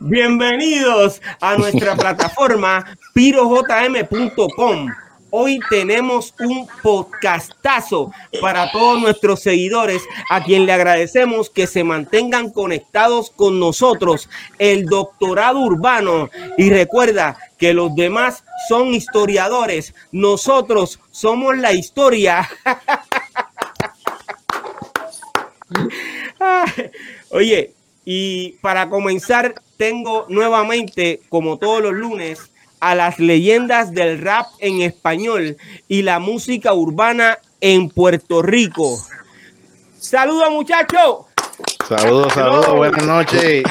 Bienvenidos a nuestra plataforma pirojm.com. Hoy tenemos un podcastazo para todos nuestros seguidores, a quien le agradecemos que se mantengan conectados con nosotros, el doctorado urbano. Y recuerda que los demás son historiadores, nosotros somos la historia. Oye, y para comenzar, tengo nuevamente, como todos los lunes, a las leyendas del rap en español y la música urbana en Puerto Rico. Saludos, muchachos. Saludos, saludos, buenas noches.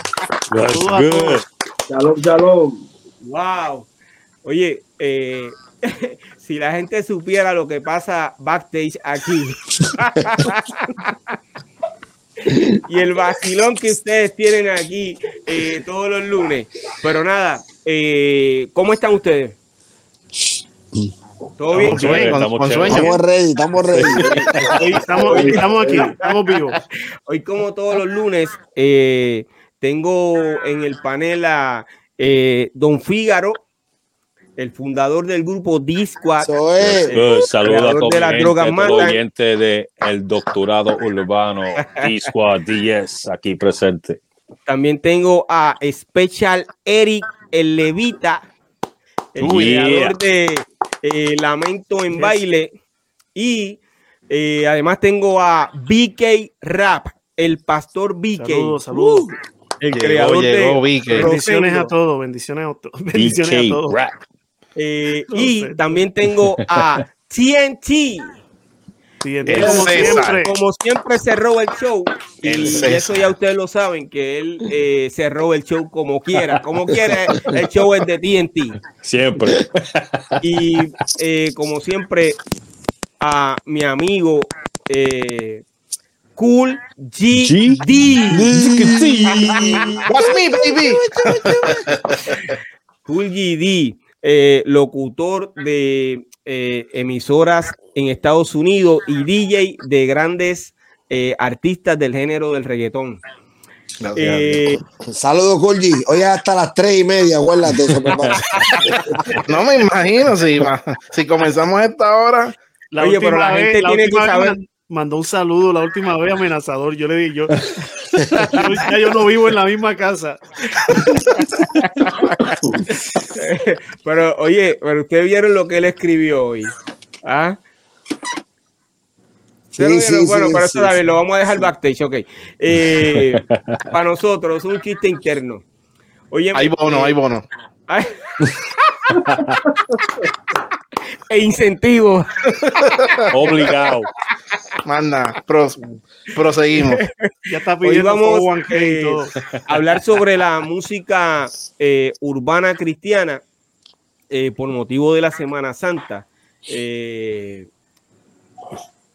Saludos Shalom, shalom. Wow. Oye, eh, si la gente supiera lo que pasa backstage aquí. y el vacilón que ustedes tienen aquí eh, todos los lunes. Pero nada, eh, ¿cómo están ustedes? ¿Todo bien? Estamos, ready, estamos ready. Hoy estamos, aquí, estamos vivos. Hoy, como todos los lunes, eh, tengo en el panel a Don Fígaro, el fundador del grupo Disquad. Saludos a todos los oyentes de el doctorado urbano Disquad 10 aquí presente. También tengo a Special Eric el Levita, el creador de eh, Lamento en Baile. Y eh, además tengo a BK Rap, el pastor BK. Saludos, saludos. Uh, el creador de Bendiciones a todos, bendiciones a todos. Bendiciones a todos. Eh, y también tengo a TNT. como, siempre, como, siempre, cerró el show. Y eso ya ustedes lo saben que él eh, cerró el show como quiera. Como quiera el show es de TNT siempre. Y eh, como siempre a mi amigo eh, Cool GD What's me baby Cool GD eh, locutor de eh, emisoras en Estados Unidos y DJ de grandes eh, artistas del género del reggaetón. Saludos, Colgi. Hoy hasta las tres y media, acuérdate no me imagino si, si comenzamos a esta hora. La Oye, pero la gente tiene que saber mandó un saludo la última vez amenazador. Yo le dije, yo, yo, yo no vivo en la misma casa. pero oye, pero ustedes vieron lo que él escribió hoy. ¿Ah? Sí, sí, bueno, sí, para eso David, lo vamos a dejar backstage, ok. Eh, para nosotros, un chiste interno. Oye, hay bono, eh, hay bono. e incentivo. Obligado. Manda, proseguimos. Ya está Hoy vamos eh, a hablar sobre la música eh, urbana cristiana eh, por motivo de la Semana Santa.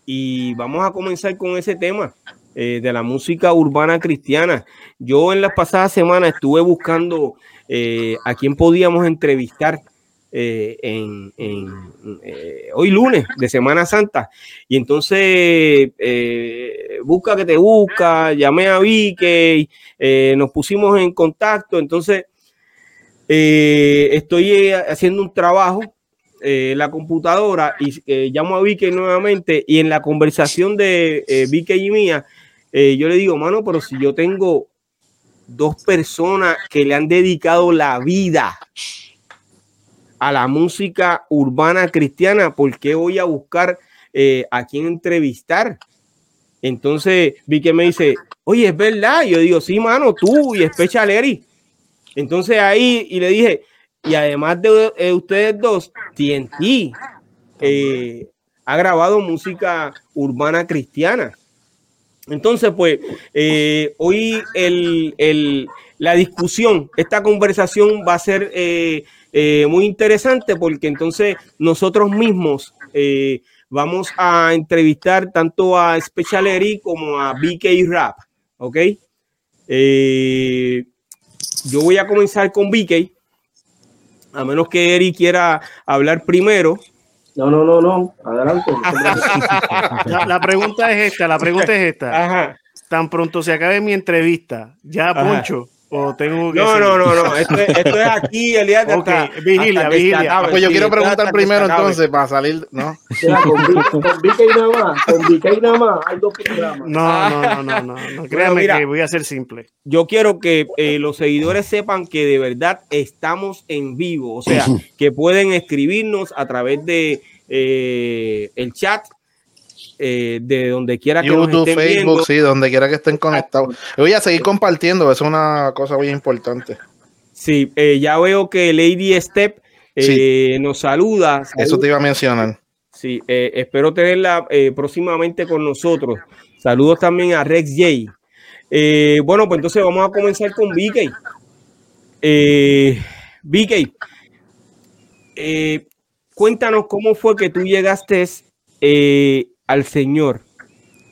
y vamos a comenzar con ese tema de la música urbana cristiana. Yo en las pasadas semanas estuve buscando a quién podíamos entrevistar eh, en, eh, hoy lunes de Semana Santa. Y entonces eh, busca que te busca, llamé a Vicky, nos pusimos en contacto. Entonces estoy haciendo un trabajo la computadora y llamo a Vicky nuevamente. Y en la conversación de Vicky y mía, yo le digo, mano, pero si yo tengo dos personas que le han dedicado la vida a la música urbana cristiana, ¿por qué voy a buscar eh, a quién entrevistar? Entonces vi que me dice, oye, es verdad. yo digo, sí, mano, tú y Special Eri. Entonces ahí y le dije, y además de eh, ustedes dos, TNT eh, ha grabado música urbana cristiana. Entonces, pues, hoy el, la discusión, esta conversación va a ser eh, muy interesante porque entonces nosotros mismos eh, vamos a entrevistar tanto a Special Eri como a BK Rap, ¿ok? Eh, yo voy a comenzar con BK, a menos que Eri quiera hablar primero. No, no, no, no, adelante. la, pregunta es esta, la pregunta es esta. tan pronto se acabe mi entrevista, ya Poncho, o tengo que No, no, no, no, esto, es, esto es aquí, Elías. Okay. vigilia, vigilia. pues yo quiero preguntar primero entonces para salir, ¿no? con, con y nada más, con y nada más, hay dos programas. No, no, no, no, no, no. créame mira, que voy a ser simple. Yo quiero que eh, los seguidores sepan que de verdad estamos en vivo, o sea, que pueden escribirnos a través de eh, el chat eh, de donde quiera que YouTube, nos estén Facebook, viendo. sí, donde quiera que estén conectados. Voy a seguir compartiendo, es una cosa muy importante. Sí, eh, ya veo que Lady Step eh, nos saluda. Eso te iba a mencionar. Sí, espero tenerla próximamente con nosotros. Saludos también a Rex J. Eh, bueno, pues entonces vamos a comenzar con BK. Eh, BK, eh, cuéntanos cómo fue que tú llegaste al Señor.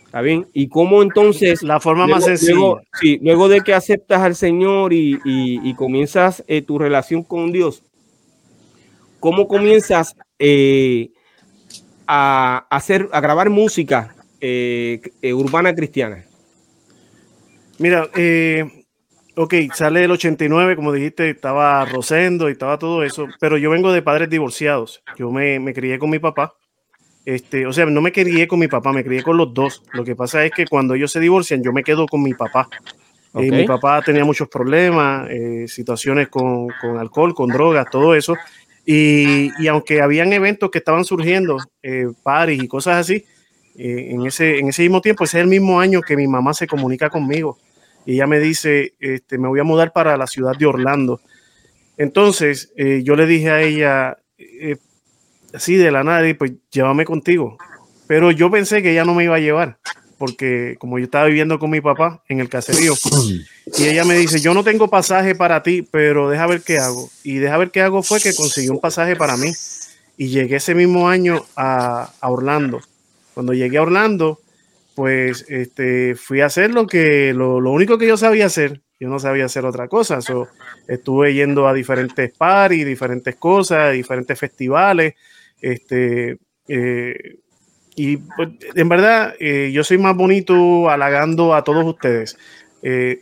¿Está bien? Y cómo entonces... La forma más sencilla. Luego, sí, luego de que aceptas al Señor y, y, y comienzas eh, tu relación con Dios, ¿cómo comienzas eh, a, hacer, a grabar música eh, urbana cristiana? Mira, eh, ok, sale el 89, como dijiste, estaba Rosendo y estaba todo eso, pero yo vengo de padres divorciados. Yo me, me crié con mi papá este, o sea, no me crié con mi papá, me crié con los dos. Lo que pasa es que cuando ellos se divorcian, yo me quedo con mi papá. Okay. Eh, mi papá tenía muchos problemas, eh, situaciones con, con, alcohol, con drogas, todo eso. Y, y, aunque habían eventos que estaban surgiendo, eh, paris y cosas así, eh, en, ese, en ese mismo tiempo, ese es el mismo año que mi mamá se comunica conmigo. Y ella me dice, este, me voy a mudar para la ciudad de Orlando. Entonces, yo le dije a ella, eh, así de la nada, y pues llévame contigo. Pero yo pensé que ella no me iba a llevar, porque como yo estaba viviendo con mi papá en el caserío, y ella me dice, yo no tengo pasaje para ti, pero deja ver qué hago. Y deja ver qué hago fue que conseguí un pasaje para mí. Y llegué ese mismo año a, a Orlando. Cuando llegué a Orlando, pues este, fui a hacer lo que, lo, lo único que yo sabía hacer, yo no sabía hacer otra cosa. So, estuve yendo a diferentes parties, diferentes cosas, diferentes festivales. Este, eh, y pues, en verdad, eh, yo soy más bonito halagando a todos ustedes. Eh,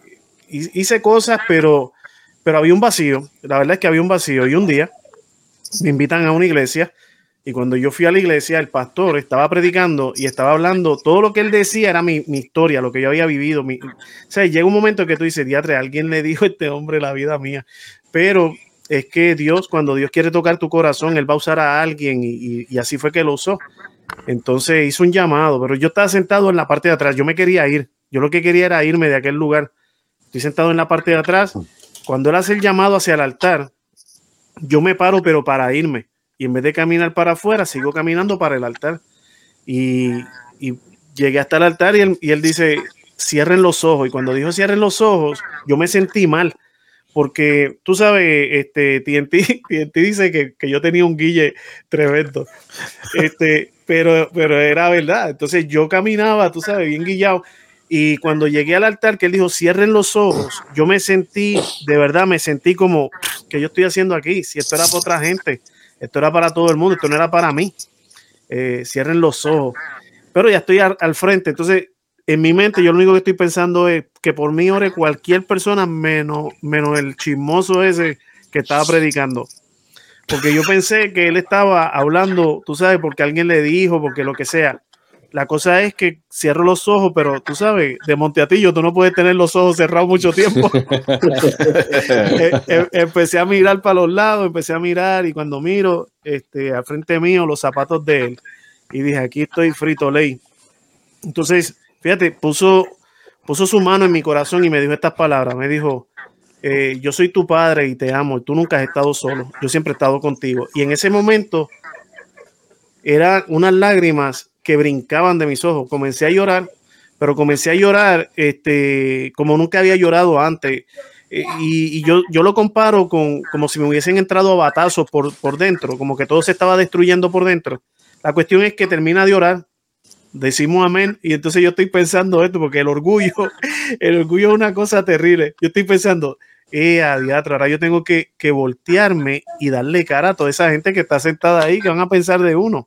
hice cosas, pero, pero había un vacío. La verdad es que había un vacío. Y un día me invitan a una iglesia. Y cuando yo fui a la iglesia, el pastor estaba predicando y estaba hablando, todo lo que él decía era mi, historia, lo que yo había vivido. Mi, o sea, llega un momento que tú dices, diatre, alguien le dijo a este hombre la vida mía. Pero es que Dios, cuando Dios quiere tocar tu corazón, Él va a usar a alguien y, así fue que lo usó. Entonces hizo un llamado, pero yo estaba sentado en la parte de atrás, yo me quería ir, yo lo que quería era irme de aquel lugar. Estoy sentado en la parte de atrás. Cuando Él hace el llamado hacia el altar, yo me paro, pero para irme. Y en vez de caminar para afuera, sigo caminando para el altar. Y, y llegué hasta el altar y él, y él dice, cierren los ojos. Y cuando dijo cierren los ojos, yo me sentí mal porque tú sabes, este, TNT, TNT dice que, que, yo tenía un guille tremendo, este, pero, pero era verdad. Entonces yo caminaba, tú sabes, bien guillado. Y cuando llegué al altar, que él dijo, cierren los ojos, yo me sentí, de verdad, me sentí como, que yo estoy haciendo aquí? Si esto era para otra gente, esto era para todo el mundo, esto no era para mí. Eh, cierren los ojos. Pero ya estoy al, al frente, entonces en mi mente yo lo único que estoy pensando es que por mí ore cualquier persona menos, menos el chismoso ese que estaba predicando. Porque yo pensé que él estaba hablando, tú sabes, porque alguien le dijo, porque lo que sea. La cosa es que cierro los ojos, pero tú sabes, de Monteatillo tú no puedes tener los ojos cerrados mucho tiempo. e e empecé a mirar para los lados, empecé a mirar y cuando miro, este, al frente mío, los zapatos de él. Y dije, aquí estoy frito ley. Entonces, fíjate, puso, puso su mano en mi corazón y me dijo estas palabras. Me dijo, eh, yo soy tu padre y te amo tú nunca has estado solo. Yo siempre he estado contigo. Y en ese momento eran unas lágrimas que brincaban de mis ojos. Comencé a llorar, pero comencé a llorar este, como nunca había llorado antes. Y, y yo, yo, lo comparo con como si me hubiesen entrado a batazos por, por dentro, como que todo se estaba destruyendo por dentro. La cuestión es que termina de orar decimos amén y entonces yo estoy pensando esto porque el orgullo, el orgullo es una cosa terrible. Yo estoy pensando, eh, adiatra, ahora yo tengo que, que, voltearme y darle cara a toda esa gente que está sentada ahí, que van a pensar de uno.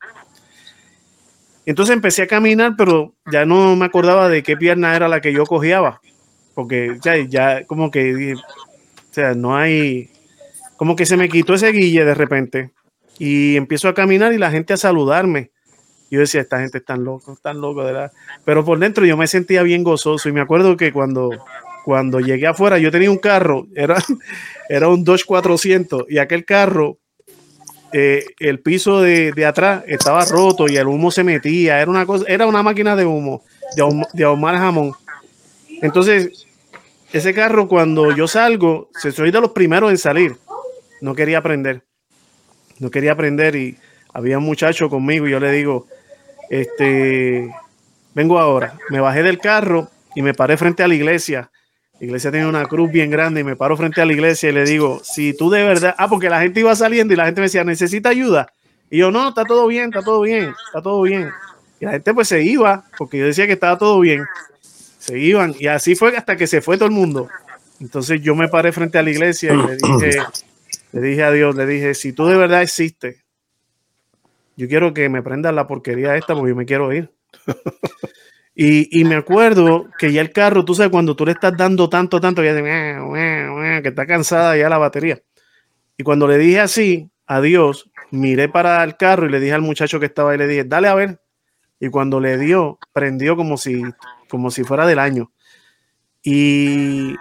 Entonces empecé a caminar, pero ya no me acordaba de qué pierna era la que yo cojeaba, porque ya, ya como que, o sea, no hay, como que se me quitó ese guille de repente y empiezo a caminar y la gente a saludarme. Yo decía, esta gente es tan loco, tan loco, ¿verdad? Pero por dentro yo me sentía bien gozoso y me acuerdo que cuando, cuando llegué afuera yo tenía un carro, era, era un Dodge 400 y aquel carro eh, el piso de, de, atrás estaba roto y el humo se metía. Era una cosa, era una máquina de humo, de, ahumar jamón. Entonces, ese carro, cuando yo salgo, soy de los primeros en salir. No quería aprender. No quería aprender y había un muchacho conmigo y yo le digo, este, vengo ahora. Me bajé del carro y me paré frente a la iglesia la iglesia tenía una cruz bien grande y me paro frente a la iglesia y le digo, si tú de verdad, ah, porque la gente iba saliendo y la gente me decía, necesita ayuda. Y yo, no, está todo bien, está todo bien, está todo bien. Y la gente pues se iba, porque yo decía que estaba todo bien. Se iban y así fue hasta que se fue todo el mundo. Entonces yo me paré frente a la iglesia y le dije, le dije a Dios, le dije, si tú de verdad existes, yo quiero que me prendas la porquería esta porque yo me quiero ir. Y, me acuerdo que ya el carro, tú sabes, cuando tú le estás dando tanto, tanto, ya que está cansada ya la batería. Y cuando le dije así, adiós, miré para el carro y le dije al muchacho que estaba ahí, le dije, dale a ver. Y cuando le dio, prendió como si, como si fuera del año. Y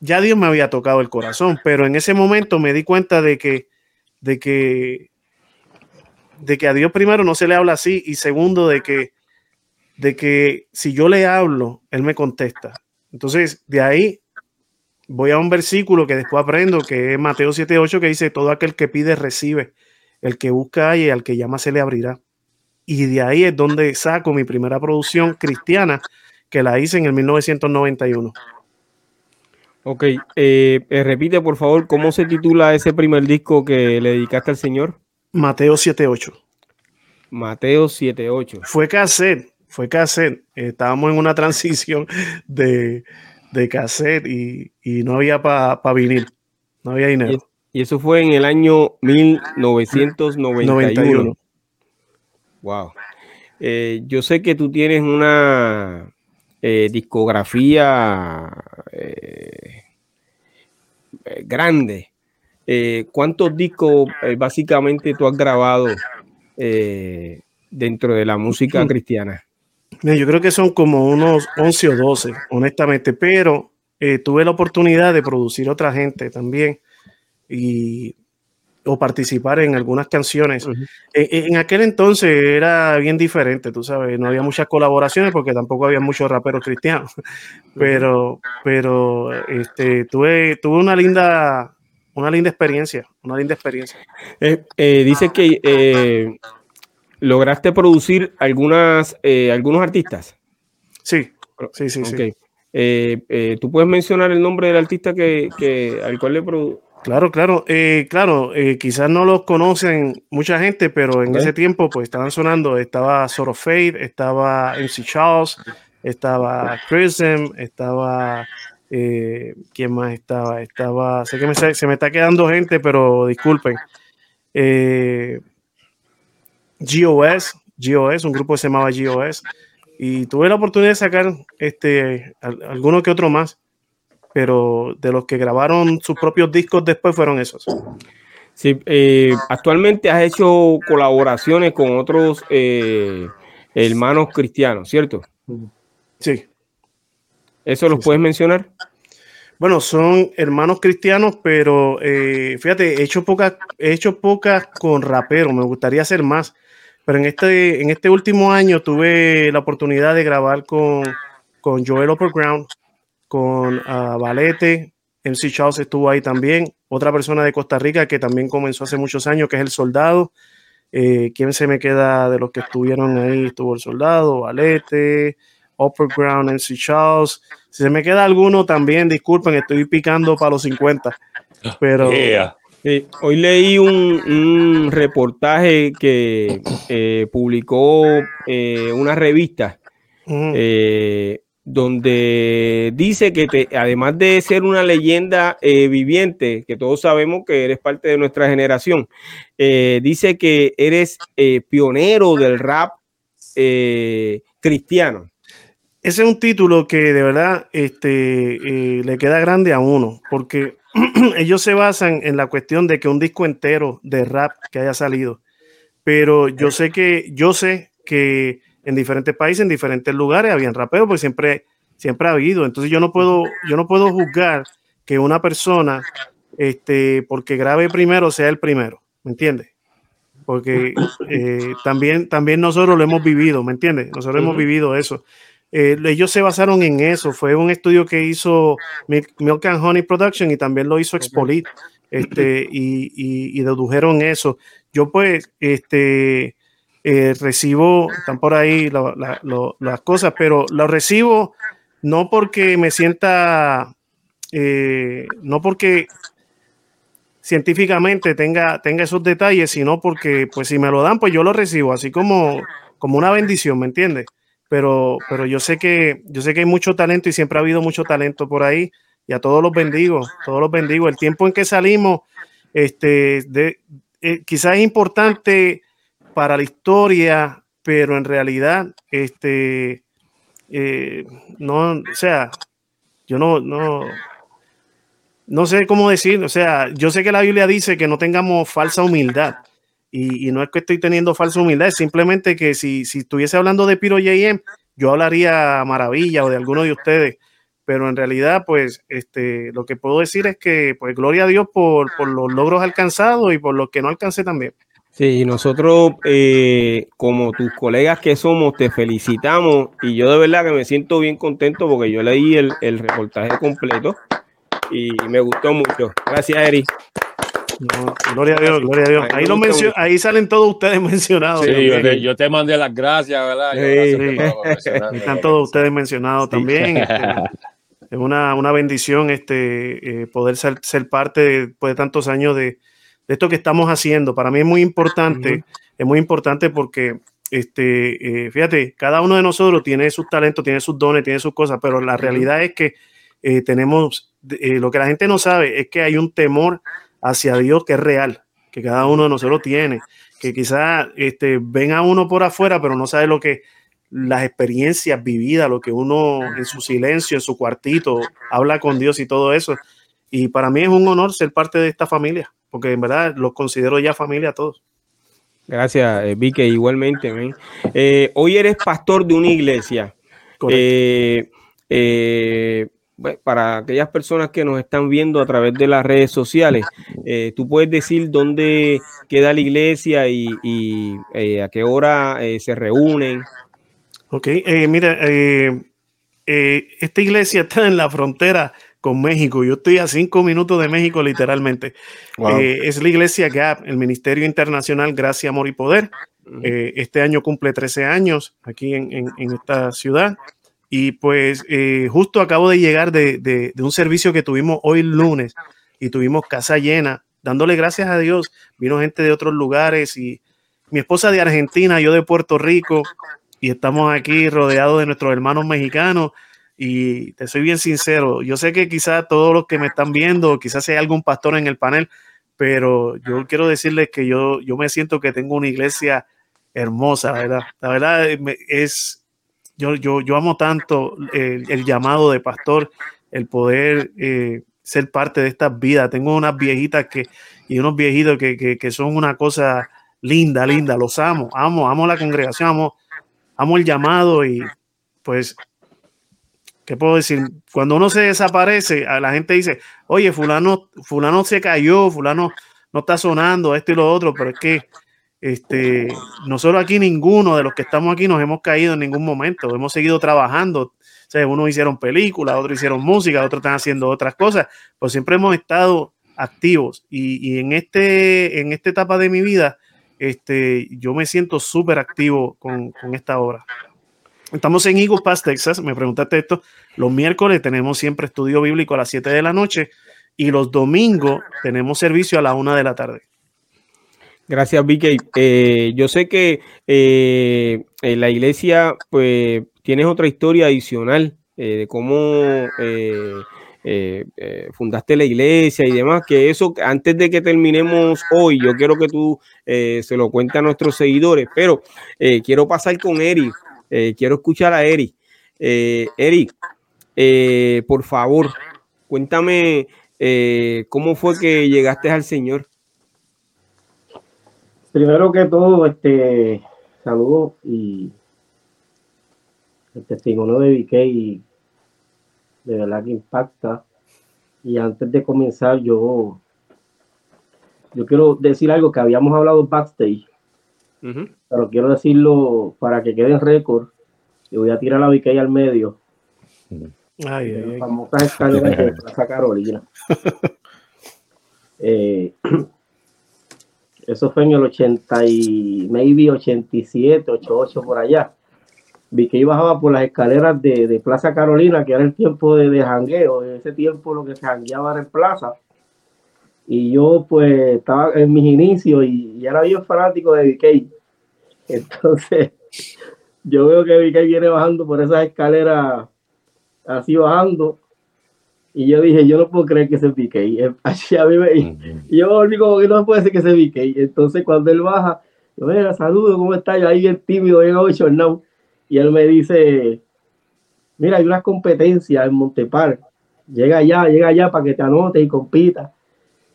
ya Dios me había tocado el corazón, pero en ese momento me di cuenta de que, de que, de que a Dios primero no se le habla así y segundo de que de que si yo le hablo, él me contesta. Entonces, de ahí voy a un versículo que después aprendo, que es Mateo 7:8, que dice, todo aquel que pide, recibe. El que busca y al que llama se le abrirá. Y de ahí es donde saco mi primera producción cristiana, que la hice en el 1991. Ok, eh, eh, repite por favor, ¿cómo se titula ese primer disco que le dedicaste al Señor? Mateo 7:8. Mateo 7:8. Fue cassette fue cassette. Estábamos en una transición de, de cassette y, no había para pa vinil. No había dinero. Y, eso fue en el año 1991. Wow. Eh, yo sé que tú tienes una eh, discografía eh, grande. ¿Cuántos discos básicamente tú has grabado dentro de la música cristiana? Yo creo que son como unos 11 o 12, honestamente, pero eh, tuve la oportunidad de producir otra gente también y o participar en algunas canciones. E, e, en aquel entonces era bien diferente, tú sabes, no había muchas colaboraciones porque tampoco había muchos raperos cristianos, pero, pero este, tuve, tuve una linda, una linda experiencia, una linda experiencia. Eh, eh, dice que ¿Lograste producir algunas, eh, algunos artistas? Sí, sí, sí. sí. Eh, eh, ¿Tú puedes mencionar el nombre del artista que, que al cual le produjo? Claro, claro, claro, quizás no los conocen mucha gente, pero en ese tiempo pues estaban sonando, estaba Sort of Fate, estaba MC Charles, estaba Prism, estaba, ¿quién más estaba? Estaba, sé que me, se me está quedando gente, pero disculpen. GOS, GOS, un grupo que se llamaba GOS, y tuve la oportunidad de sacar este, alguno que otro más, pero de los que grabaron sus propios discos después fueron esos. Sí, eh, actualmente has hecho colaboraciones con otros eh, hermanos cristianos, ¿cierto? Sí. ¿Eso los puedes mencionar? Bueno, son hermanos cristianos, pero eh, fíjate, he hecho pocas, he hecho pocas con rapero, me gustaría hacer más. Pero en este, en este último año tuve la oportunidad de grabar con, con Joel Upperground, con uh, Valete, MC Charles estuvo ahí también, otra persona de Costa Rica que también comenzó hace muchos años, que es el soldado. Eh, ¿Quién se me queda de los que estuvieron ahí? Estuvo el soldado, Valete, Upperground, MC Charles. Si se me queda alguno también, disculpen, estoy picando para los 50. Pero, hoy leí un, reportaje que eh, publicó eh, una revista eh, donde dice que te, además de ser una leyenda viviente, que todos sabemos que eres parte de nuestra generación, dice que eres pionero del rap eh, cristiano. Ese es un título que de verdad este, eh, le queda grande a uno, porque ellos se basan en la cuestión de que un disco entero de rap que haya salido. Pero yo sé que, yo sé que en diferentes países, en diferentes lugares, habían raperos, porque siempre, siempre ha habido. Entonces yo no puedo, yo no puedo juzgar que una persona, este, porque grabe primero, sea el primero. ¿Me entiendes? Porque eh, también, también nosotros lo hemos vivido, ¿me entiendes? Nosotros hemos vivido eso. Eh, ellos se basaron en eso. Fue un estudio que hizo Milk, and Honey Production y también lo hizo Expolit. Este, y, dedujeron eso. Yo, pues, este, eh, recibo, están por ahí las cosas, pero lo recibo no porque me sienta, eh, no porque científicamente tenga, tenga esos detalles, sino porque, pues, si me lo dan, pues yo lo recibo, así como, como una bendición, ¿me entiendes? Pero, pero yo sé que yo sé que hay mucho talento y siempre ha habido mucho talento por ahí y a todos los bendigo, todos los bendigo. El tiempo en que salimos, este, de, eh, quizás es importante para la historia, pero en realidad, este, eh, no, o sea, yo no, no, no sé cómo decir, o sea, yo sé que la Biblia dice que no tengamos falsa humildad, y, no es que estoy teniendo falsa humildad, es simplemente que si, si estuviese hablando de Piro JM, yo hablaría maravilla o de alguno de ustedes. Pero en realidad, pues, este, lo que puedo decir es que, pues, gloria a Dios por, por los logros alcanzados y por los que no alcancé también. Sí, nosotros, eh, como tus colegas que somos, te felicitamos y yo de verdad que me siento bien contento porque yo leí el, el reportaje completo y me gustó mucho. Gracias, Eri gloria a Dios, gloria a Dios. Ahí, lo ahí salen todos ustedes mencionados. Sí, yo te, mandé las gracias, ¿verdad? Están todos ustedes mencionados también. Este, es una, una, bendición este, eh, poder ser, ser parte de, después de tantos años de, de, esto que estamos haciendo. Para mí es muy importante, es muy importante porque, este, eh, fíjate, cada uno de nosotros tiene sus talentos, tiene sus dones, tiene sus cosas, pero la realidad es que eh, tenemos, lo que la gente no sabe es que hay un temor hacia Dios que es real, que cada uno de nosotros tiene, que quizás este, ven a uno por afuera, pero no sabe lo que las experiencias vividas, lo que uno en su silencio, en su cuartito, habla con Dios y todo eso. Y para mí es un honor ser parte de esta familia, porque en verdad los considero ya familia a todos. Gracias, eh, Vique, igualmente. Eh, hoy eres pastor de una iglesia. Eh, eh, para aquellas personas que nos están viendo a través de las redes sociales, eh, tú puedes decir dónde queda la iglesia y, eh, a qué hora eh, se reúnen. Ok, mira, esta iglesia está en la frontera con México. Yo estoy a cinco minutos de México, literalmente. es la iglesia GAP, el Ministerio Internacional Gracia, Amor y Poder. este año cumple 13 años aquí en esta ciudad. Y pues eh, justo acabo de llegar de, un servicio que tuvimos hoy lunes y tuvimos casa llena, dándole gracias a Dios. Vino gente de otros lugares y mi esposa de Argentina, yo de Puerto Rico y estamos aquí rodeados de nuestros hermanos mexicanos. Y te soy bien sincero, yo sé que quizás todos los que me están viendo, quizás hay algún pastor en el panel, pero yo quiero decirles que yo, yo me siento que tengo una iglesia hermosa, ¿verdad? La verdad es, yo, yo, yo amo tanto el, llamado de pastor, el poder eh, ser parte de estas vidas. Tengo unas viejitas que, y unos viejitos que, que, son una cosa linda, linda. Los amo, amo, amo la congregación, amo, amo el llamado y pues ¿qué puedo decir? Cuando uno se desaparece, la gente dice, oye, fulano, fulano se cayó, fulano no está sonando, esto y lo otro, pero es que este, nosotros aquí ninguno de los que estamos aquí nos hemos caído en ningún momento, hemos seguido trabajando. O sea, unos hicieron películas, otros hicieron música, otros están haciendo otras cosas, pues siempre hemos estado activos y, en, este, en esta etapa de mi vida, este, yo me siento súper activo con, esta obra. Estamos en Eagle Pass, Texas. Me preguntaste esto. Los miércoles tenemos siempre estudio bíblico a las 7 de la noche y los domingos tenemos servicio a la 1 de la tarde. Gracias, Vicky. Eh, yo sé que eh, en la iglesia, pues, tienes otra historia adicional eh, de cómo fundaste la iglesia y demás, que eso antes de que terminemos hoy, yo quiero que tú se lo cuentes a nuestros seguidores, pero quiero pasar con Eric, quiero escuchar a Eric. Eric, por favor, cuéntame cómo fue que llegaste al Señor. Primero que todo, este saludo y el testimonio de VK de verdad que impacta. Y antes de comenzar, yo, yo quiero decir algo que habíamos hablado backstage, pero quiero decirlo para que quede en récord. Y voy a tirar la VK al medio. Ay, ay, famosas escaleras de Plaza Carolina. eh, eso fue en el 80 y maybe 87, 88 por allá. Vi que iba bajaba por las escaleras de, Plaza Carolina, que era el tiempo de, de jangueo. En ese tiempo lo que se jangueaba era en plaza. Y yo pues estaba en mis inicios y, era bien fanático de BK. Entonces yo veo que BK viene bajando por esas escaleras así bajando y yo dije, yo no puedo creer que se pique. Y así a mí me, y yo volví como que no puede ser que se pique. entonces cuando él baja, yo, venga, saludo, ¿cómo está? Yo ahí bien tímido, bien now. Y él me dice, mira, hay unas competencias en Montepar. Llega allá, llega allá para que te anotes y compita.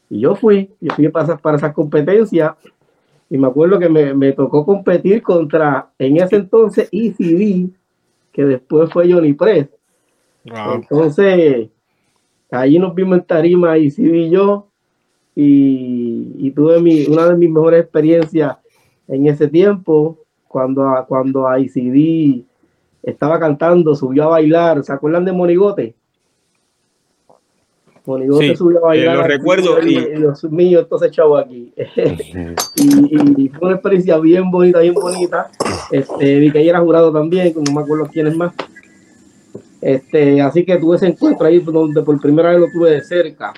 Y yo fui, yo fui para, para esas competencias. Y me acuerdo que me, me tocó competir contra, en ese entonces, ECD, que después fue Johnny Press. Entonces, Allí nos vimos en tarima y sí vi yo y, tuve mi, una de mis mejores experiencias en ese tiempo cuando, cuando ICD estaba cantando, subió a bailar. ¿Se acuerdan de Monigote? Monigote subió a bailar. lo recuerdo. Y, Dios mío, esto se echó aquí. y, fue una experiencia bien bonita, bien bonita. Este, vi que ella era jurado también, no me acuerdo quién es más. Este, así que tuve ese encuentro ahí donde por primera vez lo tuve de cerca.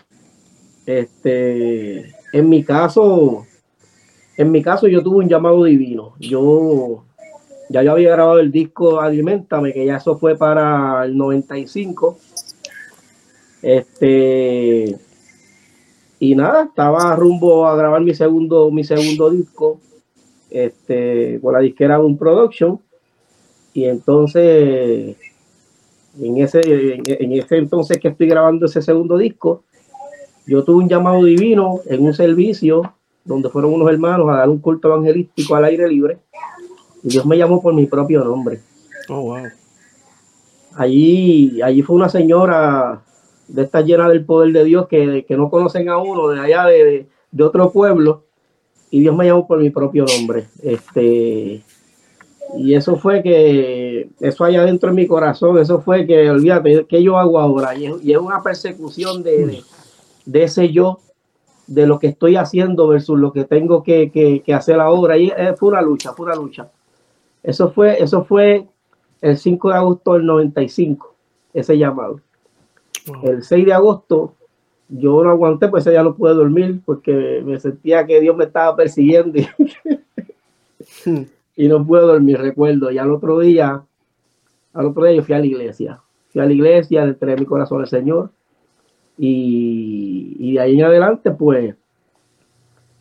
Este, en mi caso, en mi caso yo tuve un llamado divino. Yo ya yo había grabado el disco Alimentame, que ya eso fue para el 95. Este, y nada, estaba rumbo a grabar mi segundo, mi segundo disco, este, con la disquera Un Production. Y entonces en ese, en, ese entonces que estoy grabando ese segundo disco, yo tuve un llamado divino en un servicio donde fueron unos hermanos a dar un culto evangelístico al aire libre y Dios me llamó por mi propio nombre. Oh, wow. Allí, allí fue una señora de esta llena del poder de Dios que, no conocen a uno de allá de, de otro pueblo y Dios me llamó por mi propio nombre. Este, y eso fue que, eso allá dentro de mi corazón, eso fue que, olvídate, ¿qué yo hago ahora? Y es, una persecución de, de, ese yo, de lo que estoy haciendo versus lo que tengo que, hacer ahora. Y fue una lucha, fue una lucha. Eso fue, eso fue el 5 de agosto del 95, ese llamado. El 6 de agosto yo no aguanté, pues ya no pude dormir porque me sentía que Dios me estaba persiguiendo. y no puedo dormir, recuerdo. Y al otro día, al otro día yo fui a la iglesia. Fui a la iglesia, entregué mi corazón al Señor. Y, de ahí en adelante, pues,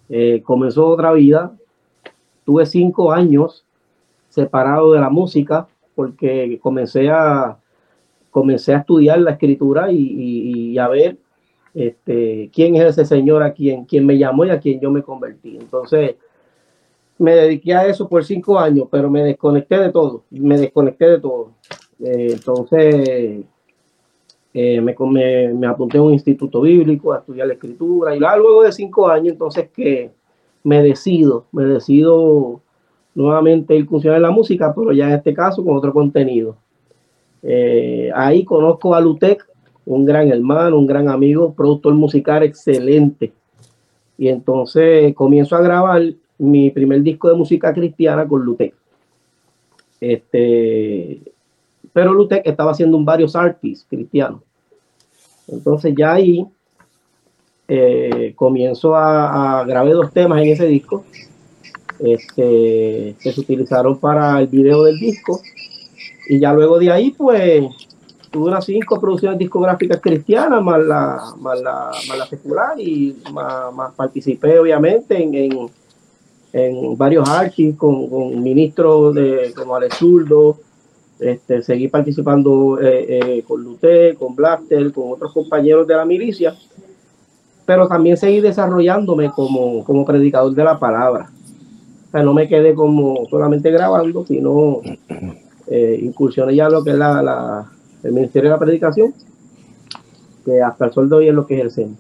eh, comenzó otra vida. Tuve cinco años separado de la música porque comencé a, comencé a estudiar la escritura y, a ver este, quién es ese Señor a quien, quien me llamó y a quien yo me convertí. Entonces, me dediqué a eso por cinco años, pero me desconecté de todo, me desconecté de todo. Eh, entonces, eh, me, me, apunté a un instituto bíblico a estudiar la escritura y luego de cinco años, entonces que me decido, me decido nuevamente ir a la música, pero ya en este caso con otro contenido. Eh, ahí conozco a Lutec, un gran hermano, un gran amigo, productor musical excelente. Y entonces comienzo a grabar mi primer disco de música cristiana con Lutec. Este, pero Lutec estaba haciendo varios artists cristianos. Entonces ya ahí eh, comienzo a, a grabar dos temas en ese disco este, que se utilizaron para el video del disco. Y ya luego de ahí, pues, tuve unas cinco producciones discográficas cristianas, más la, más la, más la secular, y más, participé obviamente en, en, varios archivos con, ministros de, como Alex Zurdo, este, seguí participando eh, eh, con Lute, con Blaster, con otros compañeros de la milicia, pero también seguí desarrollándome como, como predicador de la palabra. O sea, no me quedé como solamente grabando, sino eh, incursioné ya lo que es la, el Ministerio de la Predicación, que hasta el sol de hoy es lo que ejercemos.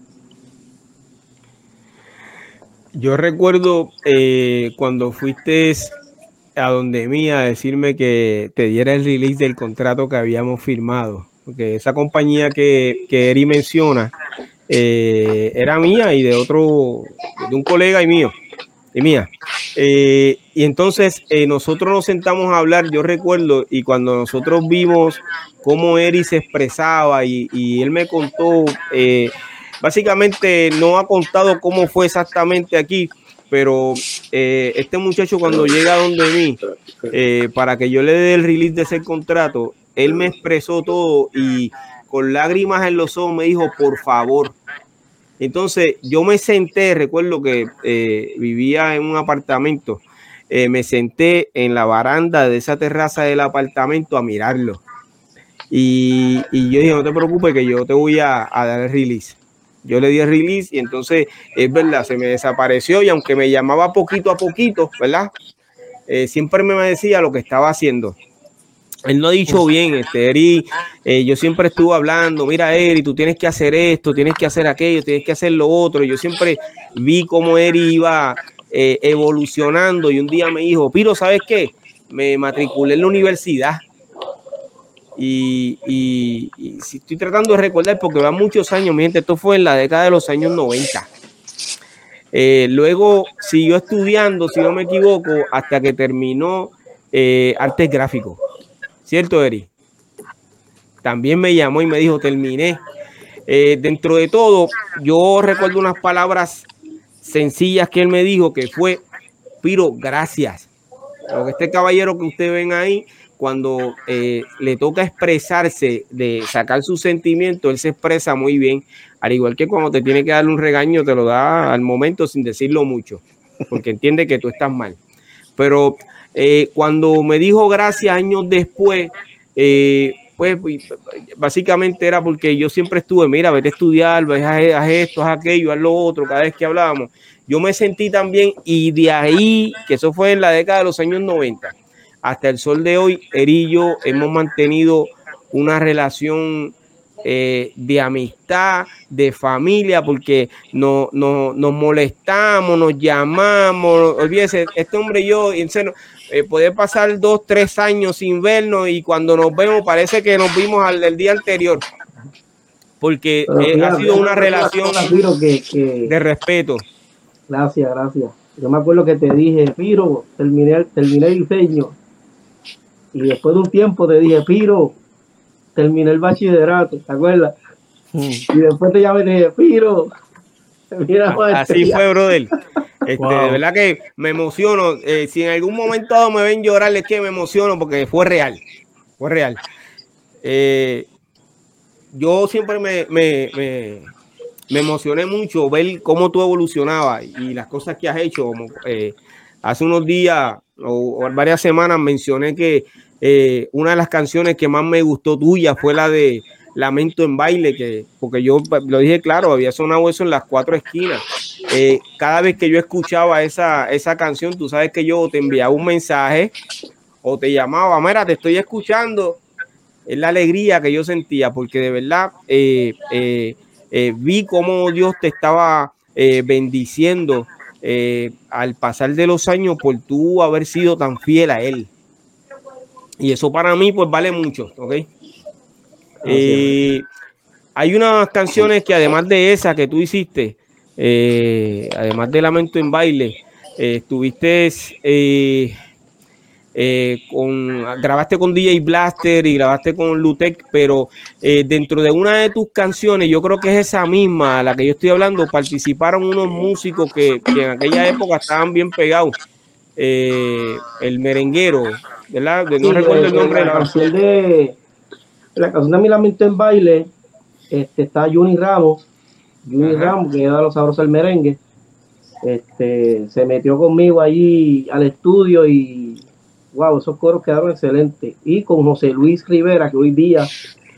Yo recuerdo eh, cuando fuiste a donde mía a decirme que te diera el release del contrato que habíamos firmado, porque esa compañía que, que Eri menciona eh, era mía y de otro, de un colega y mío, y mía. Eh, y entonces nosotros nos sentamos a hablar, yo recuerdo, y cuando nosotros vimos cómo Eri se expresaba y, él me contó, eh, básicamente no ha contado cómo fue exactamente aquí, pero eh, este muchacho cuando llega donde mí, eh, para que yo le dé el release de ese contrato, él me expresó todo y con lágrimas en los ojos me dijo, por favor. Entonces yo me senté, recuerdo que vivía en un apartamento, me senté en la baranda de esa terraza del apartamento a mirarlo y, yo dije, no te preocupes que yo te voy a, dar el release. Yo le di el release y entonces es verdad, se me desapareció y aunque me llamaba poquito a poquito, ¿verdad? Eh, siempre me decía lo que estaba haciendo. Él no ha dicho bien, este, Eri, eh, yo siempre estuve hablando, mira Eri, tú tienes que hacer esto, tienes que hacer aquello, tienes que hacer lo otro. Yo siempre vi cómo Eri iba eh, evolucionando y un día me dijo, Piro, ¿sabes qué? Me matriculé en la universidad y, si estoy tratando de recordar, porque va muchos años, mi gente, esto fue en la década de los años 90. Eh, luego siguió estudiando, si no me equivoco, hasta que terminó eh, artes gráficos. ¿Cierto, Eri? También me llamó y me dijo, terminé. Eh, dentro de todo, yo recuerdo unas palabras sencillas que él me dijo, que fue, Piro, gracias. Porque este caballero que ustedes ven ahí, cuando eh, le toca expresarse, de sacar sus sentimientos, él se expresa muy bien, al igual que cuando te tiene que darle un regaño, te lo da al momento sin decirlo mucho, porque entiende que tú estás mal. Pero eh, cuando me dijo gracias años después, eh, pues básicamente era porque yo siempre estuve, mira, vete a estudiar, haz, esto, haz aquello, haz lo otro, cada vez que hablábamos. Yo me sentí también, y de ahí, que eso fue en la década de los años 90, hasta el sol de hoy, Erillo hemos mantenido una relación eh, de amistad, de familia, porque no, nos molestamos, nos llamamos. Olvídese, este hombre y yo, en eh, puede pasar dos, tres años sin vernos y cuando nos vemos parece que nos vimos al del día anterior. Porque eh, ha sido una relación de respeto. Gracias, gracias. Yo me acuerdo que te dije, Piro, terminé, terminé el diseño y después de un tiempo te dije, Piro, terminé el bachillerato, ¿te acuerdas? Hmm. Y después te llamé y te dije, Piro, Así fue, brother. Este, De verdad que me emociono. Eh, si en algún momento me ven llorar, es que me emociono porque fue real. Fue real. Eh, yo siempre me, me, me, emocioné mucho ver cómo tú evolucionabas y las cosas que has hecho. Como, eh, hace unos días o, varias semanas mencioné que eh, una de las canciones que más me gustó tuya fue la de Lamento en baile, que, porque yo lo dije claro, había sonado eso en las cuatro esquinas. Eh, cada vez que yo escuchaba esa, esa canción, tú sabes que yo te enviaba un mensaje o te llamaba, mira, te estoy escuchando. Es la alegría que yo sentía, porque de verdad eh, vi cómo Dios te estaba bendiciendo al pasar de los años por tú haber sido tan fiel a Él. Y eso para mí pues vale mucho, ¿ok? Eh, hay unas canciones que además de esa que tú hiciste, eh, además de Lamento en Baile, eh, estuviste con, grabaste con DJ Blaster y grabaste con Lutec, pero dentro de una de tus canciones, yo creo que es esa misma a la que yo estoy hablando, participaron unos músicos que, que en aquella época estaban bien pegados. el merenguero, ¿verdad? no recuerdo el nombre de la canción de la canción de Mi Lamento en Baile este, está Juni Ramos, Juni Ramos, que da los sabrosos del merengue. Este, se metió conmigo allí al estudio y wow, esos coros quedaron excelentes. Y con José Luis Rivera, que hoy día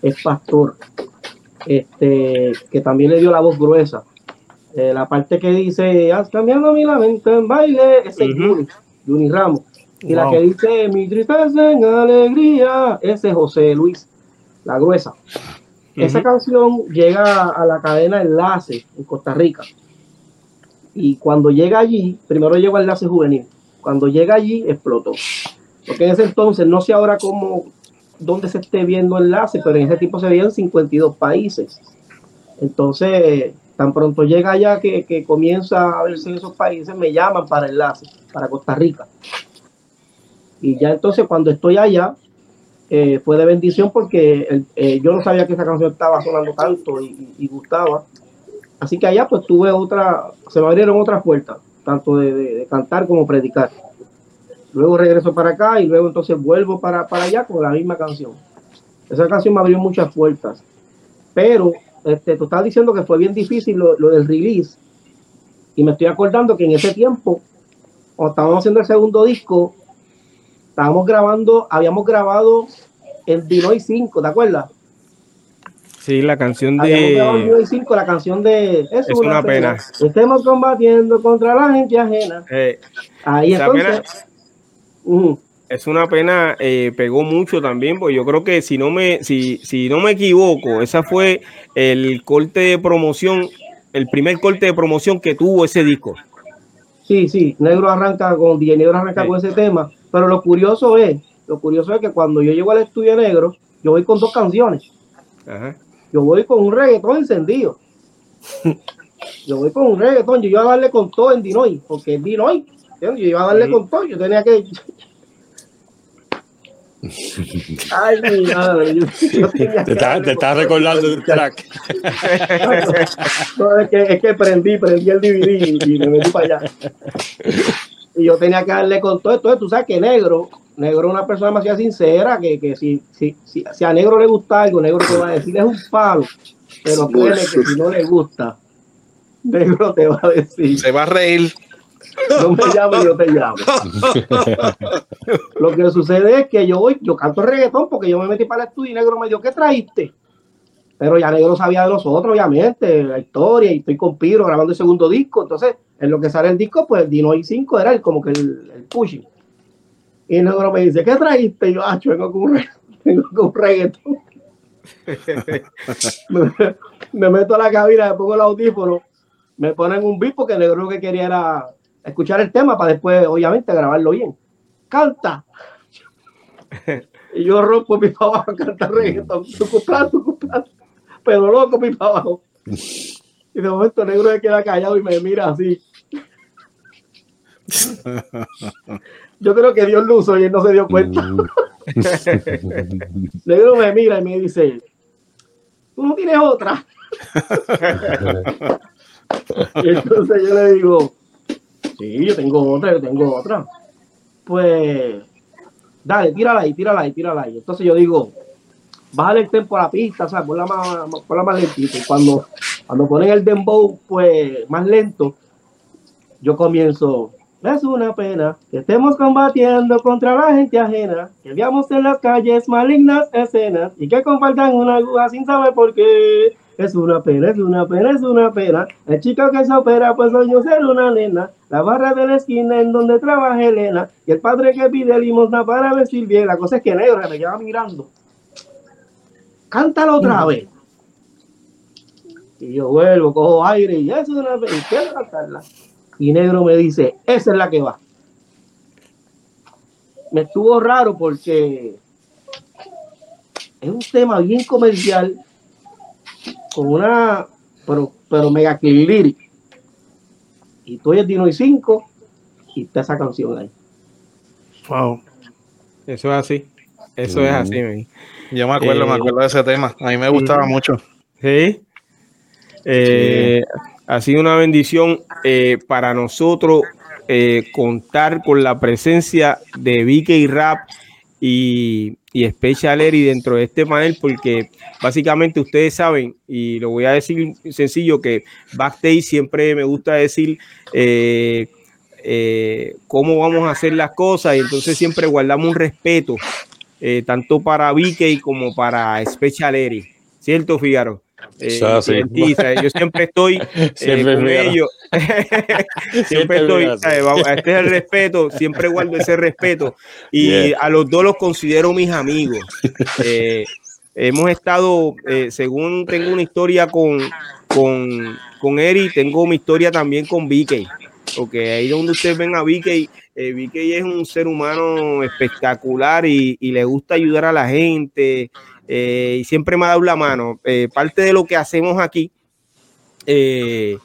es pastor, este, que también le dio la voz gruesa. Eh, la parte que dice, has cambiado mi lamento en baile, ese es Juni, Ramos. Y la que dice, mi tristeza en alegría, ese es José Luis, la gruesa. Esa canción llega a la cadena Enlace en Costa Rica. Y cuando llega allí, primero llegó al Enlace Juvenil. Cuando llega allí, explotó. Porque en ese entonces, no sé ahora cómo, dónde se esté viendo enlace, pero en ese tipo se veían 52 países. Entonces, tan pronto llega allá que, comienza a verse en esos países, me llaman para enlace, para Costa Rica. Y ya entonces cuando estoy allá, eh, fue de bendición porque eh, yo no sabía que esa canción estaba sonando tanto y, gustaba. Así que allá pues tuve otra, se me abrieron otras puertas, tanto de cantar como predicar. Luego regreso para acá y luego entonces vuelvo para, allá con la misma canción. Esa canción me abrió muchas puertas. Pero este, tú estabas diciendo que fue bien difícil lo, del release. Y me estoy acordando que en ese tiempo, cuando estábamos haciendo el segundo disco, estábamos grabando, habíamos grabado en Dinoy 5, ¿te acuerdas? Sí, la canción de. 5, la canción de. Es, una, pena. Estemos combatiendo contra la gente ajena. Eh, Ahí entonces. Es una pena, eh, pegó mucho también, porque yo creo que si no me, si, si no me equivoco, esa fue el corte de promoción, el primer corte de promoción que tuvo ese disco. Sí, sí, Negro arranca con Negro arranca con ese tema, pero lo curioso es, lo curioso es que cuando yo llego al estudio negro, yo voy con dos canciones. Yo voy con un reggaetón encendido. yo voy con un reggaetón, yo iba a darle con todo en Dinoy, porque es Dinoy, yo iba a darle con todo, yo tenía que. Ay, mi madre. te, estás recordando del track. no, es que, es que prendí, prendí el DVD y me metí para allá. Y yo tenía que darle con todo esto. Tú sabes que negro, negro es una persona demasiado sincera, que, que si, si, si, si, a negro le gusta algo, negro te va a decir es un palo. Pero créeme que si no le gusta, negro te va a decir. Se va a reír. No me llamo, yo te llamo. Lo que sucede es que yo voy, yo canto reggaetón porque yo me metí para el estudio y negro me dijo, ¿qué trajiste? Pero ya negro sabía de nosotros, obviamente, la historia, y estoy con Piro grabando el segundo disco. Entonces, en lo que sale el disco, pues Dino y 5 era el, como que el, el pushing. Y negro me dice, ¿qué trajiste? Y yo, ah, vengo con un, vengo con un reggaetón. me, meto a la cabina, me pongo el audífono, me ponen un beat porque el negro lo que quería era escuchar el tema para después, obviamente, grabarlo bien. Canta. y yo rompo mi abajo a cantar reggaetón. tu Pero loco mi para abajo. Y de momento negro se queda callado y me mira así. Yo creo que Dios lo usó y él no se dio cuenta. Mm. negro me mira y me dice, tú no tienes otra. y entonces yo le digo, Sí, yo tengo otra, yo tengo otra. Pues, dale, tírala ahí, tírala ahí, tírala ahí. Entonces yo digo, bájale el tempo a la pista, o sea, ponla más, ponla más lentita. Y cuando, cuando ponen el dembow, pues, más lento, yo comienzo, es una pena que estemos combatiendo contra la gente ajena, que veamos en las calles malignas escenas y que compartan una aguja sin saber por qué. Es una pena, es una pena, es una pena. El chico que se opera, pues soy yo ser una nena. La barra de la esquina en donde trabaja Elena. Y el padre que pide limosna para vestir bien. La cosa es que negro me queda mirando. Cántalo otra vez. Y yo vuelvo, cojo aire y eso es una pena. Y quiero cantarla. Y negro me dice, esa es la que va. Me estuvo raro porque es un tema bien comercial con una, pero, pero mega lyric. Y tú eres Dino y 5 y está esa canción ahí. Wow. Eso es así. Eso es así, Yo me acuerdo, me eh, acuerdo de ese tema. A mí me gustaba mucho. Sí. Eh, ha sido una bendición eh, para nosotros contar con la presencia de y Rap y, y Special y dentro de este panel, porque básicamente ustedes saben, y lo voy a decir sencillo, que backstage siempre me gusta decir eh, cómo vamos a hacer las cosas, y entonces siempre guardamos un respeto, eh, tanto para Vicky como para Special Eri. ¿Cierto, Figaro? Eh, yo siempre estoy eh, con ellos. siempre estoy, este es el respeto, siempre guardo ese respeto. Y a los dos los considero mis amigos. Eh, hemos estado, según tengo una historia con, con, con Eri, tengo mi historia también con Vicky. Porque ahí donde ustedes ven a Vicky, Vicky es un ser humano espectacular y, y le gusta ayudar a la gente. Eh, y siempre me ha dado la mano. Eh, parte de lo que hacemos aquí, eh,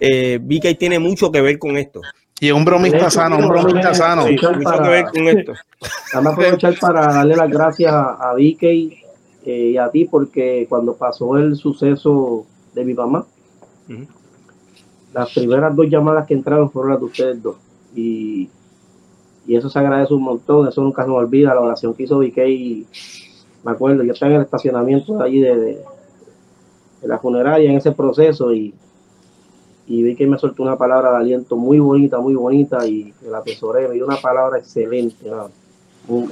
eh, vi que tiene mucho que ver con esto. Y un bromista sano, un bromista sano. mucho que ver con esto. Vamos a aprovechar para darle las gracias a Vicky y a ti, porque cuando pasó el suceso de mi mamá, las primeras dos llamadas que entraron fueron las de ustedes dos. Y, y eso se agradece un montón, eso nunca se me olvida, la oración que hizo Vicky me acuerdo, yo estaba en el estacionamiento allí de, de, la funeraria en ese proceso y, vi que me soltó una palabra de aliento muy bonita, muy bonita y la atesoré, me dio una palabra excelente,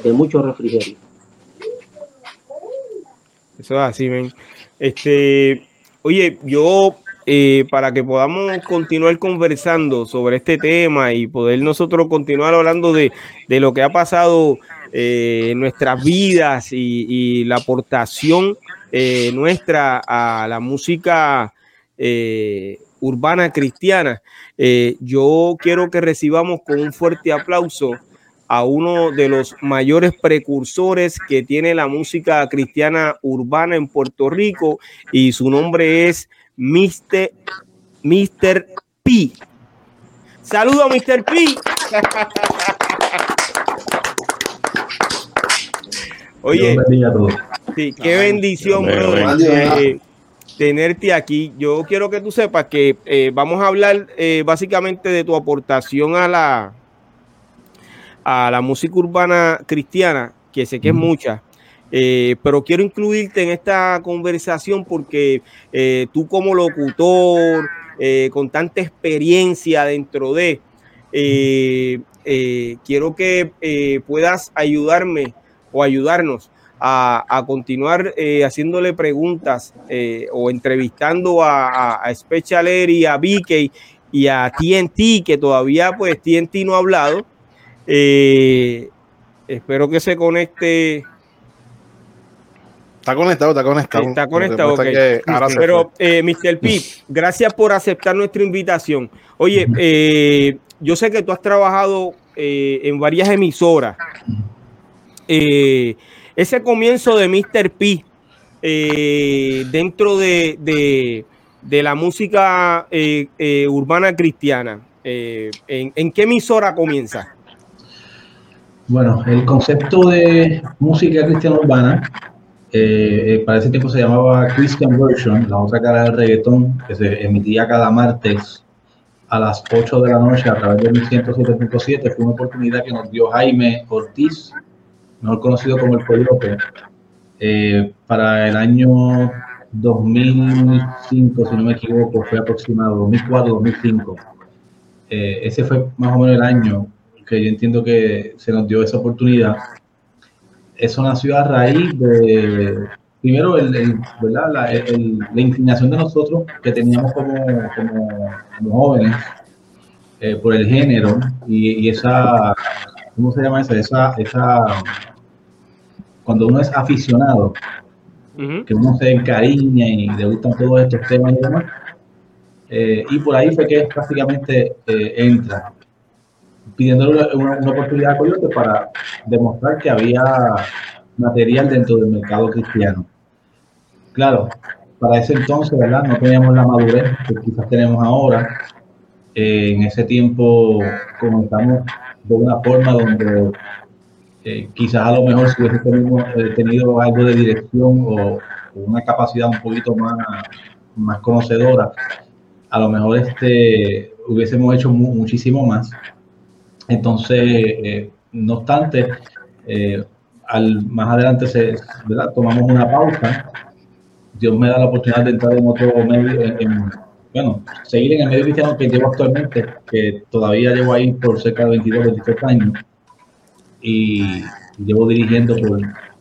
de mucho refrigerio. Eso es así, ven. Este, oye, yo eh, para que podamos continuar conversando sobre este tema y poder nosotros continuar hablando de, de lo que ha pasado eh, nuestras vidas y, la aportación eh, nuestra a la música urbana cristiana. yo quiero que recibamos con un fuerte aplauso a uno de los mayores precursores que tiene la música cristiana urbana en Puerto Rico y su nombre es Mr. Mr. P. Saludos, Mr. P. Oye, sí, qué bendición, brother, tenerte aquí. Yo quiero que tú sepas que eh, vamos a hablar eh, básicamente de tu aportación a la, a la música urbana cristiana, que sé que es mucha. Eh, pero quiero incluirte en esta conversación porque tú como locutor, con tanta experiencia dentro de, quiero que puedas ayudarme o ayudarnos a, continuar eh, haciéndole preguntas eh, o entrevistando a, a, Air y a BK y a TNT, que todavía pues TNT no ha hablado. Eh, espero que se conecte. Está conectado, está conectado. Está conectado, Pero, Mr. P, gracias por aceptar nuestra invitación. Oye, yo sé que tú has trabajado en varias emisoras. Eh, ese comienzo de Mr. P eh, dentro de, la música eh, urbana cristiana, ¿en, qué emisora comienza? Bueno, el concepto de música cristiana urbana, para ese tiempo se llamaba Christian Version, la otra cara del reggaetón, que se emitía cada martes a las 8 de la noche a través de 1107.7. Fue una oportunidad que nos dio Jaime Ortiz, mejor conocido como el Coyote, eh, para el año 2005, si no me equivoco, fue aproximado, 2004-2005. Eh, ese fue más o menos el año que yo entiendo que se nos dio esa oportunidad. Eso nació a raíz de, primero, el, La, inclinación de nosotros que teníamos como, como, jóvenes eh, por el género y, y, esa, ¿cómo se llama esa? Esa, esa cuando uno es aficionado, que uno se encariña y le gustan todos estos temas y demás, eh, y por ahí fue que prácticamente eh, entra, pidiéndole una, oportunidad a Coyote para demostrar que había material dentro del mercado cristiano. Claro, para ese entonces, ¿verdad? No teníamos la madurez que quizás tenemos ahora. Eh, en ese tiempo comenzamos de una forma donde eh, quizás a lo mejor si hubiese eh, tenido, algo de dirección o, una capacidad un poquito más, más conocedora, a lo mejor este, hubiésemos hecho muchísimo más. Entonces, eh, no obstante, al, más adelante se, tomamos una pausa. Dios me da la oportunidad de entrar en otro medio, en, bueno, seguir en el medio cristiano que llevo actualmente, que todavía llevo ahí por cerca de 22, 23 años, y llevo dirigiendo por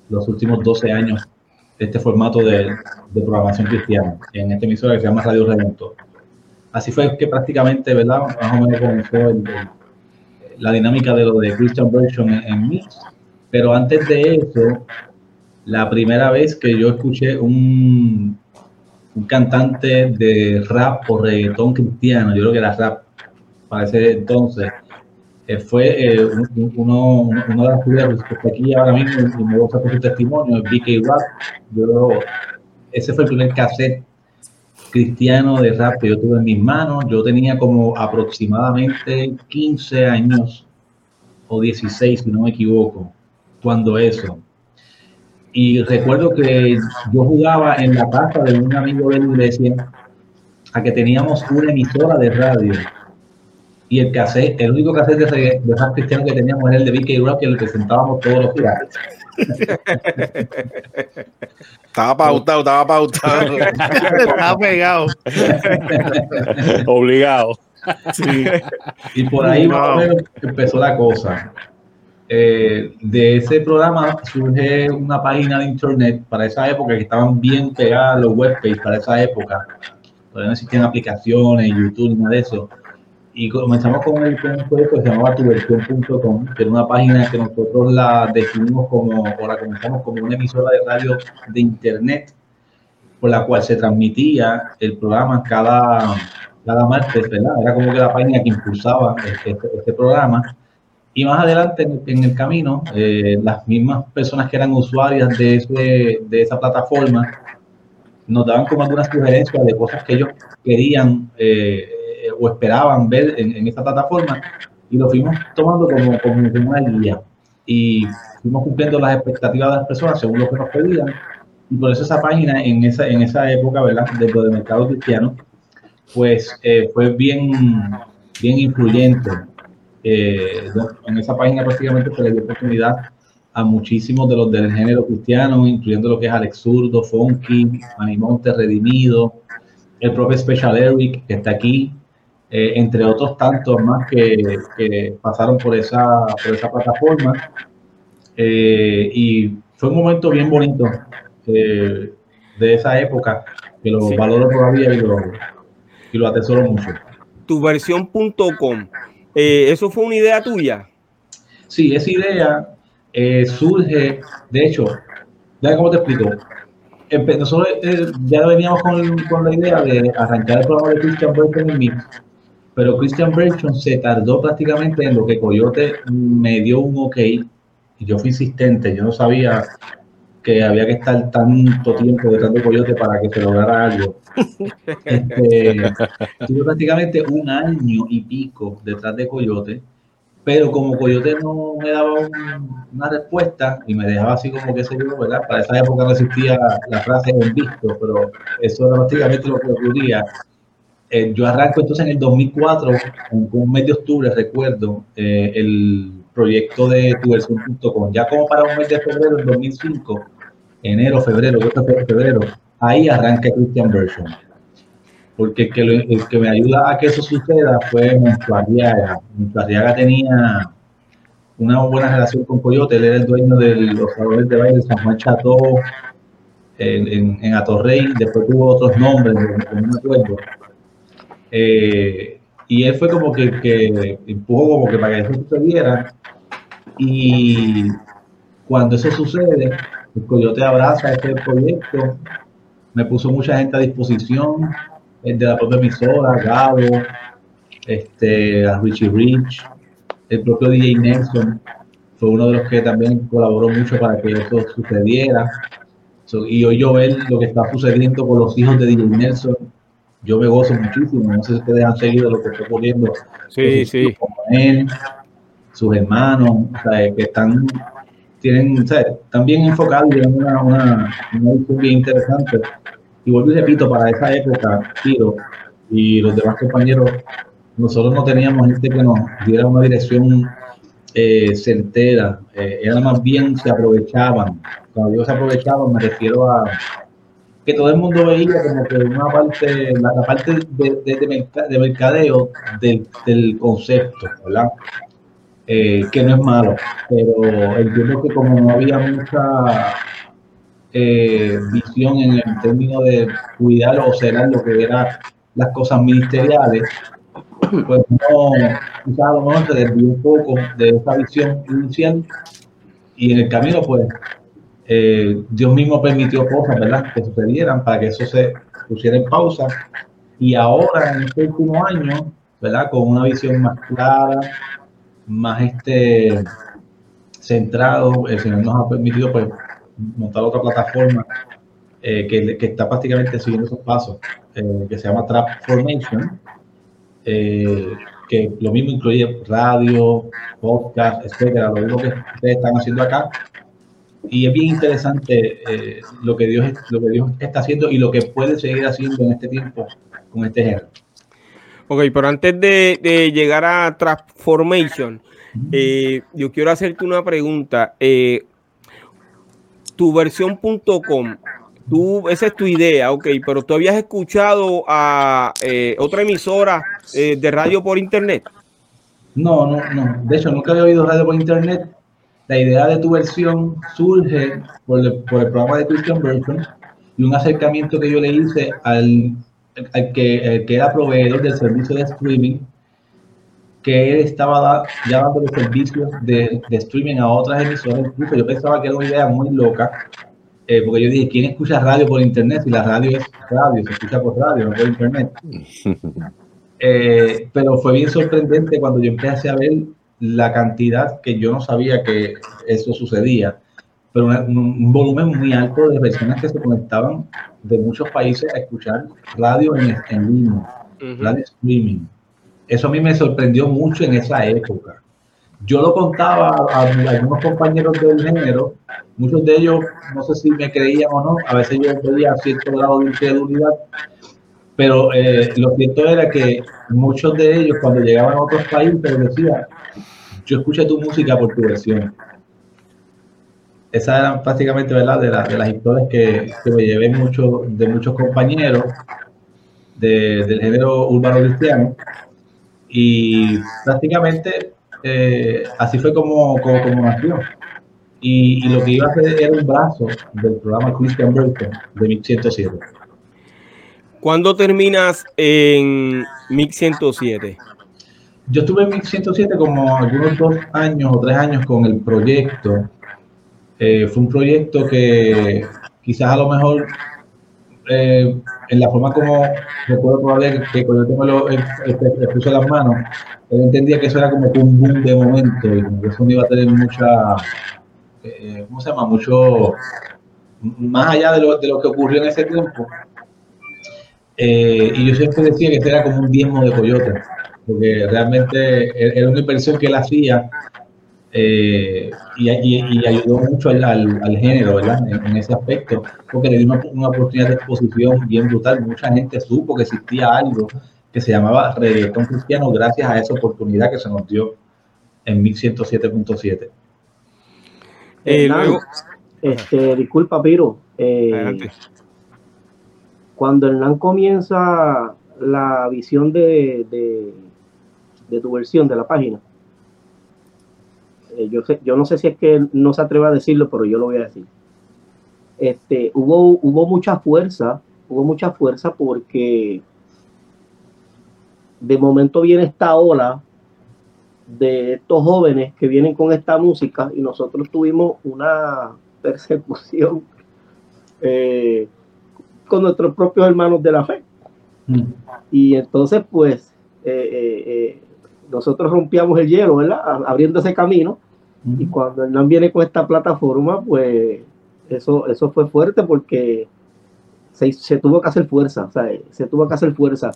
los últimos 12 años este formato de, de programación cristiana en esta emisora que se llama Radio Redentor. Así fue que prácticamente, ¿verdad? Más o menos comenzó la dinámica de lo de Christian Version en, en Mix. Pero antes de eso, la primera vez que yo escuché un, un cantante de rap o reggaetón cristiano, yo creo que era rap para ese entonces, eh, fue eh, uno, uno, de las figuras que está aquí ahora mismo y me gusta por su testimonio, BK Rap. Yo, ese fue el primer cassette cristiano de rap que yo tuve en mis manos. Yo tenía como aproximadamente 15 años o 16, si no me equivoco, cuando eso. Y recuerdo que yo jugaba en la casa de un amigo de la iglesia a que teníamos una emisora de radio. Y el cassette, el único cassette de, rap cristiano que teníamos era el de BK Rock, que lo presentábamos todos los días. Estaba pautado, estaba pautado. estaba pegado. Obligado. Sí. Y por ahí empezó la cosa. Eh, de ese programa surge una página de internet para esa época que estaban bien pegadas los webpages para esa época. Todavía no existían aplicaciones, YouTube, nada de eso. Y comenzamos con, el, proyecto que se llamaba tuversión.com, que era una página que nosotros la definimos como, o la comenzamos como una emisora de radio de internet, por la cual se transmitía el programa cada, cada martes, ¿verdad? Era como que la página que impulsaba este, este, este programa y más adelante en, el camino, eh, las mismas personas que eran usuarias de, ese, de esa plataforma nos daban como algunas sugerencias de cosas que ellos querían eh, o esperaban ver en, en, esa plataforma y lo fuimos tomando como, como una guía y fuimos cumpliendo las expectativas de las personas según lo que nos pedían. Y por eso esa página en esa, en esa época, ¿verdad? Dentro del mercado cristiano, pues eh, fue bien, bien influyente. Eh, en esa página prácticamente se le dio oportunidad a muchísimos de los del género cristiano, incluyendo lo que es Alex Zurdo, Funky, Manimonte, Redimido, el propio Special Eric, que está aquí, eh, entre otros tantos más que, que, pasaron por esa, por esa plataforma. Eh, y fue un momento bien bonito de esa época, que lo valoro todavía y lo, y lo atesoro mucho. Tu versión.com eh, ¿Eso fue una idea tuya? Sí, esa idea eh, surge, de hecho, ya cómo te explico. Nosotros eh, ya veníamos con, con, la idea de arrancar el programa de Christian Burton en Mix, pero Christian Burton se tardó prácticamente en lo que Coyote me dio un ok y yo fui insistente, yo no sabía que había que estar tanto tiempo detrás de Coyote para que se lograra algo. Este, tuve prácticamente un año y pico detrás de Coyote, pero como Coyote no me daba una respuesta y me dejaba así como que se yo, ¿verdad? Para esa época no existía la frase en visto, pero eso era prácticamente lo que ocurría. Eh, yo arranco entonces en el 2004, en un mes de octubre, recuerdo, eh, el proyecto de tuversión.com. Ya como para un mes de febrero del 2005, enero, febrero, febrero, ahí arranca Christian Version. Porque el que, el que me ayuda a que eso suceda fue Montuariaga. Montuariaga tenía una buena relación con Coyote, él era el dueño de los salones de baile de San Juan Chateau, en, en, Atorrey, después tuvo otros nombres, no me acuerdo. Eh, y él fue como que, que empujó como que para que eso sucediera. Y cuando eso sucede, el Coyote abraza este proyecto, me puso mucha gente a disposición, el de la propia emisora, Gabo, este, a Richie Rich, el propio DJ Nelson, fue uno de los que también colaboró mucho para que eso sucediera. y hoy yo ver lo que está sucediendo con los hijos de DJ Nelson, yo me gozo muchísimo. No sé si ustedes han seguido lo que está ocurriendo. Sí, sí. Con él, sus hermanos, o sea, que están tienen, o sea, están bien enfocados y tienen una, una, una bien interesante. Y vuelvo y repito, para esa época, Tiro y los demás compañeros, nosotros no teníamos gente que nos diera una dirección eh, certera, eh, era más bien se aprovechaban. Cuando digo se aprovechaban, me refiero a que todo el mundo veía como que una parte, la, parte de, de, mercadeo del, del, concepto, ¿verdad? Eh, que no es malo, pero entiendo que como no había mucha eh, visión en el término de cuidar o cenar lo que eran las cosas ministeriales, pues no, quizás a lo mejor se desvió un poco de esa visión inicial y en el camino pues eh, Dios mismo permitió cosas, ¿verdad? Que sucedieran para que eso se pusiera en pausa. Y ahora, en este último año, ¿verdad? Con una visión más clara, más este, centrado, el Señor nos ha permitido pues, montar otra plataforma eh, que, que, está prácticamente siguiendo esos pasos, eh, que se llama Trap Formation, que lo mismo incluye radio, podcast, etcétera, lo mismo que ustedes están haciendo acá, y es bien interesante eh, lo, que Dios, lo que Dios está haciendo y lo que puede seguir haciendo en este tiempo con este género. Ok, pero antes de, llegar a Transformation, eh, yo quiero hacerte una pregunta. Eh, tu versión.com, tú, esa es tu idea, ok, pero tú habías escuchado a otra emisora de radio por internet. No, no, no. De hecho, nunca había oído radio por internet la idea de tu versión surge por el, programa de Christian Version y un acercamiento que yo le hice al, que, que, era proveedor del servicio de streaming, que él estaba ya dando el servicio de, streaming a otras emisoras. Incluso yo pensaba que era una idea muy loca, eh, porque yo dije, ¿quién escucha radio por internet? Si la radio es radio, se escucha por radio, no por internet. Eh, pero fue bien sorprendente cuando yo empecé a ver la cantidad que yo no sabía que eso sucedía, pero un, volumen muy alto de personas que se conectaban de muchos países a escuchar radio en, en línea, radio streaming. Eso a mí me sorprendió mucho en esa época. Yo lo contaba a, algunos compañeros del género, muchos de ellos, no sé si me creían o no, a veces yo veía cierto grado de incredulidad, pero eh, lo cierto era que muchos de ellos cuando llegaban a otros países decían, yo escuché tu música por tu versión. Esa era prácticamente. De, de las historias que, me llevé mucho, de muchos compañeros de, del género urbano cristiano. Y prácticamente eh, así fue como, como, nació. Y, y, lo que iba a hacer era un brazo del programa Christian Breaker de 1107. ¿Cuándo terminas en 1107? Yo estuve en 1107 como algunos dos años o tres años con el proyecto. Eh, fue un proyecto que quizás a lo mejor eh, en la forma como recuerdo todavía que cuando yo tengo el, el, puso las manos, él entendía que eso era como un boom de momento y que eso no iba a tener mucha, eh, ¿cómo se llama? Mucho, más allá de lo, de lo que ocurrió en ese tiempo. Y yo siempre decía que ese era como un diezmo de coyote porque realmente e-, era una inversión que él hacía eh, y, y, ayudó mucho al, al, género, ¿verdad? En, ese aspecto, porque le dio una, oportunidad de exposición bien brutal. Mucha gente supo que existía algo que se llamaba reggaetón cristiano gracias a esa oportunidad que se nos dio en 1107.7. Eh, este, disculpa, Piro. Eh, cuando Hernán comienza la visión de, de tu versión de la página. Eh, yo, yo no sé si es que no se atreve a decirlo, pero yo lo voy a decir. Este, hubo, hubo mucha fuerza, hubo mucha fuerza porque de momento viene esta ola de estos jóvenes que vienen con esta música y nosotros tuvimos una persecución eh, con nuestros propios hermanos de la fe. Mm. Y entonces, pues, eh, nosotros rompíamos el hielo, ¿verdad? Abriendo ese camino. Y cuando Hernán viene con esta plataforma, pues eso, eso fue fuerte porque se, tuvo que hacer fuerza, se tuvo que hacer fuerza.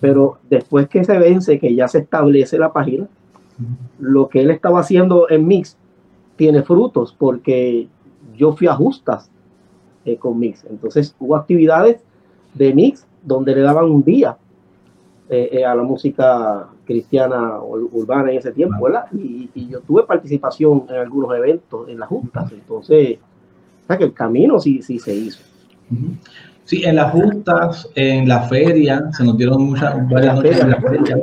Pero después que se vence, que ya se establece la página, lo que él estaba haciendo en Mix tiene frutos porque yo fui a justas eh, con Mix. Entonces hubo actividades de Mix donde le daban un día eh, eh, a la música cristiana urbana en ese tiempo, ¿verdad? Y, yo tuve participación en algunos eventos, en las juntas, entonces, o sea que el camino sí, sí se hizo. Sí, en las justas, en la feria, se nos dieron muchas, varias noches en la feria.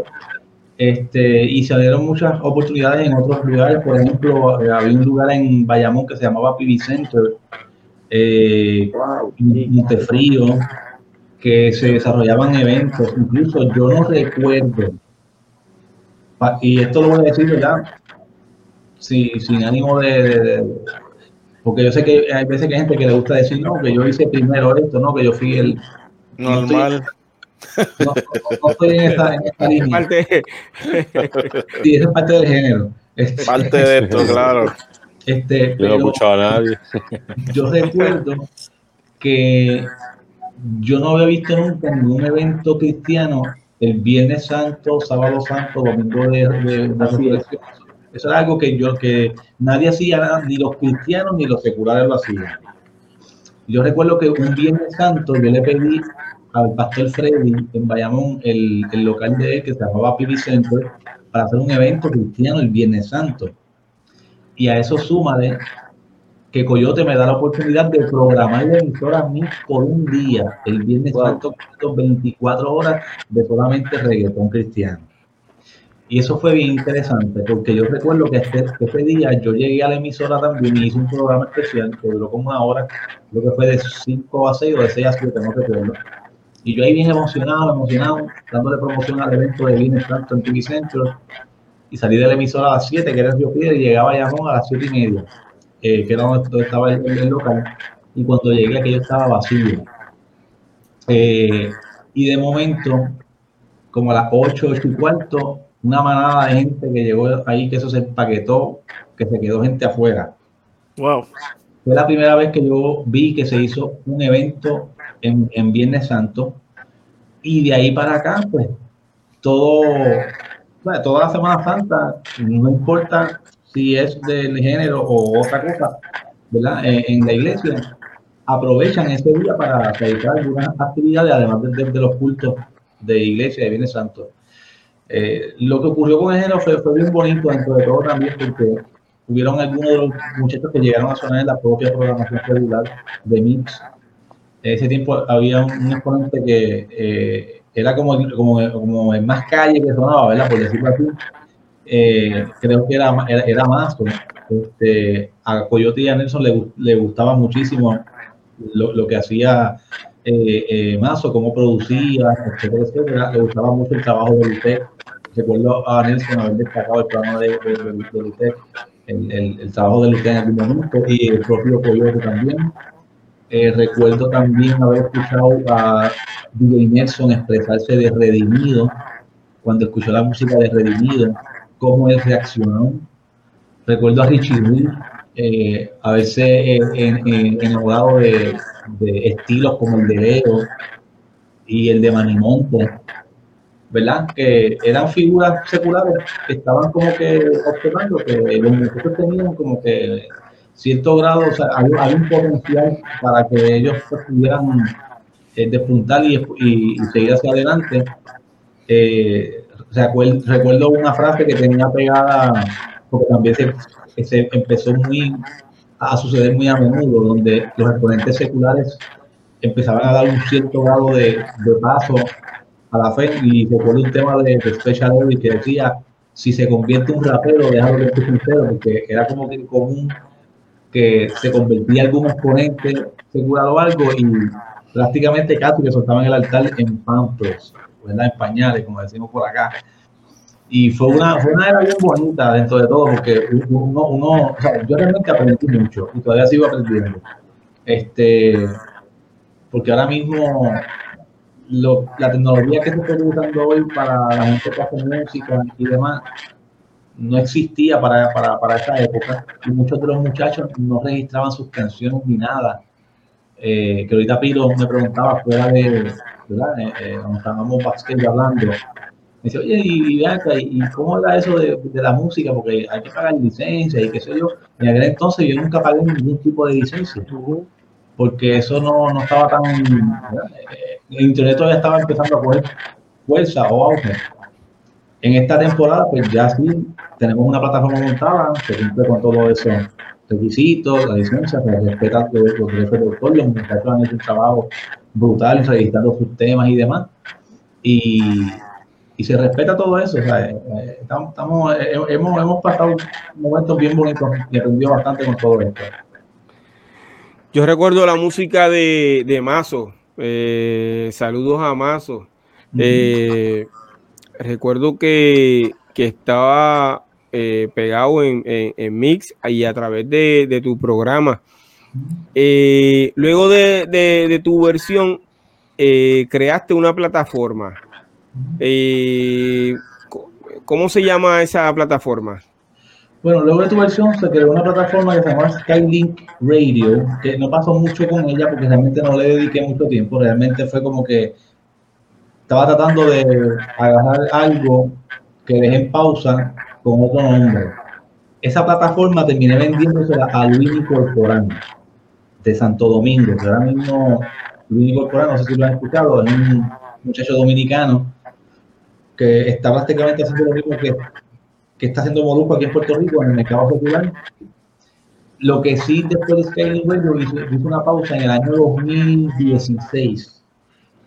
Este, y se dieron muchas oportunidades en otros lugares. Por ejemplo, había un lugar en Bayamón que se llamaba PV Center, eh, Montefrío, que se desarrollaban eventos. Incluso yo no recuerdo, y esto lo voy a decir ya, sin ánimo de, porque yo sé que hay veces que hay gente que le gusta decir, no, que yo hice primero esto, no, que yo fui el... Normal. No, estoy en esta, en esta línea. Parte... Sí, esa es parte del género. Este, parte de esto, claro. Este, yo no he escuchado a nadie. Yo recuerdo que yo no había visto nunca ningún evento cristiano el Viernes Santo, Sábado Santo, Domingo de, de, de Eso era algo que yo que nadie hacía, ni los cristianos ni los seculares lo hacían. Yo recuerdo que un Viernes Santo yo le pedí al pastor Freddy en Bayamón, el, el local de él que se llamaba Pibi Center, para hacer un evento cristiano el Viernes Santo. Y a eso suma de que Coyote me da la oportunidad de programar la emisora a mí por un día, el Viernes Santo, 24 horas de solamente reggaetón cristiano. Y eso fue bien interesante, porque yo recuerdo que este, ese día yo llegué a la emisora también y hice un programa especial que duró como una hora, creo que fue de 5 a 6 o de 6 a 7, no recuerdo. Y yo ahí bien emocionado, emocionado, dándole promoción al evento de Viernes Santo en TV Centro. Y salí de la emisora a las 7, que era el Río Piedra, y llegaba a a las 7 y media eh, que era donde estaba el, local, y cuando llegué aquello estaba vacío. Eh, y de momento, como a las 8, 8 y cuarto, una manada de gente que llegó ahí, que eso se empaquetó, que se quedó gente afuera. Wow. Fue la primera vez que yo vi que se hizo un evento en, en Viernes Santo. Y de ahí para acá, pues, todo, toda la Semana Santa, no importa si es del género o otra cosa, ¿verdad? En, la iglesia, aprovechan ese día para realizar algunas actividades, además de, los cultos de iglesia de Viernes Santo. Eh, lo que ocurrió con el género fue, fue, bien bonito dentro de todo también, porque hubieron algunos de los muchachos que llegaron a sonar en la propia programación regular de Mix. En ese tiempo había un, exponente que eh, era como, como, como en más calle que sonaba, ¿verdad? Por decirlo así eh, creo que era, era, más. Este, a Coyote y a Nelson le, le gustaba muchísimo lo, lo que hacía eh, eh, Mazo, cómo producía, etcétera. Le gustaba mucho el trabajo de UTEC. Recuerdo a Nelson haber destacado el programa de, de, el, el, trabajo de UTEC en algún momento y el propio Coyote también. Eh, recuerdo también haber escuchado a DJ Nelson expresarse de Redimido cuando escuchó la música de Redimido cómo él reaccionó. Recuerdo a Richie Will eh, haberse eh, enamorado de, estilos como el de Leo y el de Manimonte, ¿verdad? Que eran figuras seculares que estaban como que observando que los muchachos tenían como que cierto grado, o sea, hay, un potencial para que ellos pudieran eh, despuntar y, y, seguir hacia adelante. Eh, recuerdo una frase que tenía pegada, porque también se, empezó muy a suceder muy a menudo, donde los exponentes seculares empezaban a dar un cierto grado de, paso a la fe. Y recuerdo un tema de, de Special que decía: si se convierte un rapero, déjalo que esté sincero, porque era como que común que se convertía algún exponente secular o algo y prácticamente casi que soltaban el altar en pamplos en pañales, como decimos por acá. Y fue una, fue una era bien bonita dentro de todo, porque uno, uno o sea, yo realmente aprendí mucho y todavía sigo aprendiendo. Este, porque ahora mismo lo, la tecnología que se está usando hoy para la gente que hace música y demás no existía para, para, para esa época y muchos de los muchachos no registraban sus canciones ni nada. Eh, que ahorita Piro me preguntaba fuera de, ¿verdad? Eh, eh, cuando estábamos hablando, me dice, oye, y, y, cómo era eso de, de, la música? Porque hay que pagar licencia y qué sé yo. En aquel entonces yo nunca pagué ningún tipo de licencia, porque eso no, no estaba tan... Eh, el internet todavía estaba empezando a coger fuerza o auge. En esta temporada, pues ya sí tenemos una plataforma montada que cumple con todos esos requisitos, la licencia, que respeta los, los derechos de autor, los muchachos han hecho un trabajo brutal registrando sus temas y demás. Y, y se respeta todo eso. O sea, eh, eh, estamos, estamos, eh, hemos, hemos pasado momentos bien bonitos y aprendido bastante con todo esto. Yo recuerdo la música de, de Mazo. Eh, saludos a Mazo. Eh, recuerdo que, que estaba eh, pegado en, Mix y a través de, tu programa. luego de, tu versión, creaste una plataforma. ¿Cómo se llama esa plataforma? Bueno, luego de tu versión se creó una plataforma que se llama Skylink Radio, que no pasó mucho con ella porque realmente no le dediqué mucho tiempo, realmente fue como que estaba tratando de agarrar algo que dejé en pausa con otro nombre. Esa plataforma terminé vendiéndosela a Luis Corporán de Santo Domingo, ahora mismo Luis Corporán, no sé si lo han escuchado, es un muchacho dominicano que está prácticamente haciendo lo mismo que que está haciendo Molusco aquí en Puerto Rico, en el mercado popular. Lo que sí, después de Scaling Radio, hice, hice una pausa en el año 2016.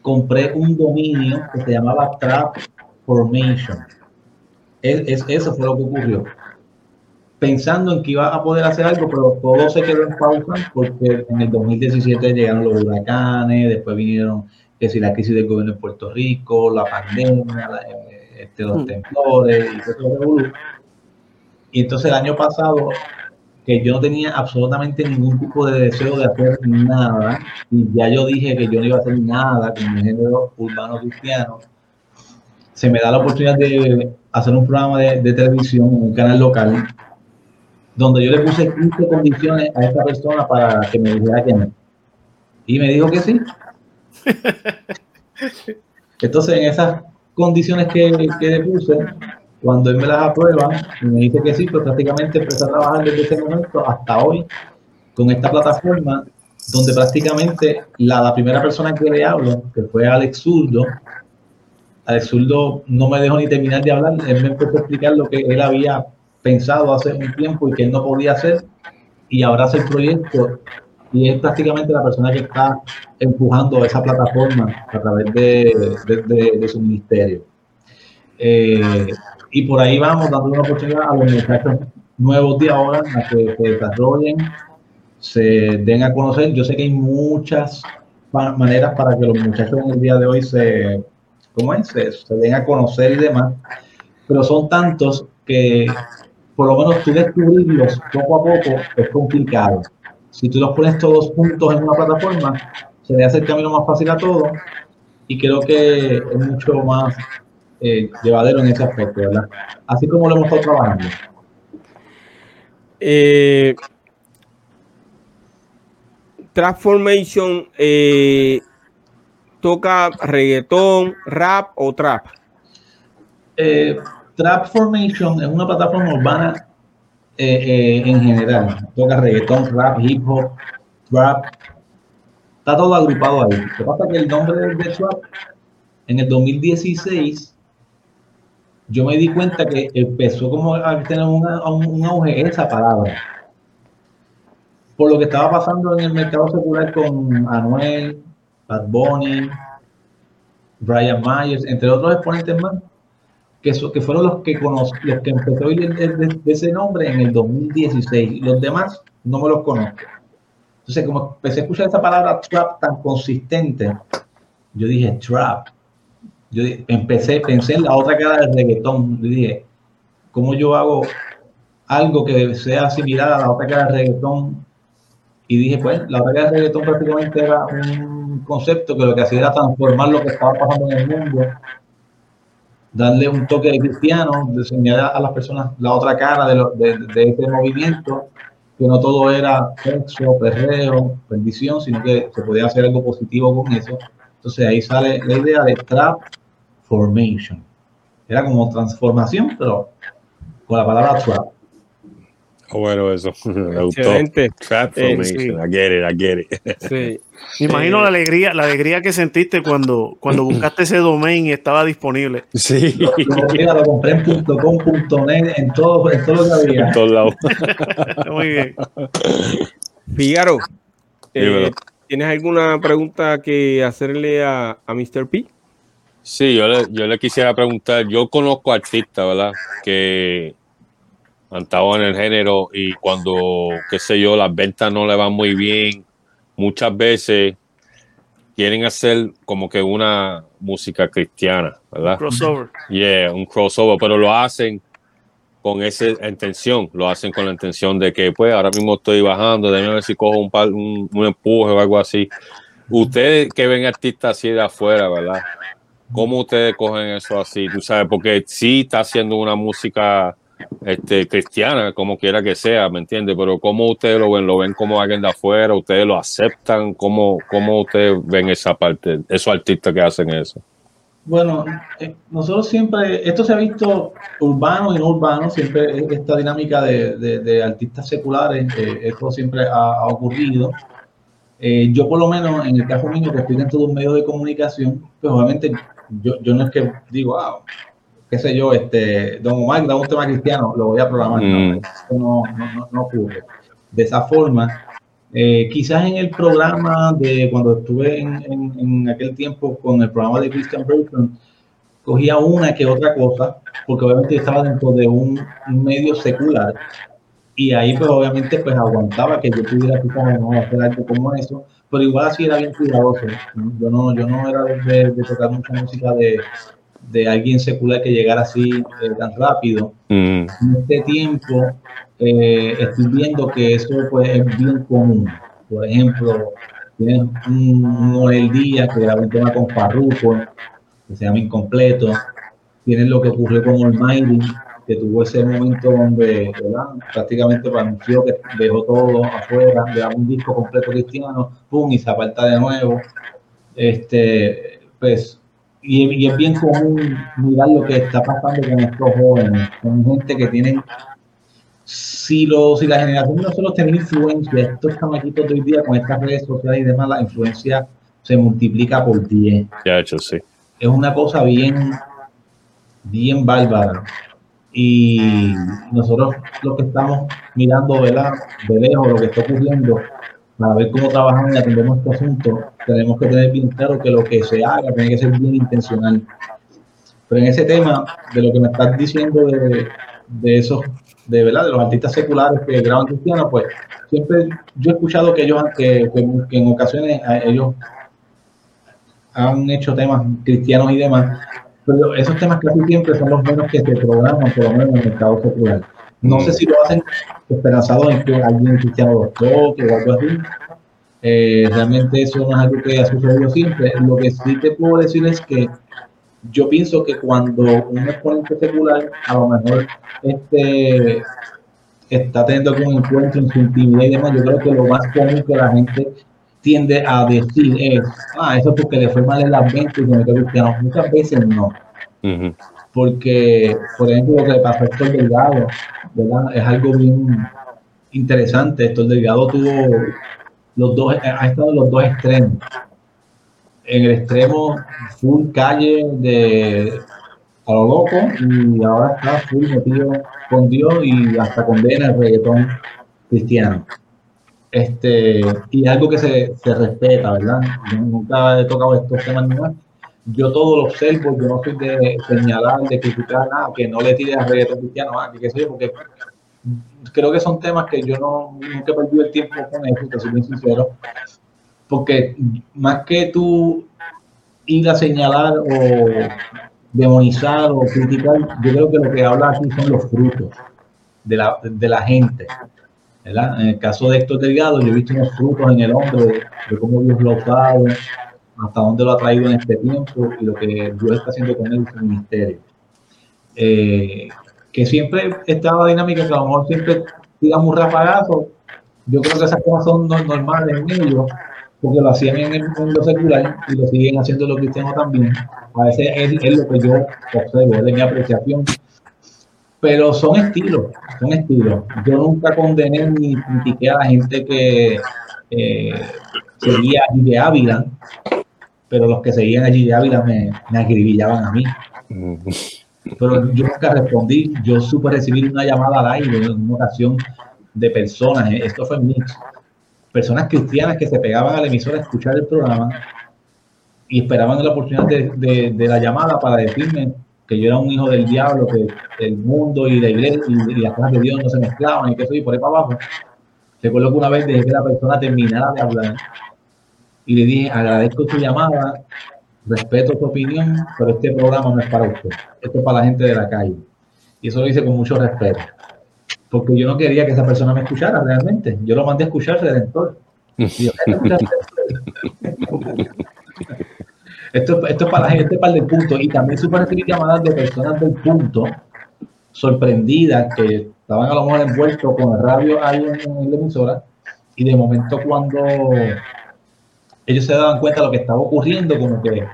Compré un dominio que se llamaba Trap Formation. Es, es, eso fue lo que ocurrió. Pensando en que iba a poder hacer algo, pero todo se quedó en pausa porque en el 2017 llegaron los huracanes, después vinieron que si la crisis del gobierno en Puerto Rico, la pandemia, la, este, los mm. temblores y todo Y entonces el año pasado, que yo no tenía absolutamente ningún tipo de deseo de hacer nada, y ya yo dije que yo no iba a hacer nada con mi género urbano cristiano, se me da la oportunidad de hacer un programa de, de televisión en un canal local, donde yo le puse 15 condiciones a esta persona para que me dijera que no. Y me dijo que sí. Entonces, en esas condiciones que, que le puse, cuando él me las aprueba y me dice que sí, pues prácticamente empecé a trabajar desde ese momento hasta hoy con esta plataforma donde prácticamente la, la primera persona que le hablo, que fue Alex Zurdo, Alex Zurdo no me dejó ni terminar de hablar, él me empezó a explicar lo que él había pensado hace un tiempo y que él no podía hacer y hace el proyecto y es prácticamente la persona que está empujando esa plataforma a través de, de, de, su ministerio. Eh, y por ahí vamos dando una oportunidad a los muchachos nuevos de ahora a que se desarrollen, se den a conocer. Yo sé que hay muchas maneras para que los muchachos en el día de hoy se, ¿cómo es? se, se den a conocer y demás, pero son tantos que por lo menos tú descubrirlos poco a poco es complicado si tú los pones todos juntos en una plataforma, se le hace el camino más fácil a todo y creo que es mucho más eh, llevadero en ese aspecto, ¿verdad? Así como lo hemos estado trabajando. Eh, Transformation eh, toca reggaetón, rap o trap. Eh, trap Formation es una plataforma urbana eh, eh, en general. Toca reggaetón, rap, hip hop, rap. Está todo agrupado ahí. Lo que pasa es que el nombre del trap, en el 2016, yo me di cuenta que empezó como a tener una, un, auge esa palabra. Por lo que estaba pasando en el mercado secular con Anuel, Bad Bunny, Brian Myers, entre otros exponentes más que, que fueron los que conocí, los que empecé a oír de, ese nombre en el 2016. Los demás no me los conozco. Entonces, como empecé a escuchar esa palabra trap tan consistente, yo dije trap. Yo empecé, pensé en la otra cara del reggaetón. Yo dije, ¿cómo yo hago algo que sea similar a la otra cara del reggaetón? Y dije, pues, la otra cara del reggaetón prácticamente era un concepto que lo que hacía era transformar lo que estaba pasando en el mundo darle un toque de cristiano, enseñar a las personas la otra cara de, de, de, este movimiento, que no todo era sexo, perreo, bendición, sino que se podía hacer algo positivo con eso. Entonces ahí sale la idea de trap formation. Era como transformación, pero con la palabra trap. Bueno eso. Me gustó. Transformation. I get it, I get it. Sí. Me imagino la alegría, la alegría que sentiste cuando, cuando buscaste ese domain y estaba disponible. Sí. Mira, lo compré en .com.net en todo, en todo lo que había. En todos lados. Muy bien. Figaro, eh, ¿tienes alguna pregunta que hacerle a, a Mr. P? Sí, yo le, yo le quisiera preguntar, yo conozco artistas, ¿verdad? Que han estado en el género y cuando, qué sé yo, las ventas no le van muy bien, muchas veces quieren hacer como que una música cristiana, ¿verdad? Un crossover. Yeah, un crossover, pero lo hacen con esa intención, lo hacen con la intención de que, pues, ahora mismo estoy bajando, déjame ver si cojo un, par, un, un empuje o algo así. Ustedes que ven artistas así de afuera, ¿verdad? ¿Cómo ustedes cogen eso así? Tú sabes, porque sí está haciendo una música este, cristiana, como quiera que sea, ¿me entiendes? Pero ¿cómo ustedes lo ven? ¿Lo ven como alguien de afuera? ¿Ustedes lo aceptan? ¿Cómo, cómo ustedes ven esa parte, esos artistas que hacen eso? Bueno, eh, nosotros siempre, esto se ha visto urbano y no urbano, siempre esta dinámica de, de, artistas seculares, eh, esto siempre ha, ha ocurrido. Eh, yo por lo menos en el caso mío, que estoy dentro de un medio de comunicación, pues obviamente yo, yo no es que digo, ah, qué sé yo, este, Don Omar da un tema cristiano, lo voy a programar. Mm. No, no, no, no, ocurre. De esa forma, eh, quizás en el programa de cuando estuve en, en, en, aquel tiempo con el programa de Christian Burton, cogía una que otra cosa, porque obviamente estaba dentro de un, un medio secular, y ahí pues obviamente pues aguantaba que yo pudiera quizás no hacer algo como eso, pero igual así era bien cuidadoso. Yo no, yo no era de, de tocar mucha música de, de, alguien secular que llegara así eh, tan rápido. Mm. En este tiempo eh, estoy viendo que eso pues es bien común. Por ejemplo, tienes un, un Noel Díaz que grabó un tema con Farruko, que se llama Incompleto. Tienes lo que ocurrió con Almighty, que tuvo ese momento donde ¿verdad? prácticamente anunció que dejó todo afuera, le un disco completo cristiano, pum, y se aparta de nuevo. Este, pues, y, y, es bien común mirar lo que está pasando con estos jóvenes, con gente que tienen, si, los, si la generación de nosotros tiene influencia, estos chamaquitos de hoy día con estas redes sociales y demás, la influencia se multiplica por 10. Ya hecho, sí. Es una cosa bien, bien bárbara y nosotros lo que estamos mirando ¿verdad? de lejos lo que está ocurriendo para ver cómo trabajamos y atendemos este asunto, tenemos que tener bien claro que lo que se haga tiene que ser bien intencional. Pero en ese tema de lo que me estás diciendo de, de esos, de verdad, de los artistas seculares que graban cristianos, pues siempre yo he escuchado que ellos, que, que, que en ocasiones ellos han hecho temas cristianos y demás, pero esos temas casi siempre son los menos que se programan, por lo menos en el mercado secular. No sé si lo hacen esperanzado en que alguien cristiano los toque o algo así. Eh, realmente eso no es algo que ha sucedido siempre. Lo que sí te puedo decir es que yo pienso que cuando un exponente secular a lo mejor este, está teniendo algún encuentro en su intimidad y demás, yo creo que lo más común que la gente tiende a decir es, ah, eso es porque le fue mal en las ventas y se metió cristiano. Muchas veces no. Uh -huh. Porque, por ejemplo, lo que le pasó a Héctor Delgado, ¿verdad? Es algo bien interesante. Héctor Delgado tuvo los dos, ha estado los dos extremos. En el extremo full calle de a lo loco y ahora está full metido con Dios y hasta condena el reggaetón cristiano este, y algo que se, se, respeta, ¿verdad? Yo nunca he tocado estos temas más. Yo todo lo observo, yo no soy de señalar, de criticar nada, que no le tire a reggaetón cristiano, ah, que qué sé yo, porque creo que son temas que yo no, nunca he perdido el tiempo con eso, que soy bien sincero, porque más que tú ir a señalar o demonizar o criticar, yo creo que lo que habla aquí son los frutos de la, de la gente. ¿verdad? En el caso de Héctor Delgado, yo he visto unos frutos en el hombre de, cómo Dios lo ha usado, hasta dónde lo ha traído en este tiempo y lo que Dios está haciendo con él en su ministerio. Eh, que siempre estaba dinámica, que a lo mejor siempre digamos un rapagazo. Yo creo que esas cosas son normales en ellos, porque lo hacían en el mundo secular y lo siguen haciendo los cristianos también. A veces es, lo que yo observo, es de mi apreciación. Pero son estilos, son estilos. Yo nunca condené ni critiqué a la gente que eh, seguía allí de Ávila, pero los que seguían allí de Ávila me, me agribillaban a mí. Pero yo nunca respondí. Yo supe recibir una llamada al aire en una ocasión de personas, esto fue en personas cristianas que se pegaban a la emisora a escuchar el programa y esperaban la oportunidad de, de, de la llamada para decirme que yo era un hijo del diablo, que el mundo y la iglesia y, y las cosas de Dios no se mezclaban y que soy por ahí para abajo. Recuerdo que una vez dejé que la persona terminara de hablar y le dije, agradezco tu llamada, respeto tu opinión, pero este programa no es para usted, esto es para la gente de la calle. Y eso lo hice con mucho respeto, porque yo no quería que esa persona me escuchara realmente. Yo lo mandé a escuchar Redentor. Yo, esto, esto es para la gente, este es para el punto. Y también supe recibir llamadas de personas del punto sorprendidas que estaban a lo mejor envueltos con el radio ahí en, en la emisora. Y de momento, cuando ellos se daban cuenta de lo que estaba ocurriendo, como que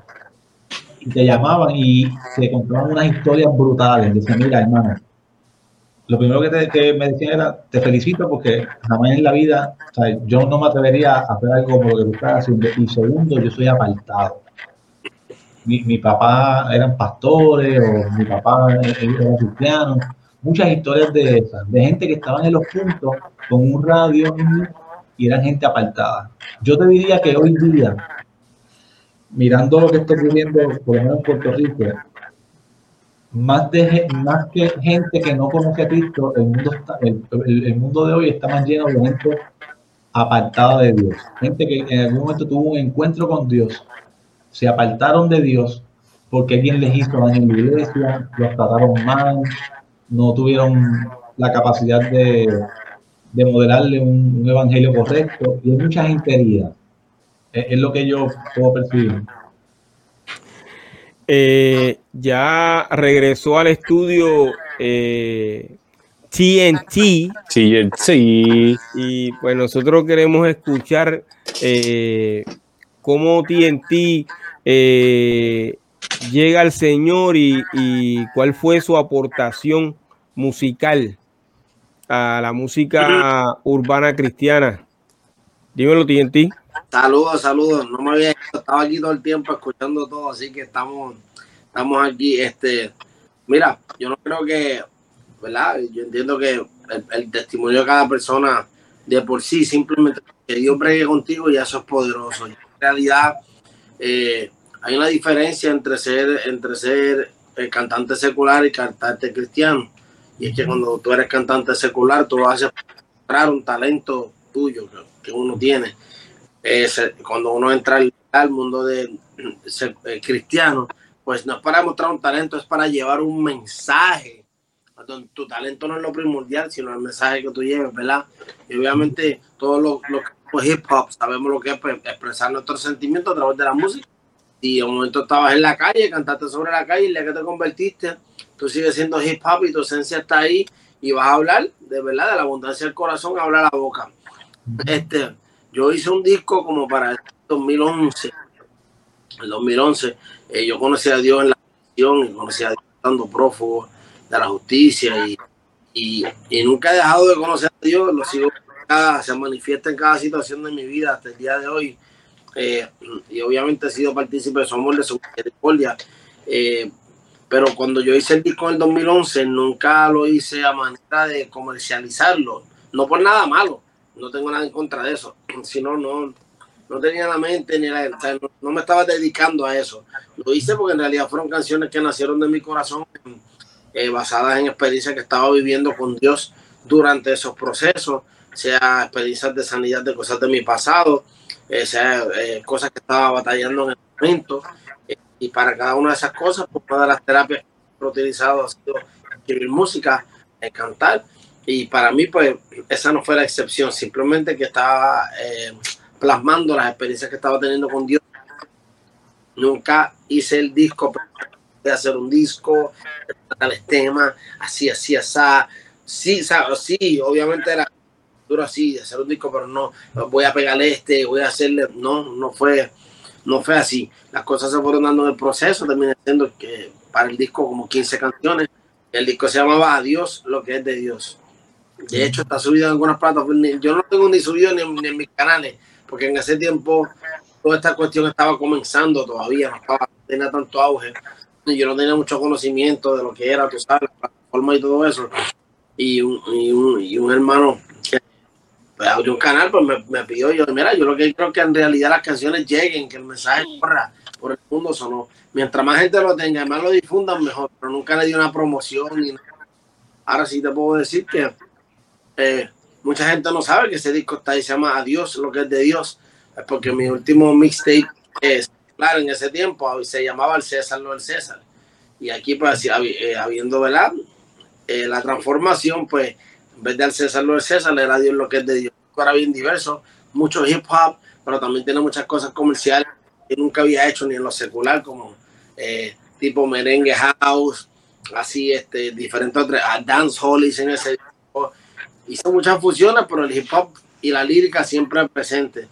te llamaban y te contaban unas historias brutales. Decían, mira, hermano, lo primero que, te, que me decían era, te felicito porque jamás en la vida, o sea, yo no me atrevería a hacer algo como lo que tú estás haciendo. Y segundo, yo soy apartado. Mi, mi papá eran pastores o mi papá era cristiano. Muchas historias de esas, de gente que estaban en los puntos con un radio y eran gente apartada. Yo te diría que hoy día, mirando lo que está ocurriendo, por lo menos en Puerto Rico, más, de, más que gente que no conoce a Cristo, el mundo, está, el, el, el mundo de hoy está más lleno de gente apartada de Dios. Gente que en algún momento tuvo un encuentro con Dios, se apartaron de Dios porque alguien les hizo daño en la iglesia, los trataron mal, no tuvieron la capacidad de, de modelarle un, un, evangelio correcto y hay mucha gente herida. Es, es lo que yo puedo percibir. Eh, ya regresó al estudio eh, TNT. TNT. Y pues nosotros queremos escuchar eh, cómo TNT eh, llega al Señor y, y cuál fue su aportación musical a la música urbana cristiana. Dímelo, TNT. Saludos, saludos. No me había estaba aquí todo el tiempo escuchando todo, así que estamos, estamos aquí. Este, mira, yo no creo que, ¿verdad? Yo entiendo que el, el testimonio de cada persona de por sí, simplemente que Dios bregue contigo y eso es poderoso. En realidad, eh, hay una diferencia entre ser, entre ser eh, cantante secular y cantante cristiano. Y es que cuando tú eres cantante secular, tú lo haces para un talento tuyo que, uno tiene. Cuando uno entra al, mundo de, de, cristiano, pues no es para mostrar un talento, es para llevar un mensaje. Tu talento no es lo primordial, sino el mensaje que tú lleves, ¿verdad? Y obviamente todos los, los hip hop sabemos lo que es pues, expresar nuestros sentimientos a través de la música. Y en un momento estabas en la calle, cantaste sobre la calle, y ya que te convertiste, tú sigues siendo hip hop y tu esencia está ahí y vas a hablar de verdad de la abundancia del corazón, habla la boca. Este, yo hice un disco como para el 2011. El 2011 eh, yo conocí a Dios en la misión y conocí a Dios estando prófugo de la justicia y, y, y, nunca he dejado de conocer a Dios, lo sigo cada, se manifiesta en cada situación de mi vida hasta el día de hoy. Eh, y obviamente he sido partícipe de su amor, de su misericordia. Eh, pero cuando yo hice el disco en el 2011, nunca lo hice a manera de comercializarlo, no por nada malo, no tengo nada en contra de eso, sino no, no tenía la mente ni la, o no, me estaba dedicando a eso. Lo hice porque en realidad fueron canciones que nacieron de mi corazón, eh, basadas en experiencias que estaba viviendo con Dios durante esos procesos, sea experiencias de sanidad de cosas de mi pasado, eh, sea eh, cosas que estaba batallando en el momento. Y para cada una de esas cosas, pues una de las terapias que he utilizado ha sido escribir música, cantar. Y para mí, pues, esa no fue la excepción, simplemente que estaba eh, plasmando las experiencias que estaba teniendo con Dios. Nunca hice el disco de hacer un disco, tales temas, así, así, así. Sí, sí, obviamente era duro así, hacer un disco, pero no, voy a pegarle este, voy a hacerle, no, no fue, no fue así. Las cosas se fueron dando en el proceso, terminé siendo que para el disco como 15 canciones El disco se llamaba Adiós, lo que es de Dios. De hecho, está subido en algunas plataformas. Yo no lo tengo ni subido ni, en mis canales, porque en ese tiempo toda esta cuestión estaba comenzando todavía, no estaba, tenía tanto auge. Y yo no tenía mucho conocimiento de lo que era, tú sabes, la plataforma y todo eso. Y un, y un, y un hermano pues, un canal, pues me, me, pidió, yo, mira, yo lo que creo que en realidad las canciones lleguen, que el mensaje corra por el mundo sonó. Mientras más gente lo tenga, más lo difundan, mejor. Pero nunca le di una promoción. Ni nada. Ahora sí te puedo decir que eh, mucha gente no sabe que ese disco está ahí, se llama Adiós, lo que es de Dios. Es porque mi último mixtape es, claro, en ese tiempo se llamaba El César, no el César. Y aquí, pues, eh, habiendo, ¿verdad? Eh, la transformación, pues, en vez de al César, no el César, era Dios lo que es de Dios. Era bien diverso, mucho hip hop, pero también tiene muchas cosas comerciales que nunca había hecho ni en lo secular, como eh, tipo merengue house, así, este, diferentes otras, dance hall en ese disco. Hizo muchas fusiones, pero el hip hop y la lírica siempre presente.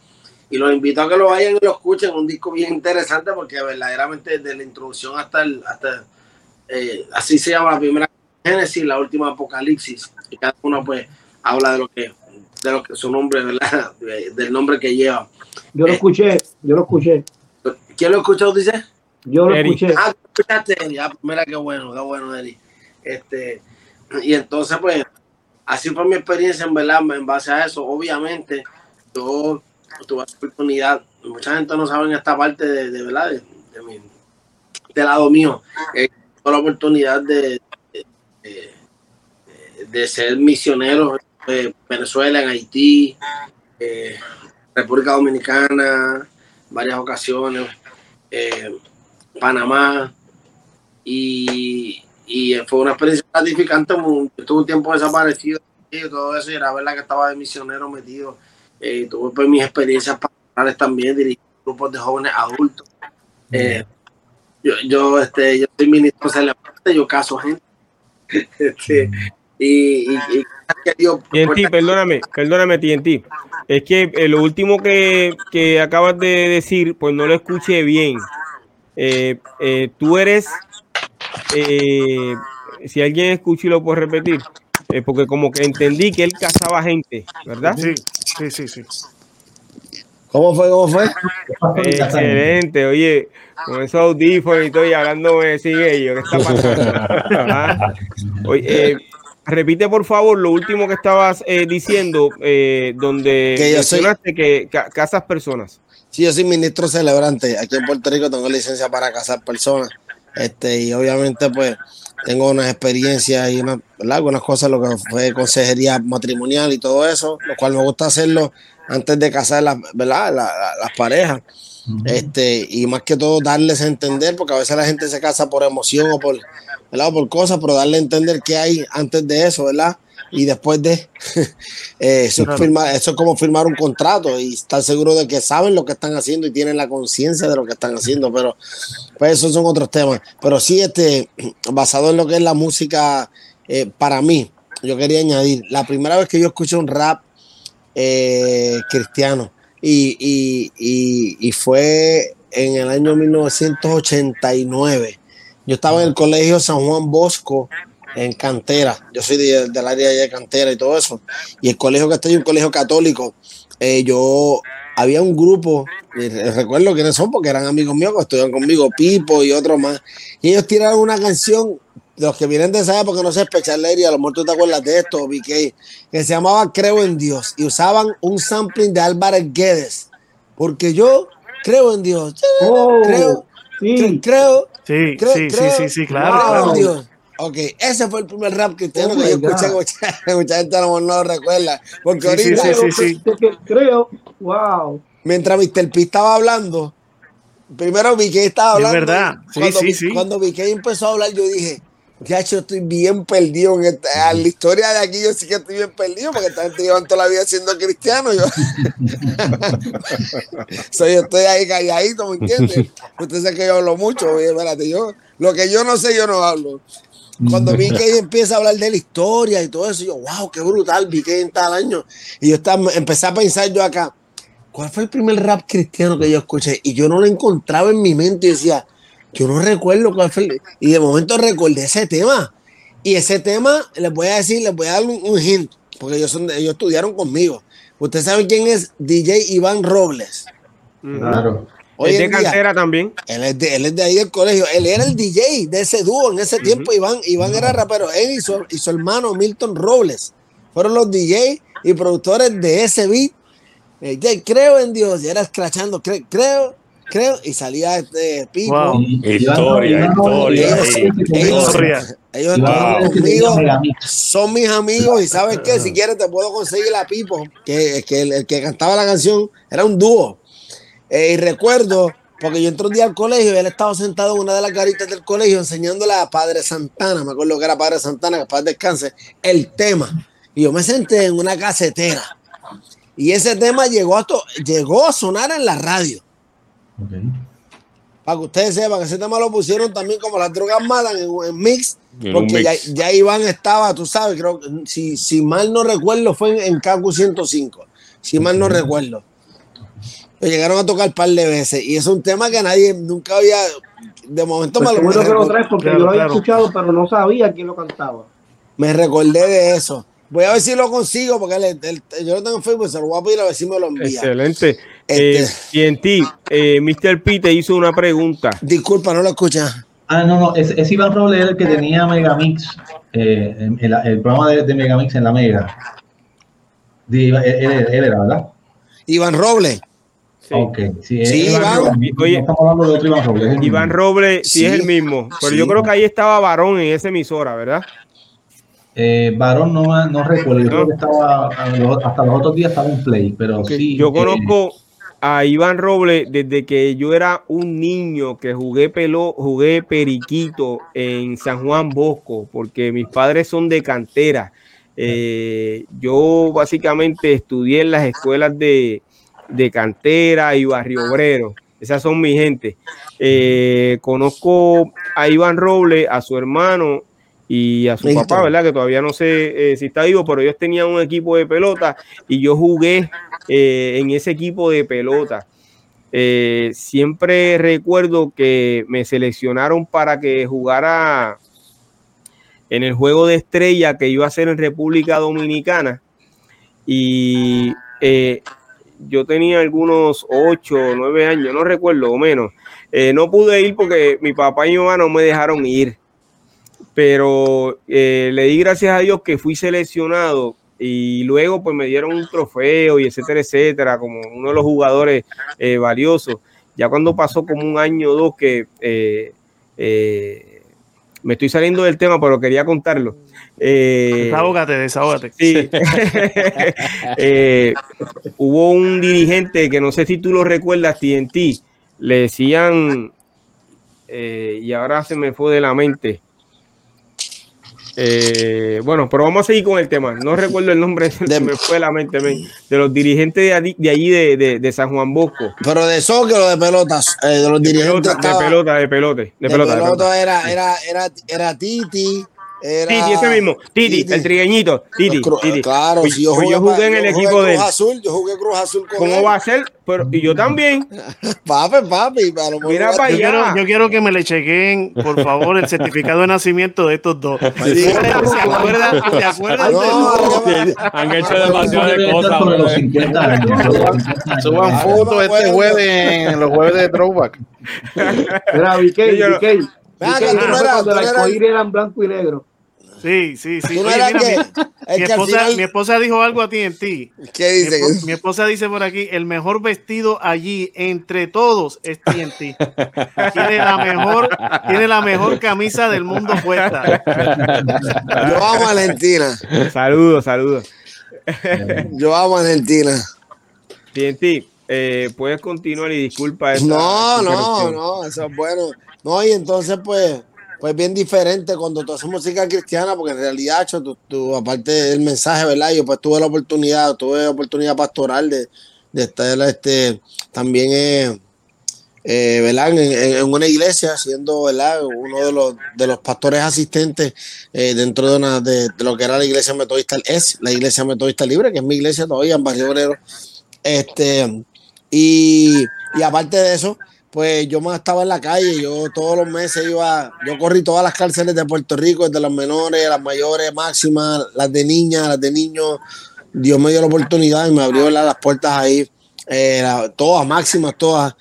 Y los invito a que lo vayan y lo escuchen, un disco bien interesante porque verdaderamente desde la introducción hasta el, hasta, eh, así se llama la primera Génesis, la última Apocalipsis, y cada uno pues habla de lo que, de lo que su nombre, ¿verdad? del nombre que lleva. Yo lo escuché, yo lo escuché. ¿Quién lo escuchó, dice? Yo lo escuché. Ah, escuchaste, ya, mira qué bueno, qué bueno, Eri. Este, y entonces, pues, así fue mi experiencia, en verdad, en base a eso. Obviamente, yo tuve la oportunidad, mucha gente no sabe en esta parte de, de verdad, de, de, mi, de lado mío, eh, tuve la oportunidad de, de, de ser misionero en Venezuela, en Haití, eh, República Dominicana, varias ocasiones, eh, Panamá, y, y, fue una experiencia gratificante. Estuve un tiempo desaparecido y todo eso, y era verdad que estaba de misionero metido. Eh, tuve pues, mis experiencias pastorales también, dirigí grupos de jóvenes adultos. Eh, yo, yo, este, yo soy ministro celebrante, yo caso gente. este, y, y, y TNT, perdóname, perdóname, TNT. Es que eh, lo último que, que, acabas de decir, pues no lo escuché bien. Eh, eh, tú eres, eh, si alguien escucha y lo puede repetir, porque como que entendí que él cazaba gente, ¿verdad? Sí, sí, sí, sí. ¿Cómo fue? ¿Cómo fue? Excelente, oye, con esos audífonos y todo, y hablando me sigue yo, ¿qué está pasando? ¿Ah? Oye, repite por favor lo último que estabas eh, diciendo, eh, donde Que yo soy- mencionaste que ca- casas personas. Sí, yo soy ministro celebrante. Aquí en Puerto Rico tengo licencia para casar personas. Este, y obviamente, pues, tengo unas experiencias y ¿verdad? algunas cosas, lo que fue consejería matrimonial y todo eso, lo cual me gusta hacerlo antes de casar las, ¿verdad? La- la- las parejas. Este, y más que todo darles a entender, porque a veces la gente se casa por emoción o por, ¿verdad? o por cosas, pero darle a entender qué hay antes de eso, ¿verdad? Y después de eh, eso, es Claro. firmar- eso es como firmar un contrato y estar seguro de que saben lo que están haciendo y tienen la conciencia de lo que están haciendo, pero pues esos son otros temas. Pero sí, este, basado en lo que es la música, eh, para mí, yo quería añadir, la primera vez que yo escuché un rap eh, cristiano y, y, y, y fue en el año 1989. Yo estaba en el colegio San Juan Bosco en Cantera. Yo soy de- del área de Cantera y todo eso. Y el colegio que estoy es un colegio católico. Eh, yo había un grupo, recuerdo quiénes son porque eran amigos míos que estudiaban conmigo, Pipo y otros más. Y ellos tiraron una canción, los que vienen de esa época, no sé, Special Lady, a lo mejor tú te acuerdas de esto, BK, que se llamaba Creo en Dios. Y usaban un sampling de Álvarez Guedes. Porque yo creo en Dios. Oh, Creo, sí. creo, Sí, creo, sí, sí, creo- sí, sí, claro, creo en. Dios. Ok, ese fue el primer rap cristiano Oh que yo escuché, God. mucha, mucha gente a lo mejor no lo recuerda. Porque Sí, ahorita, sí, sí. Creo, wow. mientras Mr. P estaba hablando, primero VK estaba Es hablando. verdad. y Sí, cuando, sí, sí. Cuando VK empezó a hablar, yo dije, ya yo estoy bien perdido en esta, en la historia de aquí, yo sí que estoy bien perdido, porque esta gente llevan toda la vida siendo cristiano. Yo, so, yo estoy ahí calladito, ¿me entiendes? Usted sabe que yo hablo mucho, oye, espérate, yo, lo que yo no sé, yo no hablo. Cuando vi que ella empieza a hablar de la historia y todo eso, yo, wow, qué brutal, vi que en tal año. Y yo estaba, empecé a pensar yo acá, ¿cuál fue el primer rap cristiano que yo escuché? Y yo no lo encontraba en mi mente y decía, yo no recuerdo cuál fue. el-". Y de momento recordé ese tema. Y ese tema, les voy a decir, les voy a dar un, un hint, porque ellos, son, ellos estudiaron conmigo. Ustedes saben quién es DJ Iván Robles. Claro. Hoy es de día, cantera también. él es, de, él es de ahí del colegio. Él era el DJ de ese dúo en ese tiempo. Iván, Iván era rapero. Él y su, y su hermano Milton Robles fueron los DJ y productores de ese beat. Eh, creo en Dios. Y era escrachando. cre- creo, creo. Y salía este. Wow. Y- Historia, historia, Historia. Ellos tenía conmigo. Son mis amigos. Y sabes qué? Si quieres, te puedo conseguir la Pipo. Que, que el, el que cantaba la canción era un dúo. Eh, y recuerdo, porque yo entré un día al colegio y él estaba sentado en una de las garitas del colegio enseñándole a Padre Santana, me acuerdo que era Padre Santana, que para descanse, el tema. Y yo me senté en una casetera. Y ese tema llegó a, to- llegó a sonar en la radio. Para que ustedes sepan, ese tema lo pusieron también como las drogas matan en, en mix. En Porque ya, mix. ya Iván estaba, tú sabes, creo que si, si mal no recuerdo, fue en, en KQ 105. Si mal no recuerdo. Lo llegaron a tocar un par de veces. Y es un tema que nadie nunca había. De momento Pues me, lo, que lo recor- traes porque Claro, yo lo había claro. escuchado, pero no sabía quién lo cantaba. me recordé de eso. Voy a ver si lo consigo, porque yo lo tengo en Facebook, se lo voy a pedir a ver si me lo envía. Excelente. Este- y en ti, eh, Mr. P te hizo una pregunta. Disculpa, no lo escuchas. Ah, no, no, ese, ese Iván Robles era el que tenía Megamix, eh, la- el programa de, de Megamix en la Mega. De- él, él- él era, ¿verdad? Iván Robles. Sí. Ok, sí, Sí, es Iván. Robles. Oye. no estamos hablando de otro Iván Robles. es Iván. Robles, sí, Sí. es el mismo. Pero Sí. yo creo que ahí estaba Varón en esa emisora, ¿verdad? Eh, Varón no, no recuerdo, yo No. creo que estaba hasta los otros días estaba en Play, pero sí. yo eh, conozco a Iván Robles desde que yo era un niño que jugué pelo, jugué periquito en San Juan Bosco, porque mis padres son de cantera. Eh, yo básicamente estudié en las escuelas de, de cantera y barrio obrero. Esas son mi gente. Eh, conozco a Iván Robles, a su hermano y a su papá, ¿verdad? Que todavía no sé eh, si está vivo, pero ellos tenían un equipo de pelota y yo jugué eh, en ese equipo de pelota. Eh, siempre recuerdo que me seleccionaron para que jugara en el juego de estrella que iba a ser en República Dominicana y yo tenía algunos ocho o nueve años, no recuerdo o menos. No pude ir porque mi papá y mi mamá no me dejaron ir, pero eh, le di gracias a Dios que fui seleccionado y luego pues me dieron un trofeo y etcétera, etcétera, como uno de los jugadores eh, valiosos. Ya cuando pasó como un año o dos que eh, eh, me estoy saliendo del tema, pero quería contarlo. Desahógate, desahógate. Sí. Hubo un dirigente que no sé si tú lo recuerdas, TNT, le decían, eh, y ahora se me fue de la mente. Eh, bueno, pero vamos a seguir con el tema. No recuerdo el nombre, se De- me fue de la mente, men, de los dirigentes de allí, de, allí de, de- de San Juan Bosco. Pero de soccer o de pelotas, eh, de los De dirigentes. pelota, de estaba- pelota, de pelote, de de pelota. de pelota. pelota era, era, era, era Titi. Era, Titi, ese mismo, Titi, el trigueñito, Titi, Cru- Titi. Claro, Pues- si yo pues jugué, yo jugué en yo el jugué equipo de él. Cruz Azul, yo jugué Cruz Azul con ¿Cómo él. va a ser? Pero, y yo también. Papi, papi, a lo mejor- Mira para Yo quiero, allá. yo quiero que me le chequen, por favor, el certificado de nacimiento de estos dos. Sí. ¿Se acuerdan, ¿se acuerdan No, Sí, han hecho demasiadas cosas. sobre los brother. 50 años. sobre los 50 años. Suban Ah, fotos este jueves en los jueves de Throwback. Era BK, Sí, tú no fue eras- cuando el arcoíris eran blanco y negro. Sí, sí, sí. Oye, mira, que- mi, que esposa, final- mi esposa dijo algo a ti en ti. ¿Qué Mi, dice? mi esposa dice por aquí, el mejor vestido allí entre todos es TNT. Tiene la mejor, tiene la mejor camisa del mundo puesta. Yo amo a Argentina. Saludos, saludos. Yo amo a Argentina. TNT, eh, puedes continuar y disculpa. esta No, no, no, eso es bueno. No, y entonces, pues, pues bien diferente cuando tú haces música cristiana, porque en realidad, cho, tú, aparte del mensaje, ¿verdad? Yo pues tuve la oportunidad, tuve oportunidad pastoral de, de estar este, también, eh, eh, en una iglesia, siendo, ¿verdad? Uno de los, de los pastores asistentes eh, dentro de, una, de, de lo que era la iglesia metodista, es la iglesia metodista libre, que es mi iglesia todavía en Barrio Obrero. Este, y, y aparte de eso, pues yo más estaba en la calle, yo todos los meses iba, yo corrí todas las cárceles de Puerto Rico, desde las menores, las mayores, máximas, las de niñas, las de niños. Dios me dio la oportunidad y me abrió ¿verdad? las puertas ahí, eh, la- todas, máximas, todas.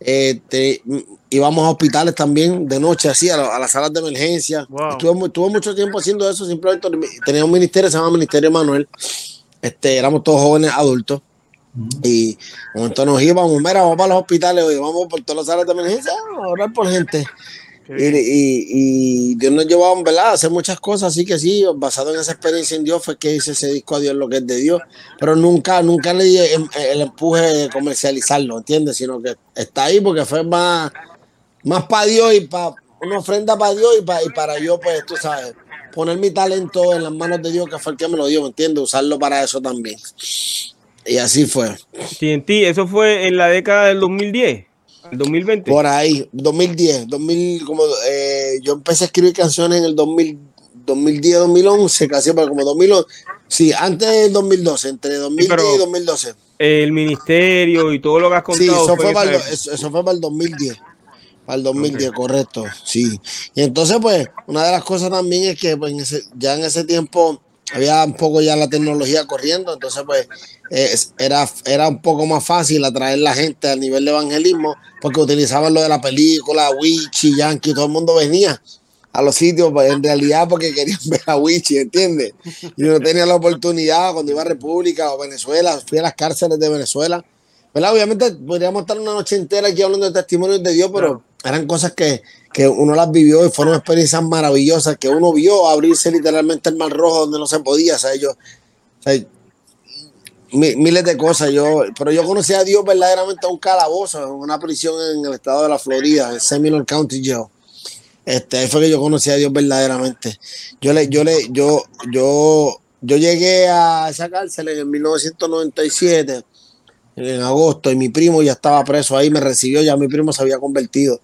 Eh, te- íbamos a hospitales también de noche, así, a, la- a las salas de emergencia. Wow. Estuve mucho tiempo haciendo eso, simplemente tenía un ministerio, se llama Ministerio Manuel. Este, éramos todos jóvenes adultos. Y momento nos íbamos, mira, vamos para los hospitales, hoy vamos por todas las salas de emergencia a orar por gente. Y, y- y Dios nos ¿verdad? a hacer muchas cosas, así que sí, basado en esa experiencia en Dios fue que hice ese disco a Dios lo que es de Dios, pero nunca, nunca le di el, el empuje de comercializarlo, ¿entiendes? Sino que está ahí porque fue más, más para Dios y para una ofrenda para Dios y, pa- y para yo, pues, tú sabes, poner mi talento en las manos de Dios, que fue el que me lo dio, ¿me entiendes? Usarlo para eso también. Y así fue. TNT, eso fue en la década del 2010, el 2020. Por ahí, 2010, 2000, como, eh, yo empecé a escribir canciones en el 2000, 2010, 2011, casi para como 2011. Sí, antes del 2012, entre 2010 pero- y 2012. El ministerio y todo lo que has Sí, contado. eso fue para el, eso, eso fue para el 2010. Para el 2010, correcto. Sí. Y entonces, pues, una de las cosas también es que pues, en ese- ya en ese tiempo había un poco ya la tecnología corriendo, entonces, pues, es- era, era un poco más fácil atraer la gente al nivel de evangelismo, porque utilizaban lo de la película, Wichi, Yankee, todo el mundo venía a los sitios, pues, en realidad porque querían ver a Wichi, ¿entiendes? Y no tenía la oportunidad cuando iba a República o Venezuela, fui a las cárceles de Venezuela. ¿verdad? Obviamente podríamos estar una noche entera aquí hablando de testimonios de Dios, pero eran cosas que, que uno las vivió y fueron experiencias maravillosas que uno vio abrirse literalmente el mar rojo donde no se podía, o yo, miles de cosas, yo, pero yo conocí a Dios verdaderamente en un calabozo, en una prisión en el estado de la Florida, en Seminole County Jail. Este, fue que yo conocí a Dios verdaderamente. Yo le, yo le, yo, yo, yo llegué a esa cárcel en el 1997 en agosto y mi primo ya estaba preso ahí, me recibió, ya mi primo se había convertido.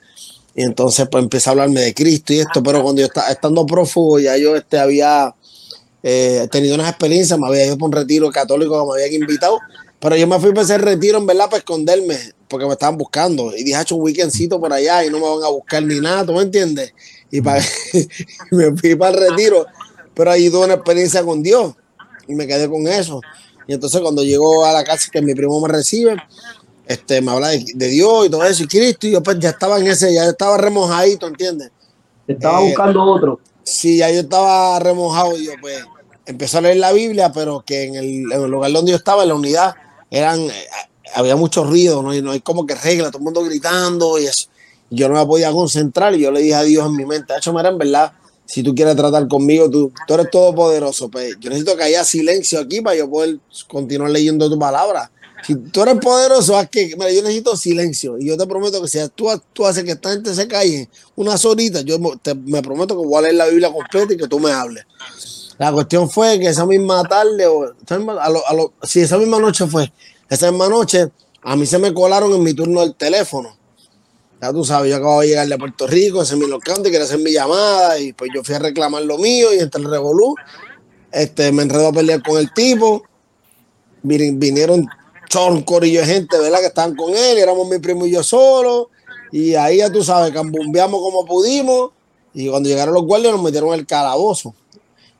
Y entonces pues empecé a hablarme de Cristo y esto, pero cuando yo estaba estando prófugo ya yo este, había eh, tenido unas experiencias, me había ido por un retiro católico que me habían invitado, pero yo me fui para ese retiro en verdad para esconderme, porque me estaban buscando y dije, "Hacho, un weekendcito por allá y no me van a buscar ni nada, ¿tú me entiendes? Y pa- me fui para el retiro, pero ahí tuve una experiencia con Dios y me quedé con eso. Y entonces cuando llego a la casa que mi primo me recibe, este, me habla de, de Dios y todo eso, y Cristo, y yo pues ya estaba en ese, ya estaba remojadito, ¿entiendes? Estaba Eh, buscando otro. Sí, ya yo estaba remojado y yo pues empecé a leer la Biblia, pero que en el, en el lugar donde yo estaba, en la unidad, eran, eh, había mucho ruido, no hay, no hay como que regla, todo el mundo gritando y eso. Y yo no me podía concentrar y yo le dije a Dios en mi mente, hecho, mira, en verdad, si tú quieres tratar conmigo, tú, tú eres todopoderoso, pues yo necesito que haya silencio aquí para yo poder continuar leyendo tu palabra. Si tú eres poderoso, haz que, mira, yo necesito silencio. Y yo te prometo que si tú, tú haces que esta gente se calle unas horitas, yo te- me prometo que voy a leer la Biblia completa y que tú me hables. La cuestión fue que esa misma tarde, o a lo- a esa misma noche fue, esa misma noche, a mí se me colaron en mi turno del teléfono. Ya tú sabes, yo acabo de llegar de Puerto Rico, ese es mi local, quería hacer mi llamada y pues yo fui a reclamar lo mío y entre el revolú, este, me enredó a pelear con el tipo. Vin- Vinieron todo un corillo de gente, ¿verdad? Que estaban con él, y éramos mi primo y yo solo. Y ahí ya tú sabes, cambumbeamos como pudimos. Y cuando llegaron los guardias nos metieron en el calabozo.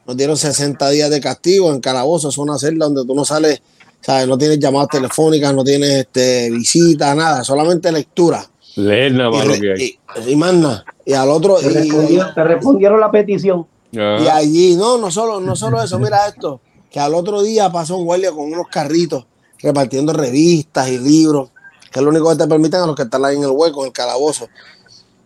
Nos dieron 60 días de castigo en calabozo. Es una celda donde tú no sales, ¿sabes? No tienes llamadas telefónicas, no tienes este, visita, nada, solamente lectura. Leer nada Y, más lo re- que hay. y- y más nada. Y al otro. Te, y- respondieron, te respondieron la petición. Ajá. y allí, no, no solo, no solo eso, mira esto, que al otro día pasó un guardia con unos carritos repartiendo revistas y libros, que es lo único que te permiten a los que están ahí en el hueco, en el calabozo.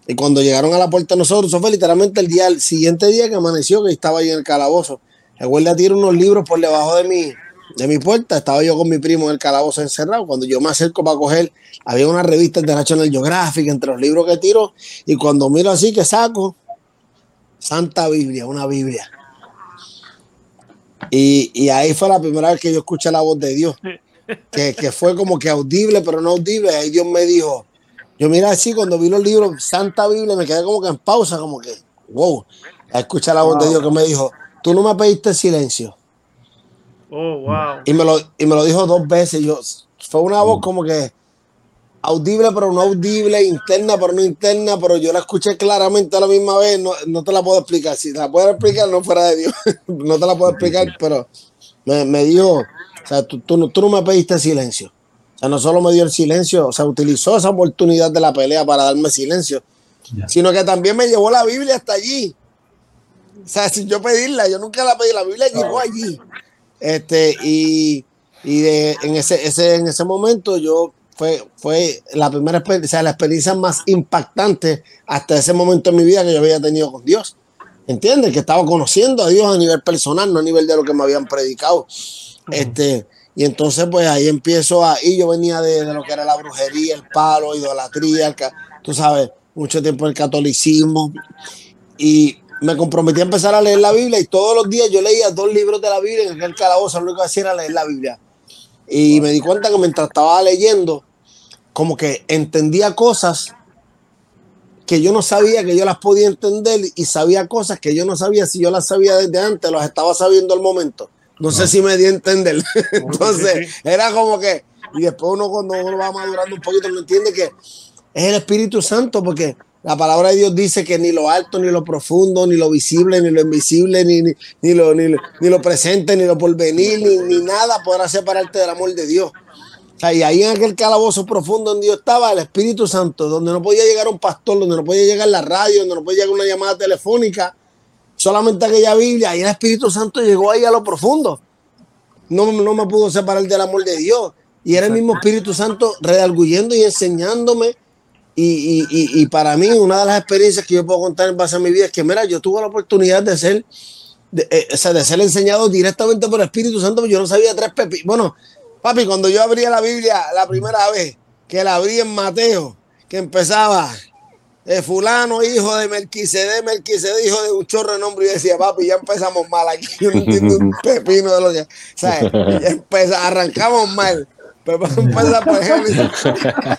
Y cuando llegaron a la puerta de nosotros, eso fue literalmente el día, el siguiente día que amaneció, que estaba ahí en el calabozo. El guardia tira unos libros por debajo de mi, de mi puerta. Estaba yo con mi primo en el calabozo encerrado. Cuando yo me acerco para coger, había una revista de National Geographic entre los libros que tiro. Y cuando miro así que saco, Santa Biblia, una Biblia. Y, y ahí fue la primera vez que yo escuché la voz de Dios, que, que fue como que audible, pero no audible. Ahí Dios me dijo, yo mira así, cuando vi los libros Santa Biblia, me quedé como que en pausa, como que, wow, escuché la voz de Dios que me dijo, tú no me pediste silencio. Oh, wow. Y me lo, y me lo dijo dos veces. Yo, fue una voz como que, audible pero no audible, interna pero no interna, pero yo la escuché claramente a la misma vez, no, no te la puedo explicar. Si te la puedo explicar, no fuera de Dios, no te la puedo explicar, pero me, me dijo, o sea, tú, tú, no- tú no me pediste silencio. O sea, no solo me dio el silencio, o sea, utilizó esa oportunidad de la pelea para darme silencio, Ya. sino que también me llevó la Biblia hasta allí. O sea, sin yo pedirla, yo nunca la pedí, la Biblia llegó allí. Este, y, y de, en, ese, ese, en ese momento yo fue, fue la primera experiencia, o sea, la experiencia más impactante hasta ese momento en mi vida que yo había tenido con Dios. ¿Entiendes? Que estaba conociendo a Dios a nivel personal, no a nivel de lo que me habían predicado. Este, y entonces, pues ahí empiezo a. Y yo venía de, lo que era la brujería, el palo, idolatría, el tú sabes, mucho tiempo el catolicismo. Y me comprometí a empezar a leer la Biblia y todos los días yo leía dos libros de la Biblia en aquel calabozo, lo único que hacía era leer la Biblia. Y me di cuenta que mientras estaba leyendo, como que entendía cosas que yo no sabía que yo las podía entender y sabía cosas que yo no sabía si yo las sabía desde antes, las estaba sabiendo al momento. No sé si me di a entender. Entonces, era como que, y después uno cuando uno va madurando un poquito, no entiende que es el Espíritu Santo, porque la palabra de Dios dice que ni lo alto, ni lo profundo, ni lo visible, ni lo invisible, ni, ni, ni lo, ni, lo- ni lo presente, ni lo porvenir, ni, ni nada podrá separarte del amor de Dios. O sea, y ahí en aquel calabozo profundo donde yo estaba, el Espíritu Santo, donde no podía llegar un pastor, donde no podía llegar la radio, donde no podía llegar una llamada telefónica, solamente aquella Biblia, y el Espíritu Santo llegó ahí a lo profundo. No, no me pudo separar del amor de Dios. Y era el mismo Espíritu Santo redarguyendo y enseñándome. Y, y- y- para mí, una de las experiencias que yo puedo contar en base a mi vida es que, mira, yo tuve la oportunidad de ser, eh, o sea, de ser enseñado directamente por el Espíritu Santo, yo no sabía tres pepi. Bueno, papi, cuando yo abría la Biblia la primera vez, que la abrí en Mateo, que empezaba, eh, fulano, hijo de Melquisede, Melquisede, hijo de un chorro de nombre, y yo decía, papi, ya empezamos mal aquí, yo no entiendo un pepino de lo que, ¿sabes? Ya empeza- arrancamos mal, pero vamos a empezar por ejemplo,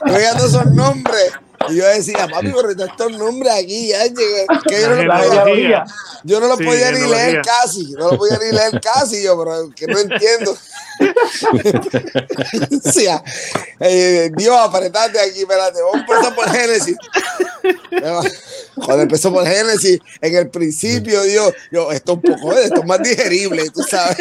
yo ya todos esos nombres, y yo decía, papi, pero estos nombres aquí, ya, que yo no lo La podía, yo no lo Sí, podía ni leer casi, no lo podía ni leer casi yo, pero que no entiendo. Decía, eh, Dios, apretate aquí, espérate, vamos a empezar por Génesis. Cuando empezó por Génesis, en el principio, Dios, yo, esto es un poco, esto es más digerible, tú sabes.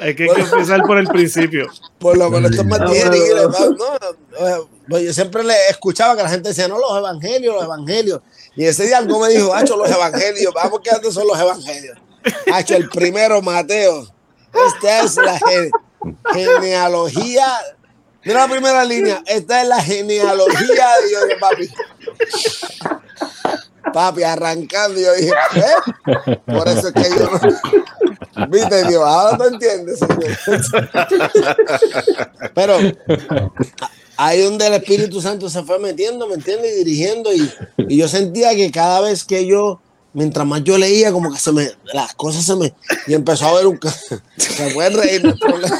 Hay que empezar por el principio. Por lo menos esto es más digerible. ¿no? No, pues yo siempre le escuchaba que la gente decía, no, los evangelios, los evangelios. Y ese día algo me dijo, Hacho, los evangelios, vamos que antes son los evangelios. Hacho, el primero, Mateo. Esta es la gen- genealogía. Mira la primera línea. Esta es la genealogía de Dios, papi. Papi, arrancando, yo dije, ¿eh? Por eso es que yo. Viste, Dios, ahora tú entiendes. señor. Pero ahí donde el Espíritu Santo se fue metiendo, ¿me entiendes? Y dirigiendo. Y, y yo sentía que cada vez que yo, mientras más yo leía, como que se me, las cosas se me. Y empezó a ver un. Se pueden reír, no problema.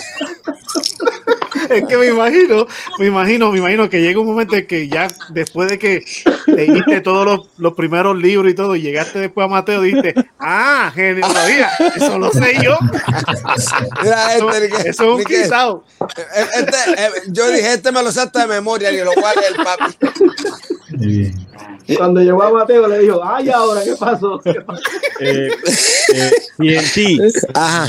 Es que me imagino, me imagino, me imagino que llega un momento en que ya después de que leíste todos los, los primeros libros y todo, y llegaste después a Mateo, dijiste, ah, genealogía, eso lo sé yo. Mira, Eso, este, que- eso es un que- quitado. eh, este, eh, yo dije, este me lo sé hasta de memoria, y lo cual es el papi. Cuando llegó a Mateo le dijo, ay, ahora, ¿qué pasó? ¿Qué pasó? Eh, eh, TNT, Ajá.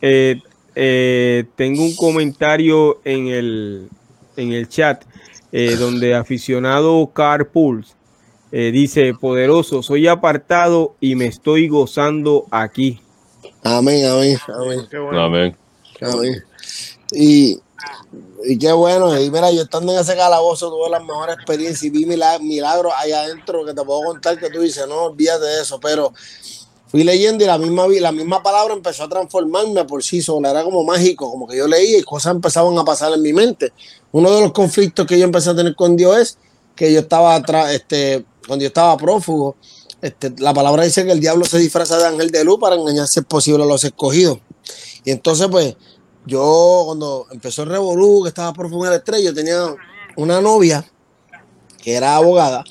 eh, eh, tengo un comentario en el, en el chat eh, donde aficionado Carpools eh, dice, poderoso, soy apartado y me estoy gozando aquí. Amén, amén, amén. Qué bueno. Amén. amén. Y, y qué bueno. Y mira, yo estando en ese calabozo tuve las mejores experiencias y vi mila- milagros allá adentro que te puedo contar que tú dices, no olvídate de eso, pero fui leyendo y la misma, la misma palabra empezó a transformarme por sí sola, era como mágico, como que yo leía y cosas empezaban a pasar en mi mente. Uno de los conflictos que yo empecé a tener con Dios es que yo estaba este, cuando yo estaba prófugo, este, la palabra dice que el diablo se disfraza de ángel de luz para engañar si es posible a los escogidos. Y entonces, pues, yo cuando empezó el revolú, que estaba prófugo en el estrella, yo tenía una novia que era abogada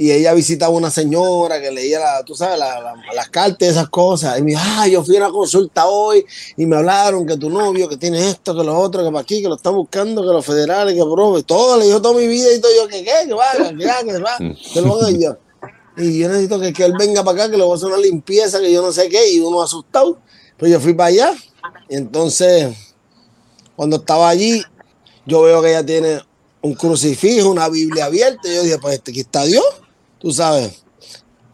y ella visitaba una señora que leía, la, tú sabes, la- la- las cartas y esas cosas. Y me dijo, ah, yo fui a una consulta hoy y me hablaron que tu novio, que tiene esto, que lo otro, que para aquí, que lo están buscando, que los federales, que bro, y todo, le dijo toda mi vida y todo. Yo, que qué, que va, que va, que va, que lo van a yo. Y yo necesito que, que él venga para acá, que le voy a hacer una limpieza, que yo no sé qué, y uno asustado. Pues yo fui para allá. Y entonces, cuando estaba allí, yo veo que ella tiene un crucifijo, una Biblia abierta. Y yo dije, pues este, aquí está Dios, tú sabes.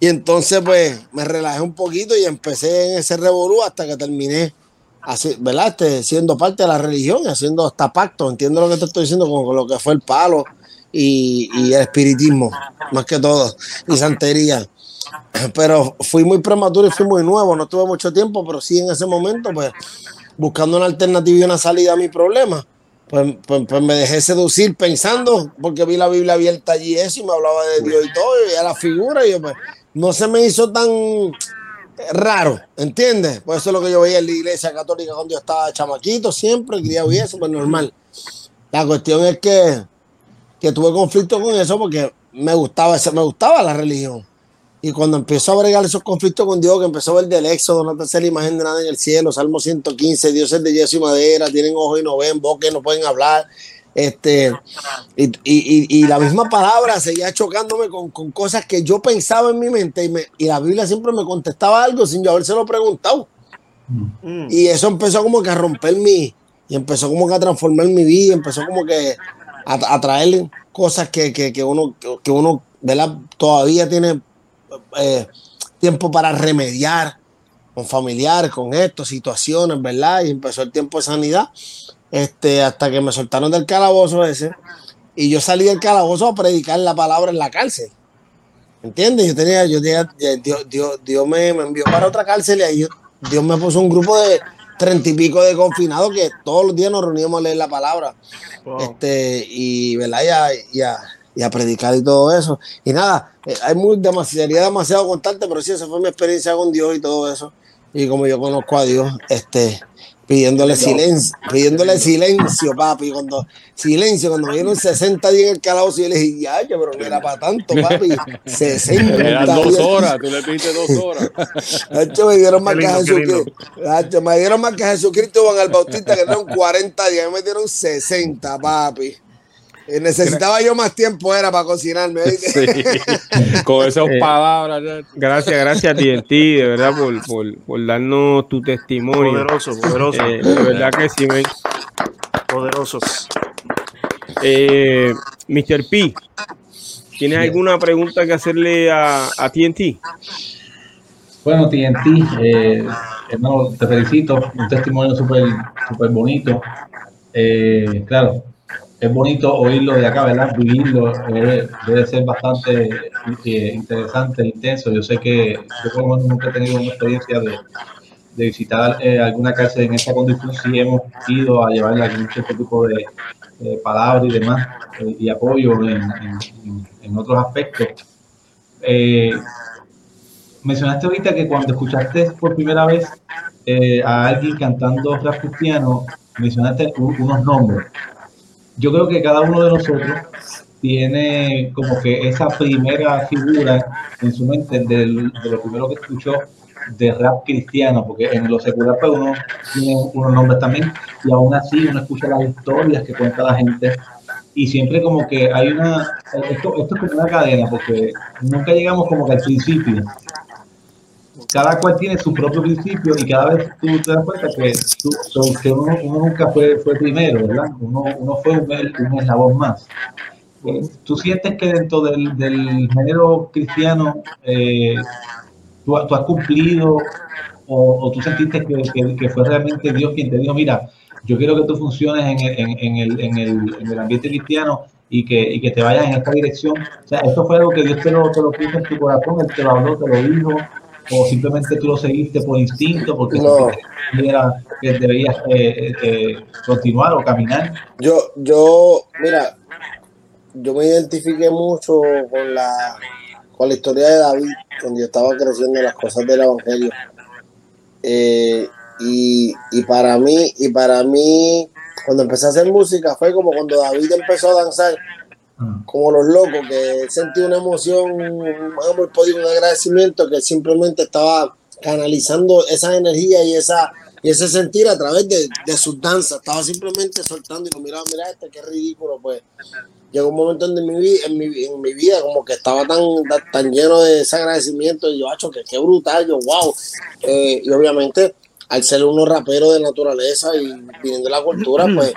Y entonces, pues, me relajé un poquito y empecé en ese revolú hasta que terminé, así, ¿verdad? Este, siendo parte de la religión haciendo hasta pacto. Entiendo lo que te estoy diciendo con, lo que fue el palo y, y el espiritismo, más que todo, y santería. Pero fui muy prematuro y fui muy nuevo, no tuve mucho tiempo, pero sí en ese momento, pues, buscando una alternativa y una salida a mi problema pues, pues, pues me dejé seducir pensando, porque vi la Biblia abierta allí eso y me hablaba de Dios y todo, y veía la figura y yo pues no se me hizo tan raro, ¿entiendes? Pues eso es lo que yo veía en la iglesia católica cuando yo estaba chamaquito, siempre criado y eso, pues normal. La cuestión es que, que tuve conflicto con eso porque me gustaba, me gustaba la religión. Y cuando empezó a bregar esos conflictos con Dios, que empezó a ver del éxodo, no te hace la imagen de nada en el cielo, Salmo 115, Dios es de yeso y madera, tienen ojos y no ven, boca y no pueden hablar. Este, y, y- y- y la misma palabra seguía chocándome con, con cosas que yo pensaba en mi mente y, me- y la Biblia siempre me contestaba algo sin yo habérselo preguntado. Mm. Y eso empezó como que a romper mi, y empezó como que a transformar mi vida, empezó como que a, a traer cosas que, que, que uno, que, que uno, ¿verdad? Todavía tiene eh, tiempo para remediar con familiares, con esto, situaciones, ¿verdad? Y empezó el tiempo de sanidad, este, hasta que me soltaron del calabozo ese, y yo salí del calabozo a predicar la palabra en la cárcel. ¿Entiendes? Yo tenía, yo tenía, eh, Dios, Dios, Dios me, me envió para otra cárcel y ahí yo- Dios me puso un grupo de treinta y pico de confinados que todos los días nos reuníamos a leer la palabra. Wow. Este, y, ¿verdad? Y a, y a- y a predicar y todo eso. Y nada, eh, hay muy demasiado, sería demasiado contarte, pero sí, esa fue mi experiencia con Dios y todo eso. Y como yo conozco a Dios, este, pidiéndole silencio, pidiéndole silencio, papi. Cuando, silencio, cuando me dieron 60 días en el calabozo, yo le dije, ya, yo, pero no era para tanto, papi. 60 Eran dos días. horas, tú le pediste dos horas. Hacho, me dieron más que. Jesucristo. Me dieron más que Jesucristo Juan el Bautista, que dieron 40 días. Me dieron 60, papi. Y necesitaba yo más tiempo, era para cocinarme. Sí. Con esas Eh, palabras. Gracias, gracias a TNT, de verdad, por, por, por darnos tu testimonio. Poderoso, poderoso, Eh, de verdad que sí, men. poderoso. Eh, Mr. P, ¿tienes Sí. alguna pregunta que hacerle a, a TNT? Bueno, TNT, eh, hermano, te felicito, un testimonio súper súper bonito. Eh, claro, es bonito oírlo de acá, ¿verdad? Vivirlo debe, debe ser bastante eh, interesante, intenso. Yo sé que yo nunca he tenido una experiencia de, visitar eh, alguna cárcel en esta condición. Sí hemos ido a llevarle algún cierto tipo de eh, palabras y demás eh, y apoyo en, otros aspectos. Eh, mencionaste ahorita que cuando escuchaste por primera vez eh, a alguien cantando rap cristiano, mencionaste unos nombres. Yo creo que cada uno de nosotros tiene como que esa primera figura en su mente de, lo primero que escuchó de rap cristiano, porque en lo secular pues uno tiene unos nombres también, y aún así uno escucha las historias que cuenta la gente, y siempre como que hay una, esto, esto es como una cadena, porque nunca llegamos como que al principio, cada cual tiene su propio principio y cada vez tú te das cuenta que, tú- que uno, uno nunca fue, fue primero, ¿verdad? Uno, uno fue un, un eslabón más. Eh, ¿Tú sientes que dentro del, del género cristiano eh, tú, tú has cumplido o, o tú sentiste que, que- que fue realmente Dios quien te dijo, mira, yo quiero que tú funciones en el, en, en el, en el, en el ambiente cristiano y que, y que te vayas en esta dirección? O sea, ¿esto fue algo que Dios te lo, te lo puso en tu corazón, Él te lo habló, te lo dijo? O simplemente tú lo seguiste por instinto porque No. que era- que debías eh, eh, eh, continuar o caminar. Yo, yo, mira, yo me identifiqué mucho con la, con la historia de David, cuando yo estaba creciendo en las cosas del Evangelio. Eh, y, y para mí, y para mí, cuando empecé a hacer música, fue como cuando David empezó a danzar. Como los locos, que sentí una emoción, por Dios, un agradecimiento que simplemente estaba canalizando esa energía y esa y ese sentir a través de, de sus danzas. Estaba simplemente soltando y lo miraba, mira este, qué ridículo, pues. Llegó un momento en mi, vi- en mi, vida como que estaba tan, tan lleno de ese agradecimiento y yo, acho, que qué brutal, yo, wow. Eh, y obviamente, al ser uno rapero de naturaleza y viniendo de la cultura, pues,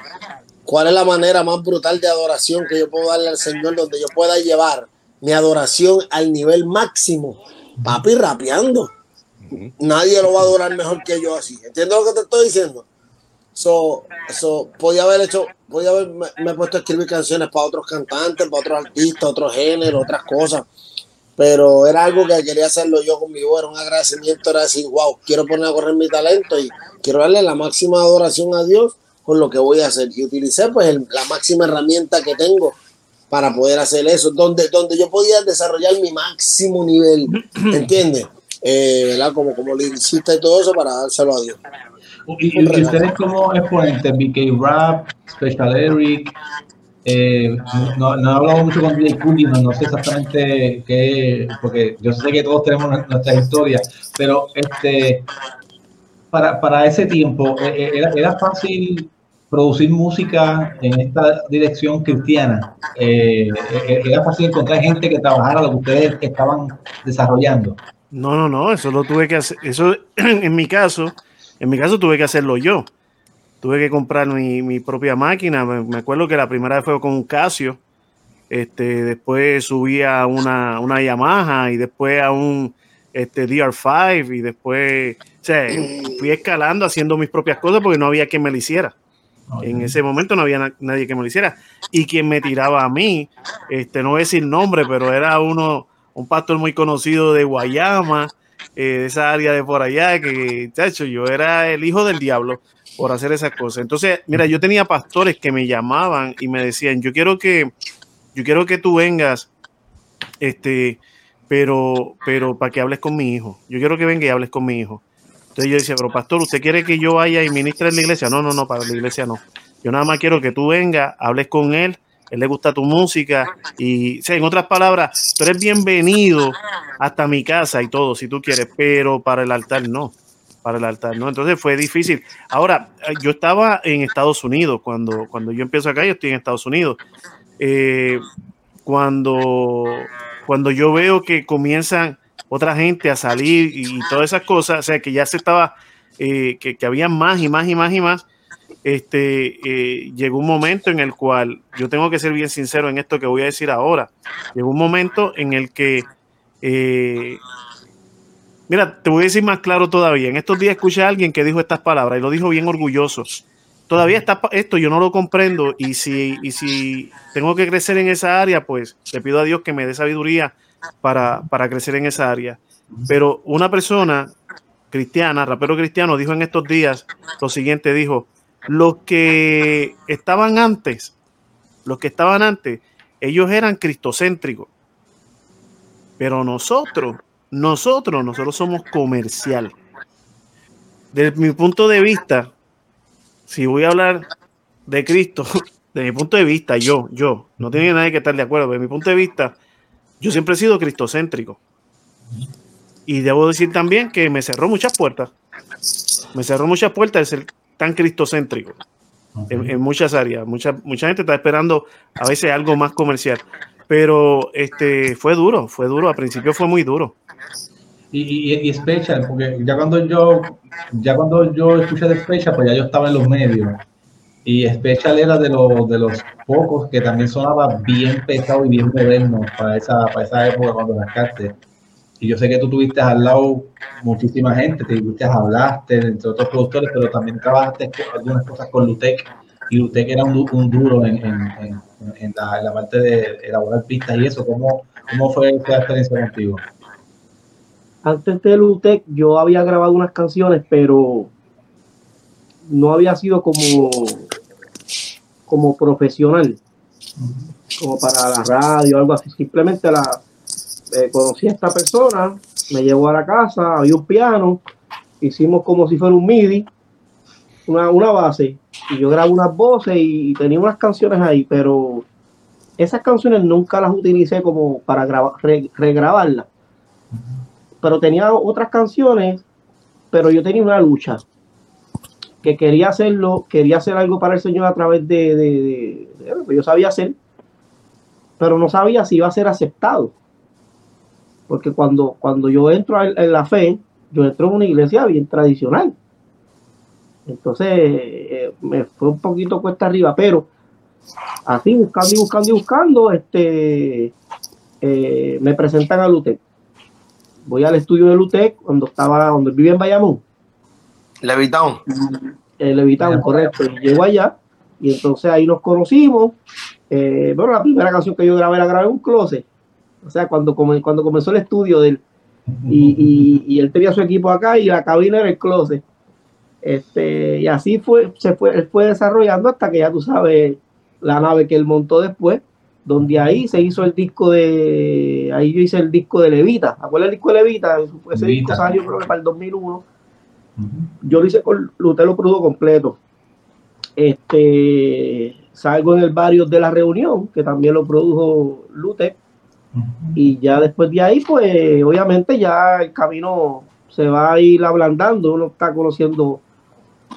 ¿cuál es la manera más brutal de adoración que yo puedo darle al Señor donde yo pueda llevar mi adoración al nivel máximo? Papi, rapeando. Nadie lo va a adorar mejor que yo así. ¿Entiendes lo que te estoy diciendo? So, so, podía haber hecho, podía haber me, me he puesto a escribir canciones para otros cantantes, para otros artistas, otros géneros, otras cosas. Pero era algo que quería hacerlo yo conmigo, era un agradecimiento, era decir, wow, quiero poner a correr mi talento y quiero darle la máxima adoración a Dios con lo que voy a hacer. Y utilicé pues el- la máxima herramienta que tengo para poder hacer eso, donde, donde yo podía desarrollar mi máximo nivel, ¿entiendes? Eh, ¿verdad? Como, como liricista y todo eso para dárselo a Dios. Y, y- ustedes como exponentes, BK Rap, Special Eric, eh, no, no he hablado mucho con DJ Cooley, no, no sé exactamente qué, porque yo sé que todos tenemos nu- nuestra historia, pero este, para, para ese tiempo, eh, eh, ¿era, era fácil producir música en esta dirección cristiana? Eh, eh, ¿Era fácil encontrar gente que trabajara lo que ustedes estaban desarrollando? No, no, no, eso lo tuve que hacer. Eso, en mi caso, en mi caso tuve que hacerlo yo. Tuve que comprar mi, mi propia máquina. Me, me acuerdo que la primera vez fue con un Casio. Este, después subí a una, una Yamaha y después a un este, DR5 y después, o sea, fui escalando haciendo mis propias cosas porque no había quien me lo hiciera. En ese momento no había na- nadie que me lo hiciera. Y quien me tiraba a mí, este, no voy a decir nombre, pero era uno, un pastor muy conocido de Guayama, eh, de esa área de por allá, que, chacho, yo era el hijo del diablo por hacer esas cosas. Entonces, mira, yo tenía pastores que me llamaban y me decían, yo quiero que, yo quiero que tú vengas, este, pero, pero para que hables con mi hijo. Yo quiero que venga y hables con mi hijo. Entonces yo decía, pero pastor, ¿usted quiere que yo vaya y ministre en la iglesia? No, no, no, para la iglesia no. Yo nada más quiero que tú vengas, hables con él, él le gusta tu música y, o sea, en otras palabras, tú eres bienvenido hasta mi casa y todo, si tú quieres, pero para el altar no, para el altar no. Entonces fue difícil. Ahora, eh, yo estaba en Estados Unidos, cuando, cuando yo empiezo acá, yo estoy en Estados Unidos. Eh, cuando, cuando yo veo que comienzan otra gente a salir y, todas esas cosas, o sea, que ya se estaba, eh, que, que había más y más y más y más, este, eh, llegó un momento en el cual, yo tengo que ser bien sincero en esto que voy a decir ahora, llegó un momento en el que, eh, mira, te voy a decir más claro todavía, en estos días escuché a alguien que dijo estas palabras y lo dijo bien orgulloso. Todavía está esto, yo no lo comprendo y si, y si tengo que crecer en esa área, pues le pido a Dios que me dé sabiduría para, para crecer en esa área. Pero una persona cristiana, rapero cristiano, dijo en estos días lo siguiente, dijo, los que estaban antes, los que estaban antes, ellos eran cristocéntricos. Pero nosotros, nosotros, nosotros somos comercial. Desde mi punto de vista, si voy a hablar de Cristo, de mi punto de vista, yo, yo, no tiene nadie que estar de acuerdo, pero de mi punto de vista, yo siempre he sido cristocéntrico. Y debo decir también que me cerró muchas puertas. Me cerró muchas puertas el ser tan cristocéntrico en, en muchas áreas. Mucha, mucha gente está esperando a veces algo más comercial. Pero este fue duro, fue duro. Al principio fue muy duro. Y, y, y Special, porque ya cuando yo ya cuando yo escuché de Special, pues ya yo estaba en los medios. Y Special era de los, de los pocos que también sonaba bien pesado y bien moderno para esa, para esa época cuando rascaste. Y yo sé que tú tuviste al lado muchísima gente, te tuviste, hablaste, entre otros productores, pero también trabajaste algunas cosas con Lutec. Y Lutec era un, du- un duro en, en la parte de elaborar pistas y eso. ¿Cómo, cómo fue esa experiencia contigo? antes de Lutec yo había grabado unas canciones, pero no había sido como, como profesional, como para la radio o algo así. Simplemente la eh, conocí a esta persona, me llevó a la casa, había un piano, hicimos como si fuera un MIDI, una, una base, y yo grabé unas voces y tenía unas canciones ahí, pero esas canciones nunca las utilicé como para grabar, re- regrabarlas. Pero tenía otras canciones, pero yo tenía una lucha que quería hacerlo, quería hacer algo para el Señor a través de, lo que yo sabía hacer, pero no sabía si iba a ser aceptado. Porque cuando, cuando yo entro en, en la fe, yo entro en una iglesia bien tradicional. Entonces eh, me fue un poquito cuesta arriba, pero así buscando y buscando y buscando, este, eh, me presentan a Lutec. Voy al estudio de Lutec cuando estaba, donde vivía en Bayamón, Levitown. el Levitown, correcto. Y llego allá y entonces ahí nos conocimos. Eh, bueno, la primera canción que yo grabé la grabé en un closet. O sea, cuando, come- cuando comenzó el estudio del, y, y, y él tenía su equipo acá y la cabina era el closet. Este, y así fue, se fue, él fue desarrollando hasta que ya tú sabes la nave que él montó después, donde ahí se hizo el disco de, ahí yo hice el disco de Levita, ¿acuerdas el disco de Levita? Ese disco Levita. salió creo que para el 2001. Yo lo hice con Luther lo produjo completo. Este, salgo en el barrio de la reunión, que también lo produjo Luther y ya después de ahí, pues obviamente ya el camino se va a ir ablandando, uno está conociendo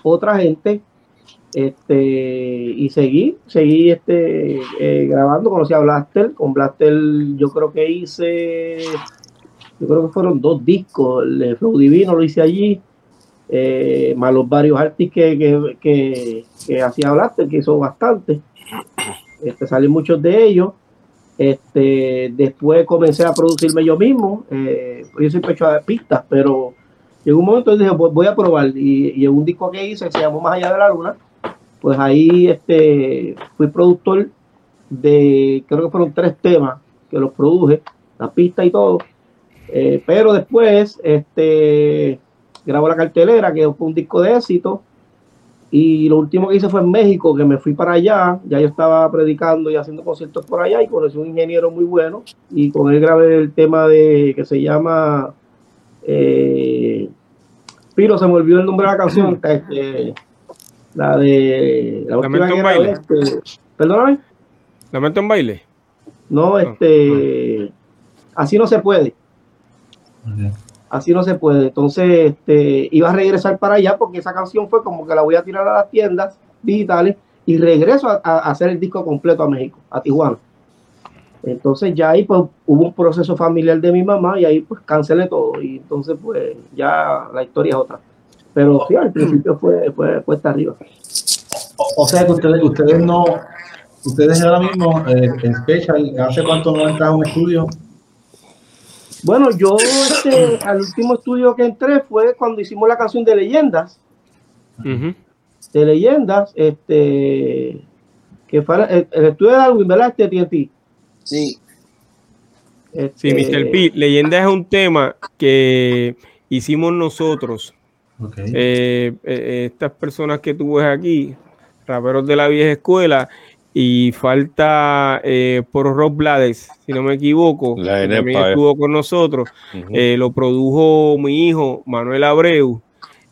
otra gente, este, y seguí, seguí este, eh, grabando, conocí a Blaster, con Blaster yo creo que hice, yo creo que fueron dos discos, el de Flow Divino lo hice allí, eh, más los varios artistas que, que, que, hacía Blaster, que hizo bastante, este, salen muchos de ellos, este, después comencé a producirme yo mismo. eh, yo siempre he hecho pistas, pero llegó un momento dije, voy a probar. Y, y en un disco que hice, se llamó Más allá de la luna, pues ahí este, fui productor de, creo que fueron tres temas que los produje, la pista y todo. Eh, pero después, este, grabo la cartelera, que fue un disco de éxito. Y lo último que hice fue en México, que me fui para allá, ya yo estaba predicando y haciendo conciertos por allá y conocí un ingeniero muy bueno. Y con él grabé el tema de que se llama eh, Piro, se me olvidó el nombre de la canción, que, este, la de la Lamento grabé, baile. este, perdóname, Lamento en baile. no, este, así no se puede así no se puede. Entonces, este, iba a regresar para allá porque esa canción fue como que la voy a tirar a las tiendas digitales y regreso a, hacer el disco completo a México, a Tijuana. Entonces ya ahí pues hubo un proceso familiar de mi mamá y ahí pues cancelé todo y entonces pues ya la historia es otra. Pero sí, al principio fue, fue arriba. O, sea que ustedes, ustedes no, ustedes ahora mismo eh, en Special, ¿hace cuánto no entran a un estudio? Bueno, yo este, al último estudio que entré fue cuando hicimos la canción de leyendas. De leyendas, este, que fue el, el estudio de Darwin, ¿verdad? Este TNT. Sí, Este, Sí, Mr. P. Leyenda es un tema que hicimos nosotros. Ok. Eh, eh, estas personas que tú ves aquí, raperos de la vieja escuela, y falta eh, por Rob Blades, si no me equivoco, La que también Enepa, eh. estuvo con nosotros. Eh, lo produjo mi hijo Manuel Abreu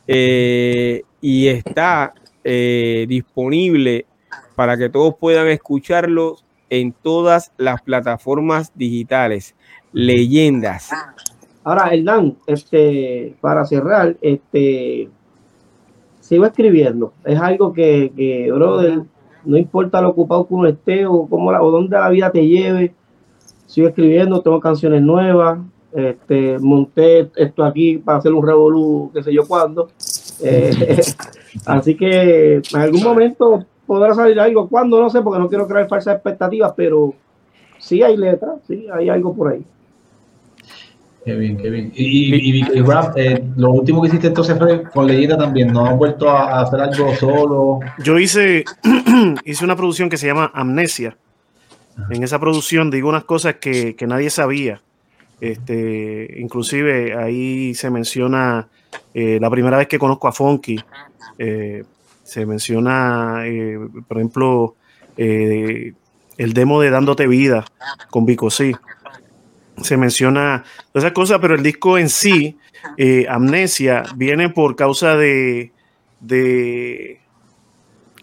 eh, y está eh, disponible para que todos puedan escucharlo en todas las plataformas digitales. Leyendas. Ahora, Hernán, este, para cerrar, este, sigo escribiendo. Es algo que, que, brother, no importa lo ocupado que uno esté o cómo la, o dónde la vida te lleve, sigo escribiendo, tengo canciones nuevas, este, monté esto aquí para hacer un revolú, qué sé yo cuándo. Eh, así que en algún momento podrá salir algo, cuando no sé, porque no quiero crear falsas expectativas, pero sí hay letras, sí hay algo por ahí. Qué bien, qué bien. Y, y, Rap, eh, lo último que hiciste entonces fue con Leyenda también, ¿no has vuelto a, a hacer algo solo? Yo hice, hice una producción que se llama Amnesia. En esa producción digo unas cosas que, que nadie sabía. Este, inclusive ahí se menciona eh, la primera vez que conozco a Funky. eh, se menciona, eh, por ejemplo, el demo de Dándote Vida con Vico sí. Se menciona todas esas cosas, pero el disco en sí, eh, Amnesia, viene por causa de, de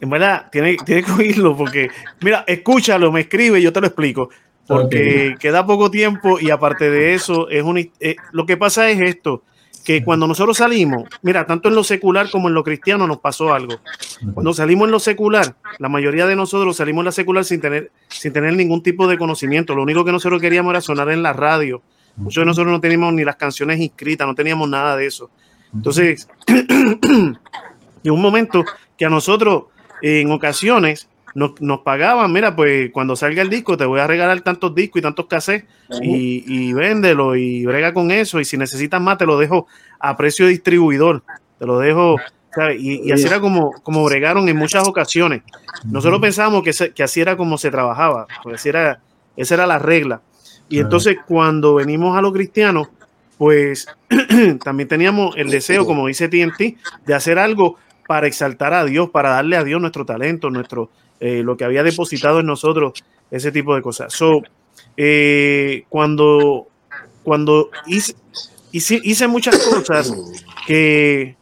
en verdad, tiene, tiene que oírlo porque, mira, escúchalo, me escribe, yo te lo explico. Porque queda poco tiempo y aparte de eso, es un, eh, lo que pasa es esto, que cuando nosotros salimos, mira, tanto en lo secular como en lo cristiano nos pasó algo. Cuando salimos en lo secular, la mayoría de nosotros salimos en la secular sin tener, sin tener ningún tipo de conocimiento. Lo único que nosotros queríamos era sonar en la radio. Muchos de nosotros no teníamos ni las canciones inscritas, no teníamos nada de eso. Entonces, en un momento que a nosotros, en ocasiones, nos, nos, pagaban, mira, pues cuando salga el disco te voy a regalar tantos discos y tantos cassettes y, y véndelo y brega con eso. Y si necesitas más te lo dejo a precio distribuidor, te lo dejo, y, y, así era como, como bregaron en muchas ocasiones. Nosotros pensábamos que, se, que así era como se trabajaba, porque así era, esa era la regla. Y entonces cuando venimos a los cristianos, pues también teníamos el deseo, como dice TNT, de hacer algo para exaltar a Dios, para darle a Dios nuestro talento, nuestro, eh, lo que había depositado en nosotros, ese tipo de cosas. So, eh, cuando, cuando hice, hice, hice, muchas cosas que,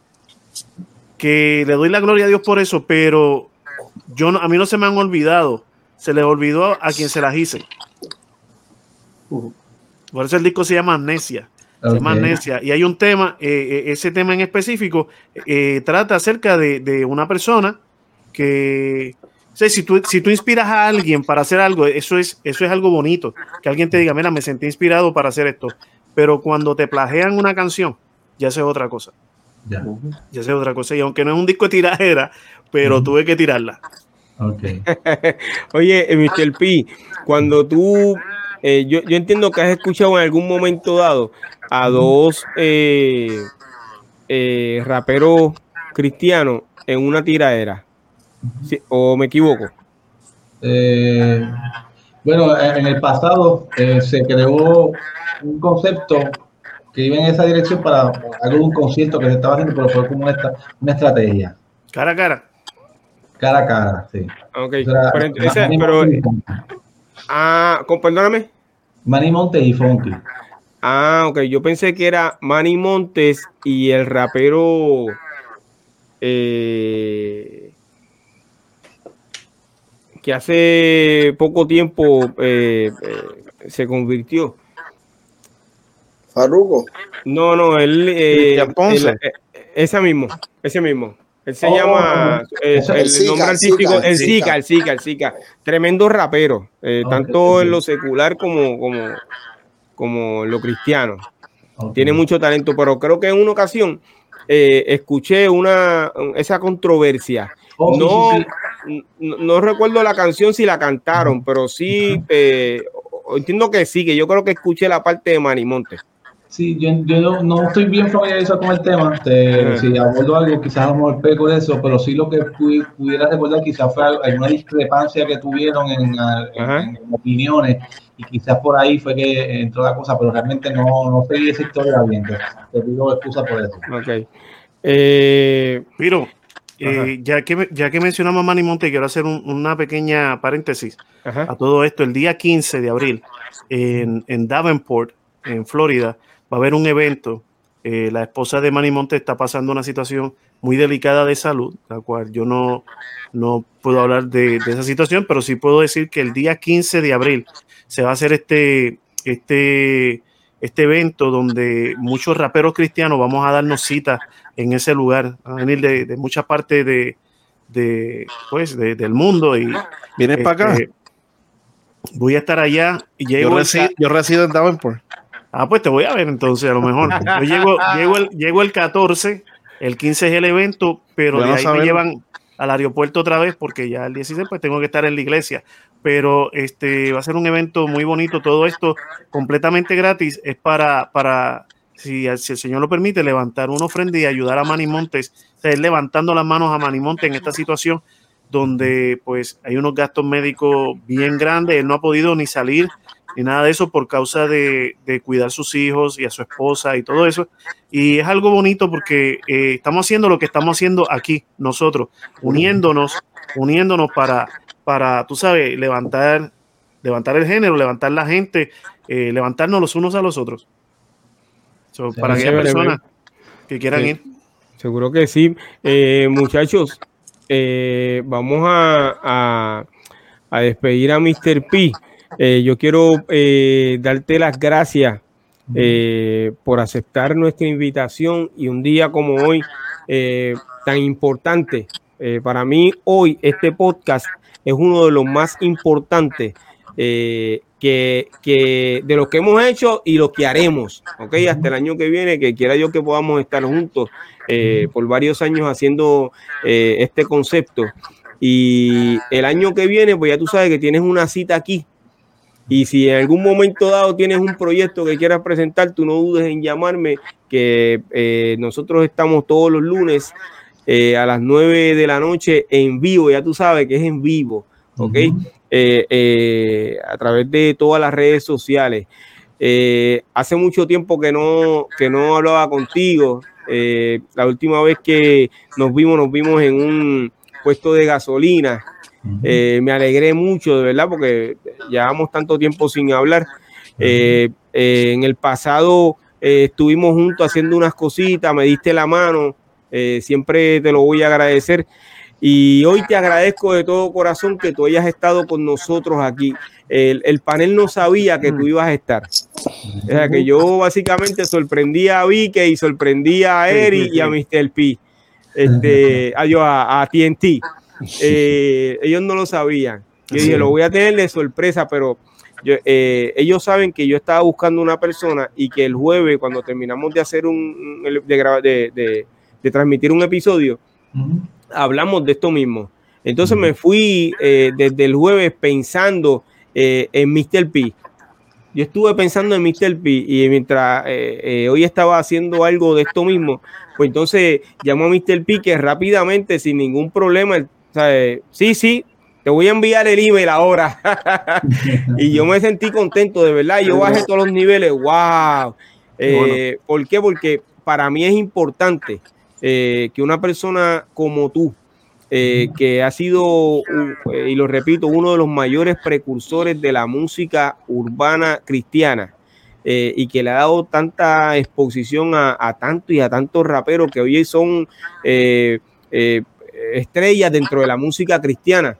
que le doy la gloria a Dios por eso, pero yo no, a mí no se me han olvidado, se les olvidó a quien se las hice. Por eso el disco se llama Amnesia. Okay. Se llama Amnesia. Y hay un tema, eh, ese tema en específico, trata acerca de, de, una persona que, o sea, si, tú, si tú inspiras a alguien para hacer algo, eso es, eso es algo bonito. Que alguien te diga, mira, me sentí inspirado para hacer esto. Pero cuando te plagean una canción, ya eso es otra cosa. Ya. Ya eso es otra cosa. Y aunque no es un disco de tiradera, pero uh -huh. tuve que tirarla. Okay. Oye, eh, Mr. P, cuando tú eh, yo, yo, entiendo que has escuchado en algún momento dado a dos eh, eh, raperos cristianos en una tiradera. ¿Sí? ¿O me equivoco? Eh, bueno, en el pasado se creó un concepto que iba en esa dirección para algo un concierto que se estaba haciendo, pero fue como una, una estrategia. Cara a cara. Cara a cara, sí. Ok, o sea, pero, ese, pero Ah, perdóname. Manny Montes y Funky. Ah, ok. Yo pensé que era Manny Montes y el rapero. Eh, que hace poco tiempo eh, eh, se convirtió. Farruko. No, no, él. Eh, él ese mismo, ese mismo. Él se oh, llama, eh, el, el Zika, nombre artístico, el Zika, el Zika, el Zika. Tremendo rapero, eh, okay, tanto okay. en lo secular como, como, como en lo cristiano. Okay. Tiene mucho talento, pero creo que en una ocasión eh, escuché una, esa controversia. Oh, no, sí, sí. No, no, recuerdo la canción si la cantaron, pero sí, eh, entiendo que sí, que yo creo que escuché la parte de Manimonte. Sí, yo, yo no, no, estoy bien familiarizado con el tema. Te, si abordo algo, quizás a lo mejor peco de eso, pero sí lo que pudiera recordar quizás fue alguna discrepancia que tuvieron en, en, en, opiniones y quizás por ahí fue que entró la cosa, pero realmente no, no seguí esa historia bien. Te, te pido excusa por eso. Ok. Eh, Piro, eh, ya, que, ya que mencionamos a Manny Monte, quiero hacer un, una pequeña paréntesis Ajá. a todo esto. El día 15 de abril en, en Davenport, en Florida, va a haber un evento. Eh, la esposa de Manny Monte está pasando una situación muy delicada de salud, la cual yo no, no puedo hablar de, de, esa situación, pero sí puedo decir que el día 15 de abril se va a hacer este, este, este evento donde muchos raperos cristianos vamos a darnos cita en ese lugar, a venir de, de muchas partes de, de pues, de, del mundo. y ¿Vienes este, para acá? Voy a estar allá. Y llego yo, resido, yo resido en Davenport. Ah, pues te voy a ver entonces, a lo mejor. Yo llego, llego, el, llego el 14, el 15 es el evento, pero de ahí sabemos. me llevan al aeropuerto otra vez porque ya el 16 pues tengo que estar en la iglesia. Pero este va a ser un evento muy bonito, todo esto completamente gratis, es para, para si, si el Señor lo permite, levantar una ofrenda y ayudar a Manny Montes, o sea, levantando las manos a Manny Montes en esta situación donde pues hay unos gastos médicos bien grandes, él no ha podido ni salir ni nada de eso por causa de, de, cuidar a sus hijos y a su esposa y todo eso. Y es algo bonito porque eh, estamos haciendo lo que estamos haciendo aquí nosotros, uniéndonos, uniéndonos para, para tú sabes, levantar, levantar el género, levantar la gente, eh, levantarnos los unos a los otros. So, para aquellas personas que quieran sí. ir. Seguro que sí. Eh, muchachos, eh, vamos a, a, a despedir a Mr. P. Eh, yo quiero eh, darte las gracias eh, por aceptar nuestra invitación y un día como hoy tan importante. Para mí hoy este podcast es uno de los más importantes que, que de lo que hemos hecho y lo que haremos, ¿ok? Hasta el año que viene, que quiera yo que podamos estar juntos por varios años haciendo este concepto. Y el año que viene, pues ya tú sabes que tienes una cita aquí. Y si en algún momento dado tienes un proyecto que quieras presentar, tú no dudes en llamarme, que eh, nosotros estamos todos los lunes eh, a las 9 de la noche en vivo, ya tú sabes que es en vivo, ¿ok? Eh, eh, a través de todas las redes sociales. Hace mucho tiempo que no, que no hablaba contigo. La última vez que nos vimos, nos vimos en un puesto de gasolina. Eh, me alegré mucho, de verdad, porque llevamos tanto tiempo sin hablar. Eh, eh, en el pasado estuvimos juntos haciendo unas cositas, me diste la mano, siempre te lo voy a agradecer. Y hoy te agradezco de todo corazón que tú hayas estado con nosotros aquí. El, el panel no sabía que tú ibas a estar. O sea, que yo básicamente sorprendí a Vicky y sorprendí a Eri y a Mr. P. Este, a, yo, a, a TNT. Eh, ellos no lo sabían. Yo dije, lo voy a tener de sorpresa, pero yo, eh, ellos saben que yo estaba buscando una persona y que el jueves, cuando terminamos de hacer un, de, de- de- de transmitir un episodio, hablamos de esto mismo. Entonces me fui eh, desde el jueves pensando en Mr. P. Yo estuve pensando en Mr. P y mientras hoy estaba haciendo algo de esto mismo, pues entonces llamó a Mr. P que rápidamente, sin ningún problema, él, o sea, eh, sí, sí, te voy a enviar el email ahora. y yo me sentí contento, de verdad. Yo bajé todos los niveles, wow. Eh, ¿Por qué? Porque para mí es importante eh, que una persona como tú, eh, que ha sido, y lo repito, uno de los mayores precursores de la música urbana cristiana, eh, y que le ha dado tanta exposición a, a tanto y a tantos raperos que hoy son eh, estrellas dentro de la música cristiana.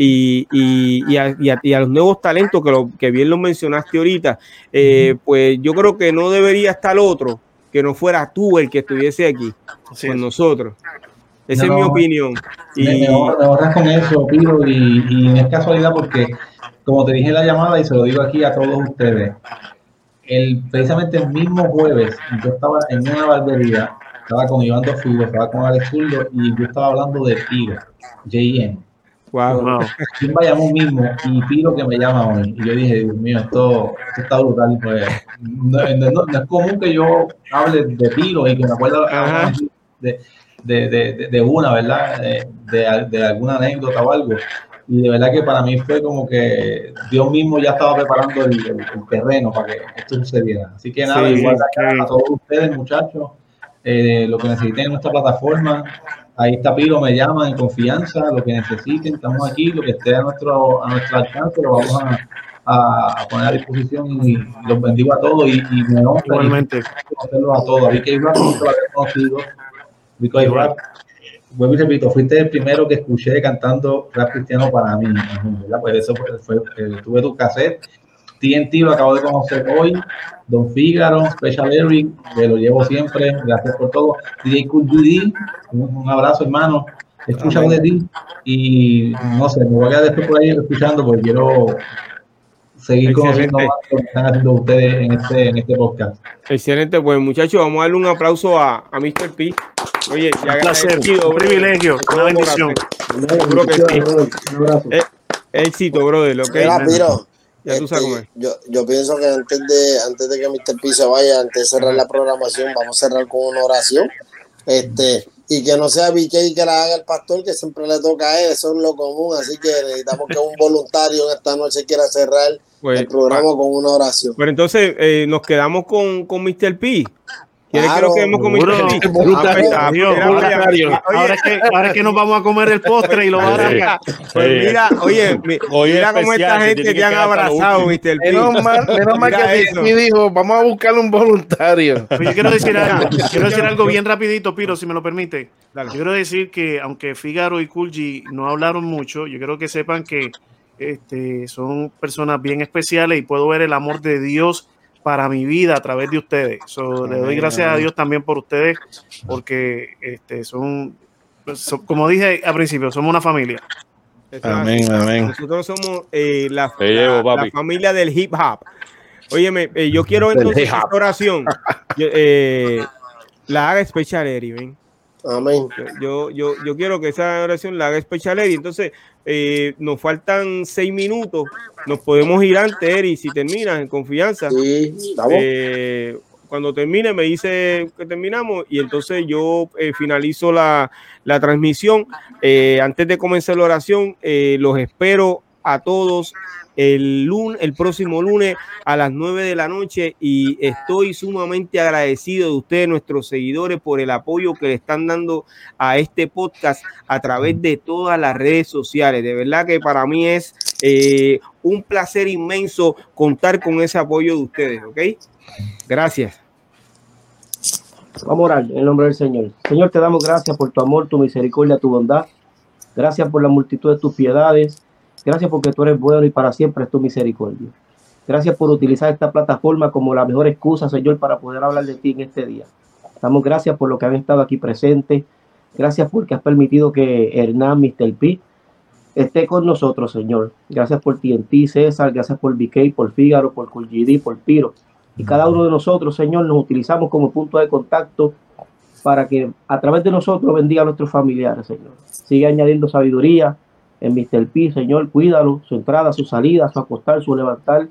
Y, y- y a, y a- y a los nuevos talentos que, lo, que bien lo mencionaste ahorita, eh, pues yo creo que no debería estar otro que no fuera tú el que estuviese aquí Así con es. nosotros. Esa es No, mi opinión. Y, me me honras con eso, Piro, y, es casualidad porque, como te dije en la llamada y se lo digo aquí a todos ustedes, el, precisamente el mismo jueves yo estaba en una barbería, estaba con Iván Dofigo, estaba con Alex Zurdo y yo estaba hablando de Piro, J.M. wow. Wow. ¿Quién va a llamar mismo? Y Piro que me llama hoy. Y yo dije, Dios mío, esto, esto está brutal. Pues, no, no- no- no es común que yo hable de Piro y que me acuerdo de, de, de, de- de una, ¿verdad? De, de, de alguna anécdota o algo. Y de verdad que para mí fue como que Dios mismo ya estaba preparando el, el- el terreno para que esto sucediera. Así que nada, Sí, igual qué a, bien. a todos ustedes, muchachos, eh, lo que necesiten en nuestra plataforma, ahí está Piro, me llaman en confianza, lo que necesiten, estamos aquí, lo que esté a nuestro, a nuestro alcance, lo vamos a, a- poner a disposición y los bendigo a todos y, y me honra Igualmente. conocerlos a todos. A Vicky Rap nunca lo había conocido. Rap, vuelvo y repito, fuiste el primero que escuché cantando rap cristiano para mí, ¿verdad? Pues eso fue, fue- eh, tuve tu cassette. TNT lo acabo de conocer hoy. Don Fígaro, Special Eric, que lo llevo siempre. Gracias por todo. DJ Cool un, abrazo, hermano. Escucha de ti. Y no sé, me voy a quedar después por ahí escuchando porque quiero seguir conociendo Excelente. más lo que están haciendo ustedes en este, en este podcast. Excelente, pues muchachos, vamos a darle un aplauso a, a Mr. P. Oye, ya Un placer, un privilegio, una bendición. Seguro que sí. Un abrazo. Eh, Éxito, brother, ¿ok? Mira, Piro, Ya tú sabes cómo es. este, yo, yo pienso que antes de, antes de que Mr. P se vaya, antes de cerrar la programación, vamos a cerrar con una oración. Este, y que no sea BK que la haga el pastor, que siempre le toca a él, eso es lo común, así que necesitamos que un voluntario en esta noche quiera cerrar Pues, el programa con una oración. Pero entonces eh, nos quedamos con, con Mr. P. ¿Quieres que Claro, Ahora es, que, ahora es que nos vamos a comer el postre y lo van a sacar. Pues mira, oye, mi- es mira cómo especial, esta gente te que han abrazado. Mr. Menos mal, menos mal que eso. me dijo, vamos a buscar un voluntario. Pues yo quiero decir algo, quiero decir algo bien rapidito, Piro, si me lo permite. Dale. Yo quiero decir que aunque Figaro y Kulji no hablaron mucho, yo quiero que sepan que este, son personas bien especiales y puedo ver el amor de Dios para mi vida a través de ustedes. So, le doy gracias a Dios también por ustedes, porque este, son, son- como dije al principio, somos una familia. Amén, amén. Nosotros somos eh, la, llevo, la- familia del hip hop. Óyeme, eh, yo quiero entonces esta oración. Yo, eh, la haga especial, Eri, ven. Amén. Yo, yo, yo quiero que esa oración la haga especial, Eri. Entonces, eh, nos faltan seis minutos. Nos podemos ir antes, Eri, si terminas en confianza. Sí. Eh, cuando termine, me dice que terminamos y entonces yo eh, finalizo la, la transmisión. Eh, antes de comenzar la oración, eh, los espero a todos el, lunes, el próximo lunes a las 9 de la noche y estoy sumamente agradecido de ustedes, nuestros seguidores, por el apoyo que le están dando a este podcast a través de todas las redes sociales. De verdad que para mí es eh, un placer inmenso contar con ese apoyo de ustedes, ¿ok? Gracias. Vamos a en el nombre del Señor. Señor, te damos gracias por tu amor, tu misericordia, tu bondad. Gracias por la multitud de tus piedades. Gracias porque tú eres bueno y para siempre es tu misericordia. Gracias por utilizar esta plataforma como la mejor excusa, Señor, para poder hablar de ti en este día. Damos gracias por lo que han estado aquí presentes. Gracias porque has permitido que Hernán, Mr. P, esté con nosotros, Señor. Gracias por ti, César. Gracias por BK, por Fígaro, por Culgidi, por Piro. Y cada uno de nosotros, Señor, nos utilizamos como punto de contacto para que a través de nosotros bendiga a nuestros familiares, Señor. Sigue añadiendo sabiduría en Mr. P, Señor, cuídalo, su entrada, su salida, su acostar, su levantar.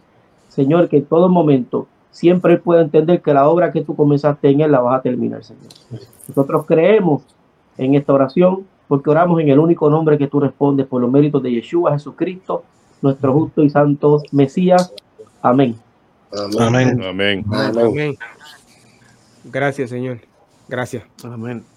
Señor, que en todo momento siempre él pueda entender que la obra que tú comenzaste en él la vas a terminar, Señor. Nosotros creemos en esta oración porque oramos en el único nombre que tú respondes por los méritos de Yeshua, Jesucristo, nuestro justo y santo Mesías. Amén. Amén. Amén. Amén. Amén. Amén. Gracias, Señor. Gracias. Amén.